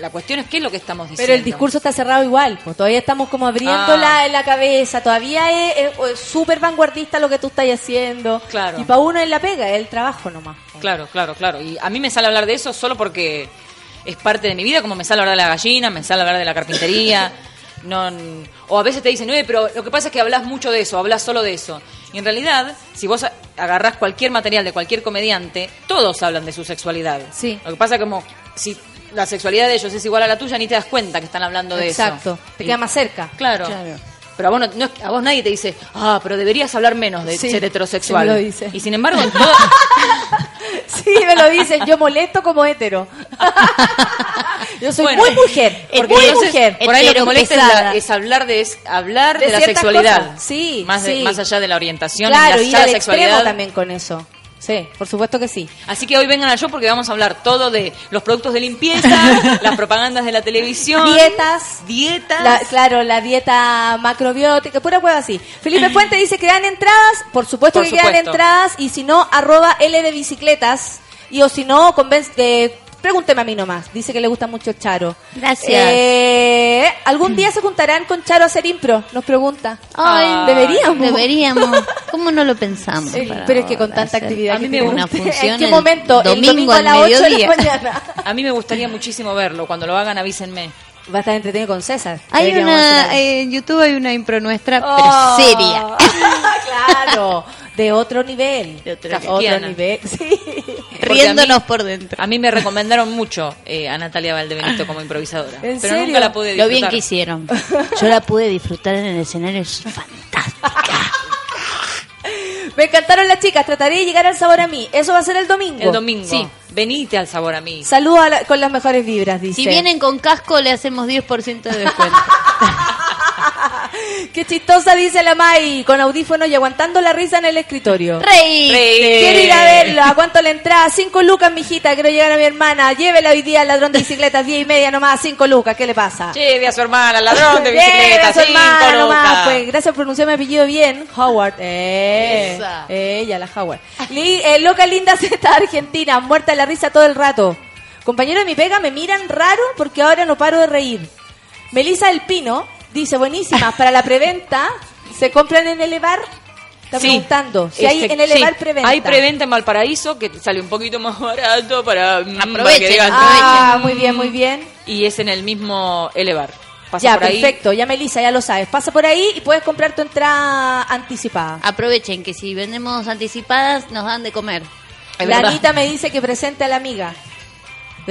[SPEAKER 16] la cuestión es qué es lo que estamos diciendo.
[SPEAKER 2] Pero el discurso está cerrado igual, pues todavía estamos como abriéndola
[SPEAKER 16] Ah.
[SPEAKER 2] en la cabeza, todavía es es súper vanguardista lo que tú estás haciendo.
[SPEAKER 16] Claro.
[SPEAKER 2] Y para uno es la pega, es el trabajo nomás.
[SPEAKER 16] Claro, claro, claro. Y a mí me sale hablar de eso solo porque es parte de mi vida, como me sale hablar de la gallina, me sale hablar de la carpintería. No, o a veces te dicen, "Oye, pero lo que pasa es que hablas mucho de eso, hablas solo de eso. Y en realidad, si vos agarrás cualquier material de cualquier comediante, todos hablan de su sexualidad.
[SPEAKER 2] Sí.
[SPEAKER 16] Lo que pasa es como si la sexualidad de ellos es igual a la tuya, ni te das cuenta que están hablando de eso.
[SPEAKER 2] Exacto, te
[SPEAKER 16] Y-
[SPEAKER 2] queda más cerca.
[SPEAKER 16] Claro. Pero a vos, no, no a vos nadie te dice, ah, pero deberías hablar menos de
[SPEAKER 2] Sí,
[SPEAKER 16] ser heterosexual.
[SPEAKER 2] sí me lo dice.
[SPEAKER 16] Y sin embargo, en todo,
[SPEAKER 2] Sí, me lo dicen, yo molesto como hetero. yo soy
[SPEAKER 16] Bueno,
[SPEAKER 2] muy mujer,
[SPEAKER 16] Porque
[SPEAKER 2] muy
[SPEAKER 16] entonces,
[SPEAKER 2] mujer.
[SPEAKER 16] por ahí lo que molesta es, la- es hablar de es hablar
[SPEAKER 2] De
[SPEAKER 16] de, la
[SPEAKER 2] ciertas
[SPEAKER 16] sexualidad.
[SPEAKER 2] cosas, sí,
[SPEAKER 16] más, de-
[SPEAKER 2] sí.
[SPEAKER 16] más allá de la orientación
[SPEAKER 2] Claro,
[SPEAKER 16] y
[SPEAKER 2] ir
[SPEAKER 16] la, ya
[SPEAKER 2] al
[SPEAKER 16] la
[SPEAKER 2] extremo
[SPEAKER 16] sexualidad.
[SPEAKER 2] también con eso. Sí, por supuesto que sí.
[SPEAKER 16] Así que hoy vengan al show porque vamos a hablar todo de los productos de limpieza, las propagandas de la televisión,
[SPEAKER 2] Dietas.
[SPEAKER 16] dietas.
[SPEAKER 2] La- claro, la dieta macrobiótica, pura hueá así. Felipe Fuente dice que dan entradas, por supuesto
[SPEAKER 16] Por
[SPEAKER 2] que quedan
[SPEAKER 16] supuesto.
[SPEAKER 2] entradas, y si no, arroba L de bicicletas, y o si no, convence, eh, pregúnteme a mí nomás, dice que le gusta mucho Charo.
[SPEAKER 17] Gracias.
[SPEAKER 2] Eh, ¿Algún día se juntarán con Charo a hacer impro? Nos pregunta.
[SPEAKER 17] Ay,
[SPEAKER 2] deberíamos.
[SPEAKER 17] Deberíamos. ¿Cómo no lo pensamos? Para
[SPEAKER 2] pero es que con tanta
[SPEAKER 17] hacer
[SPEAKER 2] actividad
[SPEAKER 16] A mí me
[SPEAKER 2] tiene
[SPEAKER 17] una función
[SPEAKER 2] ¿En qué
[SPEAKER 17] el
[SPEAKER 2] momento?
[SPEAKER 17] domingo
[SPEAKER 2] el domingo a las 8 de la mañana.
[SPEAKER 16] A mí me gustaría muchísimo verlo. Cuando lo hagan, avísenme.
[SPEAKER 2] Va a estar entretenido con César.
[SPEAKER 17] Hay una, eh, en YouTube hay una impro nuestra,
[SPEAKER 2] Oh,
[SPEAKER 17] pero seria.
[SPEAKER 2] claro, de otro nivel. De
[SPEAKER 17] otro
[SPEAKER 2] nivel. Sí.
[SPEAKER 17] Riéndonos por dentro.
[SPEAKER 16] A mí me recomendaron mucho eh, a Natalia Valdebenito como improvisadora.
[SPEAKER 2] ¿En
[SPEAKER 16] pero
[SPEAKER 2] serio?
[SPEAKER 16] nunca la pude
[SPEAKER 17] Lo
[SPEAKER 16] disfrutar.
[SPEAKER 17] bien que hicieron. Yo la pude disfrutar en el escenario. Es fantástica.
[SPEAKER 2] Me encantaron las chicas. Trataré de llegar al sabor a mí. Eso va a ser el domingo.
[SPEAKER 16] El domingo.
[SPEAKER 2] Sí.
[SPEAKER 16] Venite al sabor a mí.
[SPEAKER 2] Saludos a la- con las mejores vibras, dice.
[SPEAKER 17] Si vienen con casco, le hacemos 10% de descuento.
[SPEAKER 2] Qué chistosa, dice la Mai, con audífonos y aguantando la risa en el escritorio.
[SPEAKER 17] Rey.
[SPEAKER 2] Quiero ir a verlo. ¿A cuánto le entrada? Cinco lucas, mijita. Quiero llegar a mi hermana. Llévela hoy día al ladrón de bicicletas. Diez y media nomás. Cinco lucas. ¿Qué le pasa?
[SPEAKER 16] Lleve a su hermana, al ladrón de
[SPEAKER 2] Lleve
[SPEAKER 16] bicicleta,
[SPEAKER 2] a su
[SPEAKER 16] cinco
[SPEAKER 2] hermana nomás,
[SPEAKER 16] lucas.
[SPEAKER 2] pues. Gracias por pronunciar mi apellido bien. Howard. Eh,
[SPEAKER 17] Esa.
[SPEAKER 2] ella, la Howard. Li- eh, loca linda Z Argentina. Muerta de la risa todo el rato. Compañero de mi pega me miran raro porque ahora no paro de reír. Melissa del Pino dice, buenísimas, para la preventa, ¿se compran en Elevar? Está
[SPEAKER 16] Sí.
[SPEAKER 2] preguntando. Si hay
[SPEAKER 16] Este,
[SPEAKER 2] en Elevar
[SPEAKER 16] sí,
[SPEAKER 2] preventa.
[SPEAKER 16] Hay preventa en Valparaíso que sale un poquito más barato para, mm, para que
[SPEAKER 17] Aprovechen,
[SPEAKER 16] digas,
[SPEAKER 2] Ah, muy bien, muy bien.
[SPEAKER 16] Y es en el mismo Elevar. Pasa
[SPEAKER 2] ya,
[SPEAKER 16] por ahí.
[SPEAKER 2] perfecto. Ya Melissa, ya lo sabes. Pasa por ahí y puedes comprar tu entrada anticipada.
[SPEAKER 17] Aprovechen que si vendemos anticipadas, nos dan de comer.
[SPEAKER 16] Es
[SPEAKER 2] la
[SPEAKER 16] verdad.
[SPEAKER 2] Anita me dice que presente a la amiga.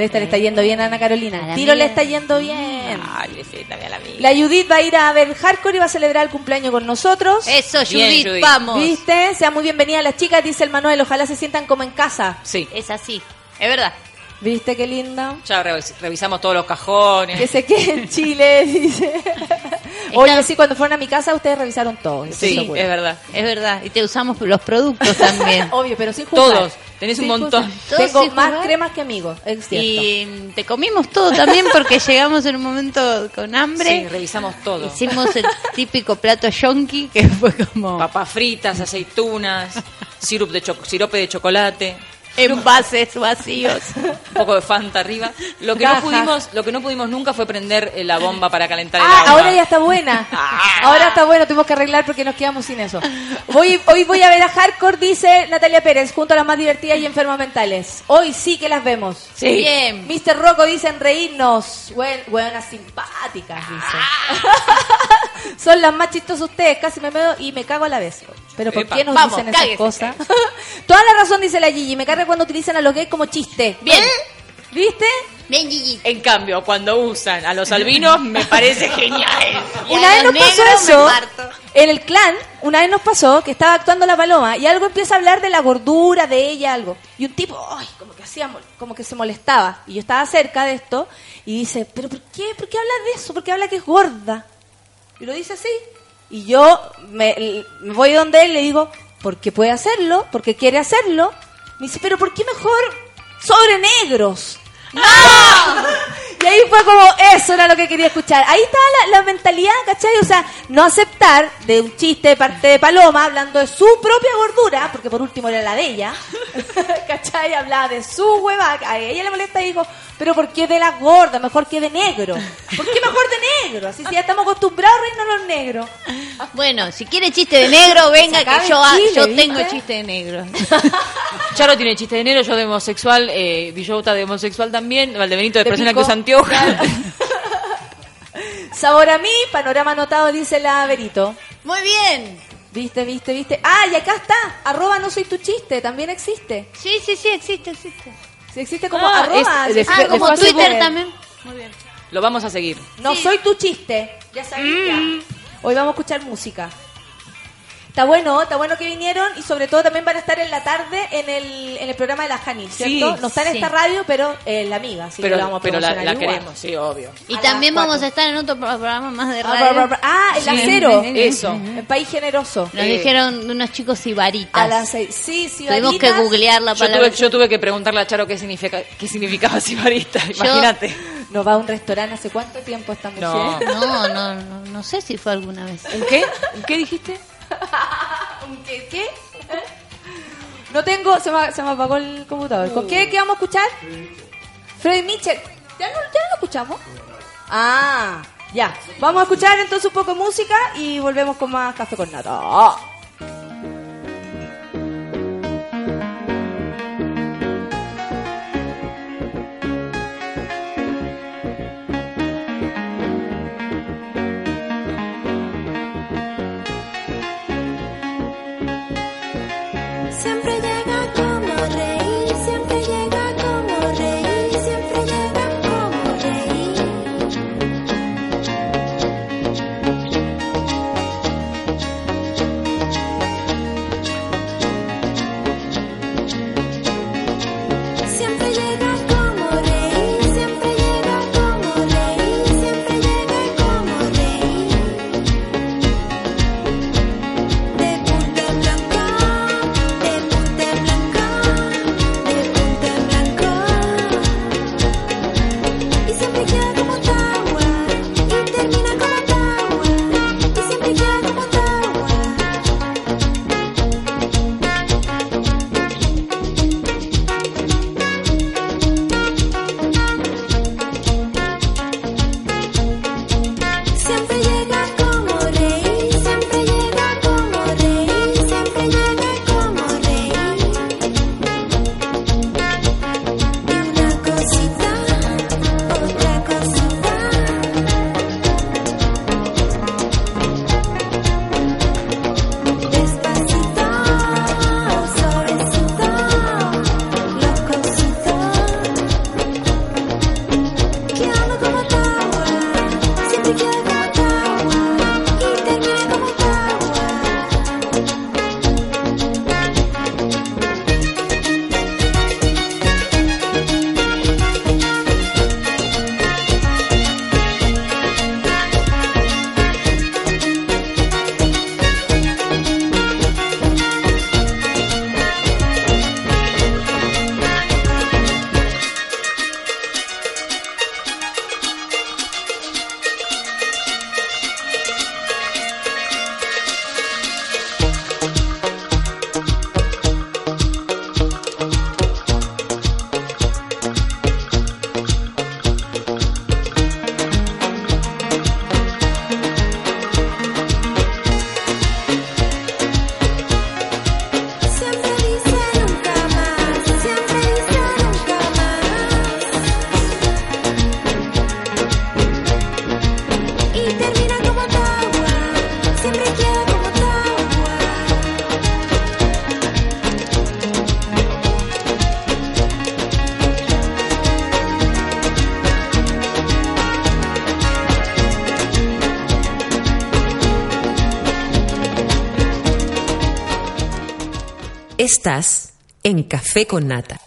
[SPEAKER 2] Esta le está yendo bien a Ana Carolina. Tiro le está yendo bien.
[SPEAKER 16] Ay, besita, mira la amiga.
[SPEAKER 2] La Judith va a ir a ver Hardcore y va a celebrar el cumpleaños con nosotros.
[SPEAKER 17] Eso,
[SPEAKER 16] Bien,
[SPEAKER 17] Judith, vamos.
[SPEAKER 2] ¿Viste? Sea muy bienvenida las chicas, dice el Manuel. Ojalá se sientan como en casa.
[SPEAKER 16] Sí,
[SPEAKER 17] Es así, es verdad.
[SPEAKER 2] ¿Viste qué linda?
[SPEAKER 16] ya revis- revisamos todos los cajones.
[SPEAKER 2] Que se quede en Chile, dice. Oye, sí, cuando fueron a mi casa ustedes revisaron todo.
[SPEAKER 16] Sí, es verdad.
[SPEAKER 17] Es verdad. Y te usamos los productos también.
[SPEAKER 2] Obvio, pero sin juzgar.
[SPEAKER 16] Todos. Tenés un montón.
[SPEAKER 2] Tengo más cremas que amigos, es
[SPEAKER 17] y te comimos todo también porque llegamos en un momento con
[SPEAKER 16] Sí,
[SPEAKER 17] hambre.
[SPEAKER 16] revisamos todo.
[SPEAKER 17] Hicimos el típico plato yonki que fue como
[SPEAKER 16] Papas fritas, aceitunas, sirup de cho- sirope de chocolate,
[SPEAKER 17] envases vacíos.
[SPEAKER 16] un poco de Fanta arriba. Lo que no pudimos, lo que no pudimos nunca fue prender eh, la bomba para calentar el
[SPEAKER 2] Ah,
[SPEAKER 16] agua.
[SPEAKER 2] ahora ya está buena. Ahora está bueno, tuvimos que arreglar porque nos quedamos sin eso. Voy, hoy voy a ver a Hardcore, dice Natalia Pérez, junto a las más divertidas y enfermas mentales. Hoy sí que las vemos.
[SPEAKER 16] Sí.
[SPEAKER 17] Bien.
[SPEAKER 2] Mr. Rocco dicen reírnos. Buen- buenas simpáticas, dice. Son las más chistosas ustedes, casi me medo y me cago a la vez. Pero ¿por
[SPEAKER 16] Epa.
[SPEAKER 2] qué nos
[SPEAKER 17] Vamos,
[SPEAKER 2] dicen esas
[SPEAKER 17] cáguese,
[SPEAKER 2] cosas? Toda la razón dice la Gigi, me carga cuando utilizan a los gays como chiste.
[SPEAKER 17] Bien.
[SPEAKER 2] ¿Viste?
[SPEAKER 17] Bien, Gigi.
[SPEAKER 16] En cambio, cuando usan a los albinos, me parece genial.
[SPEAKER 17] Y
[SPEAKER 2] Una vez nos pasó eso en el clan, una vez nos pasó que estaba actuando la paloma y algo empieza a hablar de la gordura de ella, algo. Y un tipo, ay, como que hacía, como que se molestaba. Y yo estaba cerca de esto y dice, pero ¿por qué? ¿Por qué habla de eso? ¿Por qué habla que es gorda? Y lo dice así. Y yo me, me voy donde él y le digo, porque puede hacerlo, porque quiere hacerlo. Me dice, pero ¿por qué mejor sobre negros? ¡No! Y ahí fue como, eso era lo que quería escuchar. Ahí estaba la, la mentalidad, ¿cachai? O sea, no aceptar de un chiste de parte de Paloma hablando de su propia gordura, porque por último era la de ella, ¿cachai? Hablaba de su hueva, a ella le molesta y dijo, pero ¿por qué de la gorda? Mejor que de negro. ¿Por qué mejor de negro? Así si ya estamos acostumbrados a reírnos los negros.
[SPEAKER 17] Bueno, si quiere chiste de negro, venga que yo,
[SPEAKER 2] Chile,
[SPEAKER 17] yo
[SPEAKER 2] ¿viste?
[SPEAKER 17] tengo chiste de negro.
[SPEAKER 16] Charo tiene chiste de negro, yo de homosexual, eh, Villota de homosexual también, Valdebenito de,
[SPEAKER 2] De
[SPEAKER 16] persona
[SPEAKER 2] pico.
[SPEAKER 16] que usa anteojos.
[SPEAKER 2] Sabor a mí, panorama anotado, dice la Verito.
[SPEAKER 17] Muy bien.
[SPEAKER 2] Viste, viste, viste. Ah, y acá está. Arroba no soy tu chiste, también existe.
[SPEAKER 17] Sí, sí, sí, existe, existe.
[SPEAKER 2] Sí, existe como
[SPEAKER 16] Ah,
[SPEAKER 2] arroba.
[SPEAKER 16] es- de-
[SPEAKER 2] sí,
[SPEAKER 17] Ah, como
[SPEAKER 16] Facebook.
[SPEAKER 17] Twitter también.
[SPEAKER 16] Lo vamos a seguir.
[SPEAKER 2] No soy tu chiste. Ya sabía. Hoy vamos a escuchar música. Está bueno, está bueno que vinieron y sobre todo también van a estar en la tarde en el, en el programa de la Jani, ¿cierto?
[SPEAKER 16] Sí,
[SPEAKER 2] no está en
[SPEAKER 17] sí.
[SPEAKER 2] esta radio, pero eh, la amiga, así que
[SPEAKER 16] pero
[SPEAKER 2] la vamos a
[SPEAKER 16] pero la, la queremos, sí, obvio.
[SPEAKER 17] Y
[SPEAKER 2] A
[SPEAKER 17] también vamos a estar en otro pro- programa más de
[SPEAKER 2] Ah,
[SPEAKER 17] radio.
[SPEAKER 2] Ah, el
[SPEAKER 17] Sí.
[SPEAKER 2] acero.
[SPEAKER 16] Eso.
[SPEAKER 2] En País Generoso.
[SPEAKER 17] Nos
[SPEAKER 16] Eh.
[SPEAKER 17] dijeron unos chicos ibaritas.
[SPEAKER 2] A las seis. Sí, sí,
[SPEAKER 17] Tuvimos que googlear la
[SPEAKER 16] Yo
[SPEAKER 17] palabra.
[SPEAKER 16] tuve, yo tuve que preguntarle a Charo qué, significa, qué significaba sibarista, imagínate.
[SPEAKER 2] ¿No va a un restaurante hace cuánto tiempo esta mujer?
[SPEAKER 16] No.
[SPEAKER 17] No, no, no, no sé si fue alguna vez.
[SPEAKER 16] ¿En qué? ¿En qué dijiste?
[SPEAKER 2] ¿Qué? ¿Qué? No tengo, se me, se me apagó el computador. ¿Con qué, qué vamos a escuchar? Freddy Mitchell. ¿Ya no, ¿Ya lo escuchamos? Ah, ya. Vamos a escuchar entonces un poco de música y volvemos con más café con nata.
[SPEAKER 5] Siempre
[SPEAKER 1] Estás en Café con Nata.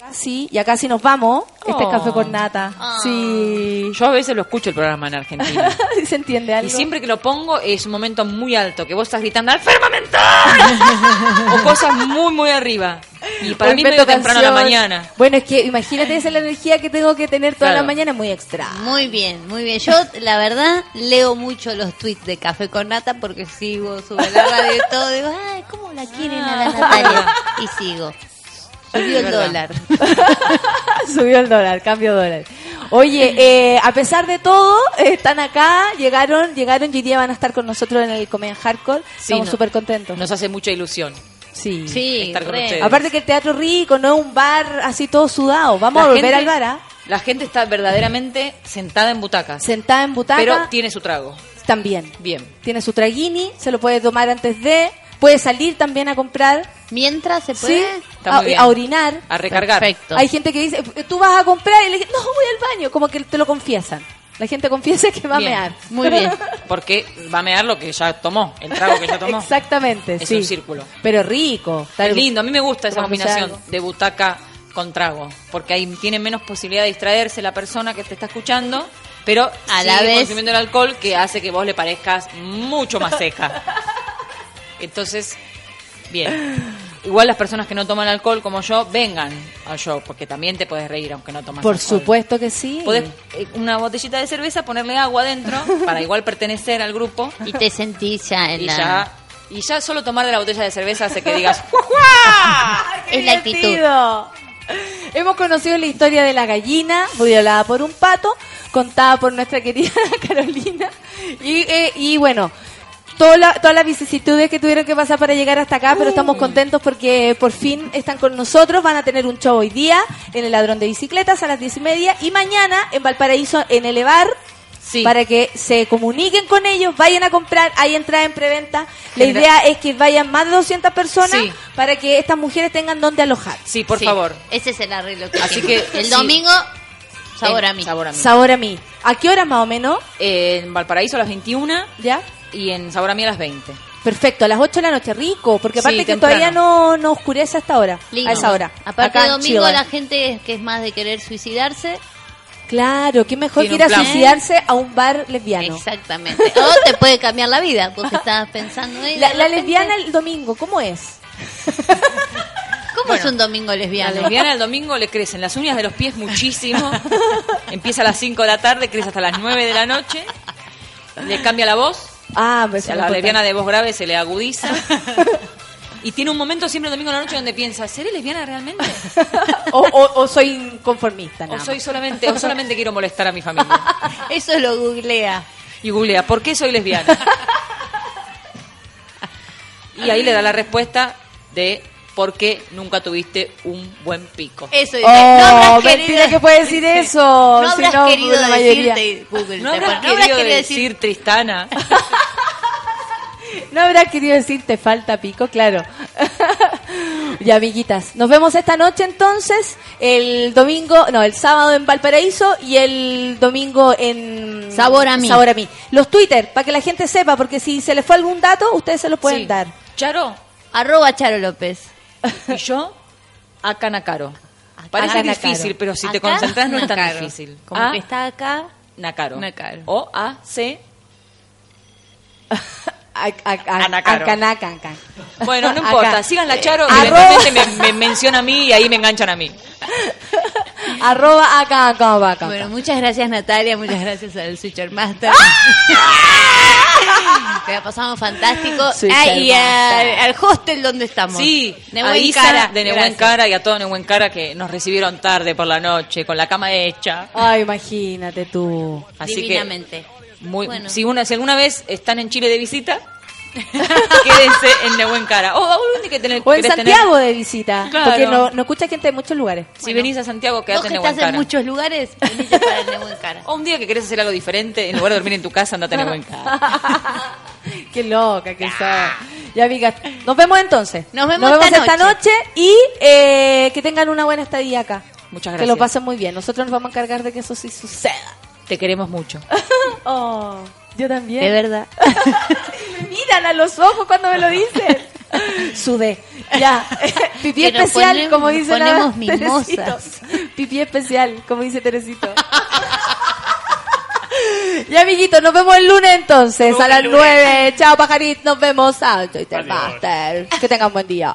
[SPEAKER 2] Casi, ya casi nos vamos. Este es
[SPEAKER 16] Oh.
[SPEAKER 2] café con nata. Sí.
[SPEAKER 16] Yo a veces lo escucho el programa en Argentina.
[SPEAKER 2] ¿Se entiende algo?
[SPEAKER 16] Y siempre que lo pongo es un momento muy alto, que vos estás gritando ¡Enferma mental! o cosas muy, muy arriba. Y para
[SPEAKER 2] O
[SPEAKER 16] mí medio temprano a la mañana.
[SPEAKER 2] Bueno, es que imagínate esa es la energía que tengo que tener toda
[SPEAKER 16] Claro.
[SPEAKER 2] la mañana, muy extra.
[SPEAKER 17] Muy bien, muy bien. Yo, la verdad, leo mucho los tweets de Café con Nata porque sigo, sube la radio y todo. Digo, ay, ¿cómo la quieren a la Natalia? Y sigo. Subió el dólar.
[SPEAKER 2] Subió el dólar, cambio dólar. Oye, eh, a pesar de todo, eh, están acá, llegaron, llegaron y hoy día van a estar con nosotros en el Comedia Hardcore.
[SPEAKER 16] Sí,
[SPEAKER 2] Estamos
[SPEAKER 16] no-
[SPEAKER 2] súper contentos.
[SPEAKER 16] Nos hace mucha ilusión.
[SPEAKER 2] Sí.
[SPEAKER 16] estar con ustedes.
[SPEAKER 2] Aparte que el teatro rico, no es un bar así todo sudado. Vamos
[SPEAKER 16] La
[SPEAKER 2] a volver
[SPEAKER 16] gente-
[SPEAKER 2] al bar, ¿ah?
[SPEAKER 16] La gente está verdaderamente sentada en butacas.
[SPEAKER 2] Sentada en butaca.
[SPEAKER 16] Pero tiene su trago.
[SPEAKER 2] También.
[SPEAKER 16] Bien.
[SPEAKER 2] Tiene su traguini, se lo puede tomar antes de. Puede salir también a comprar.
[SPEAKER 17] Mientras se
[SPEAKER 2] Sí,
[SPEAKER 16] Está
[SPEAKER 2] a, orinar.
[SPEAKER 16] A recargar.
[SPEAKER 17] Perfecto.
[SPEAKER 2] Hay gente que dice, tú vas a comprar y le dice, no, voy al baño. Como que te lo confiesan. La gente confiesa que va
[SPEAKER 16] Bien.
[SPEAKER 2] a mear.
[SPEAKER 17] Muy bien.
[SPEAKER 16] Porque va a mear lo que ya tomó, el trago que ya tomó.
[SPEAKER 2] Exactamente,
[SPEAKER 16] Es
[SPEAKER 2] sí.
[SPEAKER 16] un círculo.
[SPEAKER 2] Pero rico.
[SPEAKER 16] Es lindo, a mí me gusta esa combinación de butaca con trago, porque ahí tiene menos posibilidad de distraerse la persona que te está escuchando, pero
[SPEAKER 17] A
[SPEAKER 16] sigue
[SPEAKER 17] la vez-
[SPEAKER 16] consumiendo el alcohol que hace que vos le parezcas mucho más seca. Entonces, bien. Igual las personas que no toman alcohol como yo, vengan al show, porque también te puedes reír aunque no tomas
[SPEAKER 2] Por
[SPEAKER 16] alcohol.
[SPEAKER 2] supuesto que sí.
[SPEAKER 16] Podés eh, una botellita de cerveza, ponerle agua adentro para igual pertenecer al grupo.
[SPEAKER 17] Y te sentís ya en
[SPEAKER 16] y
[SPEAKER 17] la...
[SPEAKER 16] ya y ya solo tomar de la botella de cerveza hace que digas
[SPEAKER 17] Es la actitud.
[SPEAKER 2] Hemos conocido la historia de la gallina, violada por un pato, contada por nuestra querida Carolina. Y, eh, y bueno, toda la- todas las vicisitudes que tuvieron que pasar para llegar hasta acá, pero estamos contentos porque por fin están con nosotros. Van a tener un show hoy día en el Ladrón de Bicicletas a las diez y media y mañana en Valparaíso en el Evar. Para que se comuniquen con ellos, vayan a comprar, hay entrada en preventa. La idea es que vayan más de 200 personas
[SPEAKER 16] Sí.
[SPEAKER 2] para que estas mujeres tengan donde alojar.
[SPEAKER 16] Sí, por
[SPEAKER 17] Sí,
[SPEAKER 16] favor.
[SPEAKER 17] Ese es el arreglo que
[SPEAKER 16] Así que,
[SPEAKER 17] El
[SPEAKER 16] sí.
[SPEAKER 17] domingo, sabor
[SPEAKER 16] En
[SPEAKER 17] a mí.
[SPEAKER 16] Sabor a mí.
[SPEAKER 2] Sabor a mí. ¿A qué hora más o menos?
[SPEAKER 16] en Valparaíso a las 21
[SPEAKER 2] ¿Ya?
[SPEAKER 16] y en Sabor a mí a las 20.
[SPEAKER 2] Perfecto, a las 8 de la noche, rico, porque
[SPEAKER 16] Sí,
[SPEAKER 2] aparte que todavía no, no oscurece hasta ahora,
[SPEAKER 17] Lindo.
[SPEAKER 2] a esa hora.
[SPEAKER 17] Aparte
[SPEAKER 2] Acá
[SPEAKER 17] de
[SPEAKER 2] en
[SPEAKER 17] domingo la gente que es más de querer suicidarse.
[SPEAKER 2] Claro, qué mejor que ir a suicidarse a un bar lesbiano.
[SPEAKER 17] Exactamente. O te puede cambiar la vida, porque estabas pensando en
[SPEAKER 2] La, la lesbiana el domingo, ¿cómo es?
[SPEAKER 17] ¿Cómo es un domingo
[SPEAKER 16] La
[SPEAKER 17] lesbiano?
[SPEAKER 16] lesbiana el domingo le crecen las uñas de los pies muchísimo. Empieza a las 5 de la tarde, crece hasta las 9 de la noche. Le cambia la voz.
[SPEAKER 2] Ah, pues
[SPEAKER 16] a la lesbiana de voz grave se le agudiza. Y tiene un momento siempre el domingo en la noche donde piensa, ¿seré lesbiana realmente?
[SPEAKER 2] o, o- o soy conformista,
[SPEAKER 16] O soy solamente, o solamente quiero molestar a mi familia.
[SPEAKER 17] Eso lo googlea.
[SPEAKER 16] Y googlea, ¿por qué soy lesbiana? Y ahí le da la respuesta de por qué nunca tuviste un buen pico.
[SPEAKER 17] Eso
[SPEAKER 2] Oh,
[SPEAKER 17] no habrás
[SPEAKER 2] mentira
[SPEAKER 17] querido-
[SPEAKER 2] que puede decir eso.
[SPEAKER 17] No
[SPEAKER 2] si
[SPEAKER 17] habrás
[SPEAKER 2] no,
[SPEAKER 17] querido
[SPEAKER 2] la
[SPEAKER 17] decirte, Google.
[SPEAKER 16] No habrás
[SPEAKER 17] no
[SPEAKER 16] querido
[SPEAKER 17] querido
[SPEAKER 16] decir Tristana.
[SPEAKER 2] No habrá querido decir te falta pico, claro. ya, amiguitas. Nos vemos esta noche entonces. El domingo, no, el sábado en Valparaíso y el domingo en
[SPEAKER 17] Sabor a mí.
[SPEAKER 2] Sabor a mí. Los Twitter, para que la gente sepa, porque si se les fue algún dato, ustedes se lo pueden
[SPEAKER 16] Sí.
[SPEAKER 2] dar.
[SPEAKER 16] Charo.
[SPEAKER 17] Arroba Charo López.
[SPEAKER 16] Y yo, a Canacaro. Parece
[SPEAKER 2] Acá
[SPEAKER 16] difícil, pero si te
[SPEAKER 17] Acá,
[SPEAKER 16] concentras no es tan difícil.
[SPEAKER 17] Como
[SPEAKER 16] A,
[SPEAKER 17] que está acá.
[SPEAKER 16] Nacaro.
[SPEAKER 17] Nacaro.
[SPEAKER 16] O A, C. Anacaro. Bueno, no
[SPEAKER 2] Acá.
[SPEAKER 16] importa. Sigan la Charo, que
[SPEAKER 2] Arroba-
[SPEAKER 16] eventualmente me, me menciona a mí y ahí me enganchan a mí.
[SPEAKER 2] Arroba acá, acá, acá, acá.
[SPEAKER 17] Bueno, muchas gracias Natalia, muchas gracias al Switcher Master. que la pasamos fantástico.
[SPEAKER 2] Switcher
[SPEAKER 17] Ah, y al, hostel donde estamos.
[SPEAKER 16] Sí, a
[SPEAKER 17] Nehuen
[SPEAKER 16] Isa
[SPEAKER 17] Cara.
[SPEAKER 16] de Nehuen. Cara y a todo Nehuen Cara que nos recibieron tarde por la noche, con la cama hecha.
[SPEAKER 2] Ay, imagínate tú.
[SPEAKER 16] Así
[SPEAKER 17] Divinamente.
[SPEAKER 16] que, muy,
[SPEAKER 17] Bueno.
[SPEAKER 16] si, una, si alguna vez están en Chile de visita, quédense en Nehuen Cara. O, o que tener,
[SPEAKER 2] O en
[SPEAKER 16] tener-
[SPEAKER 2] Santiago de visita.
[SPEAKER 16] Claro.
[SPEAKER 2] Porque no, no escucha gente de muchos lugares.
[SPEAKER 16] Si venís a Santiago, quédate
[SPEAKER 17] que
[SPEAKER 16] en Nehuen
[SPEAKER 17] estás en muchos lugares, venite para el.
[SPEAKER 16] O un día que querés hacer algo diferente, en lugar de dormir en tu casa, andate a Nehuen Cara.
[SPEAKER 2] Qué loca que está. Ya, amigas, nos vemos entonces.
[SPEAKER 17] Nos vemos esta
[SPEAKER 2] esta noche y eh, que tengan una buena estadía acá.
[SPEAKER 16] Muchas
[SPEAKER 2] Que
[SPEAKER 16] gracias.
[SPEAKER 2] lo pasen muy bien. Nosotros nos vamos a encargar de que eso sí suceda.
[SPEAKER 16] Te queremos mucho.
[SPEAKER 2] Oh, yo también.
[SPEAKER 17] De verdad.
[SPEAKER 2] Me miran a los ojos cuando me lo dicen.
[SPEAKER 4] Sudé. Ya. Pipí especial,
[SPEAKER 2] ponemos-
[SPEAKER 4] como dice la
[SPEAKER 2] ponemos
[SPEAKER 4] Teresito.
[SPEAKER 2] mimosas.
[SPEAKER 4] Pipí especial, como dice Teresito. Ya, amiguitos, nos vemos el lunes entonces, a las 9. Chao, pajarit, nos vemos. Tel Master. Que tengan buen día.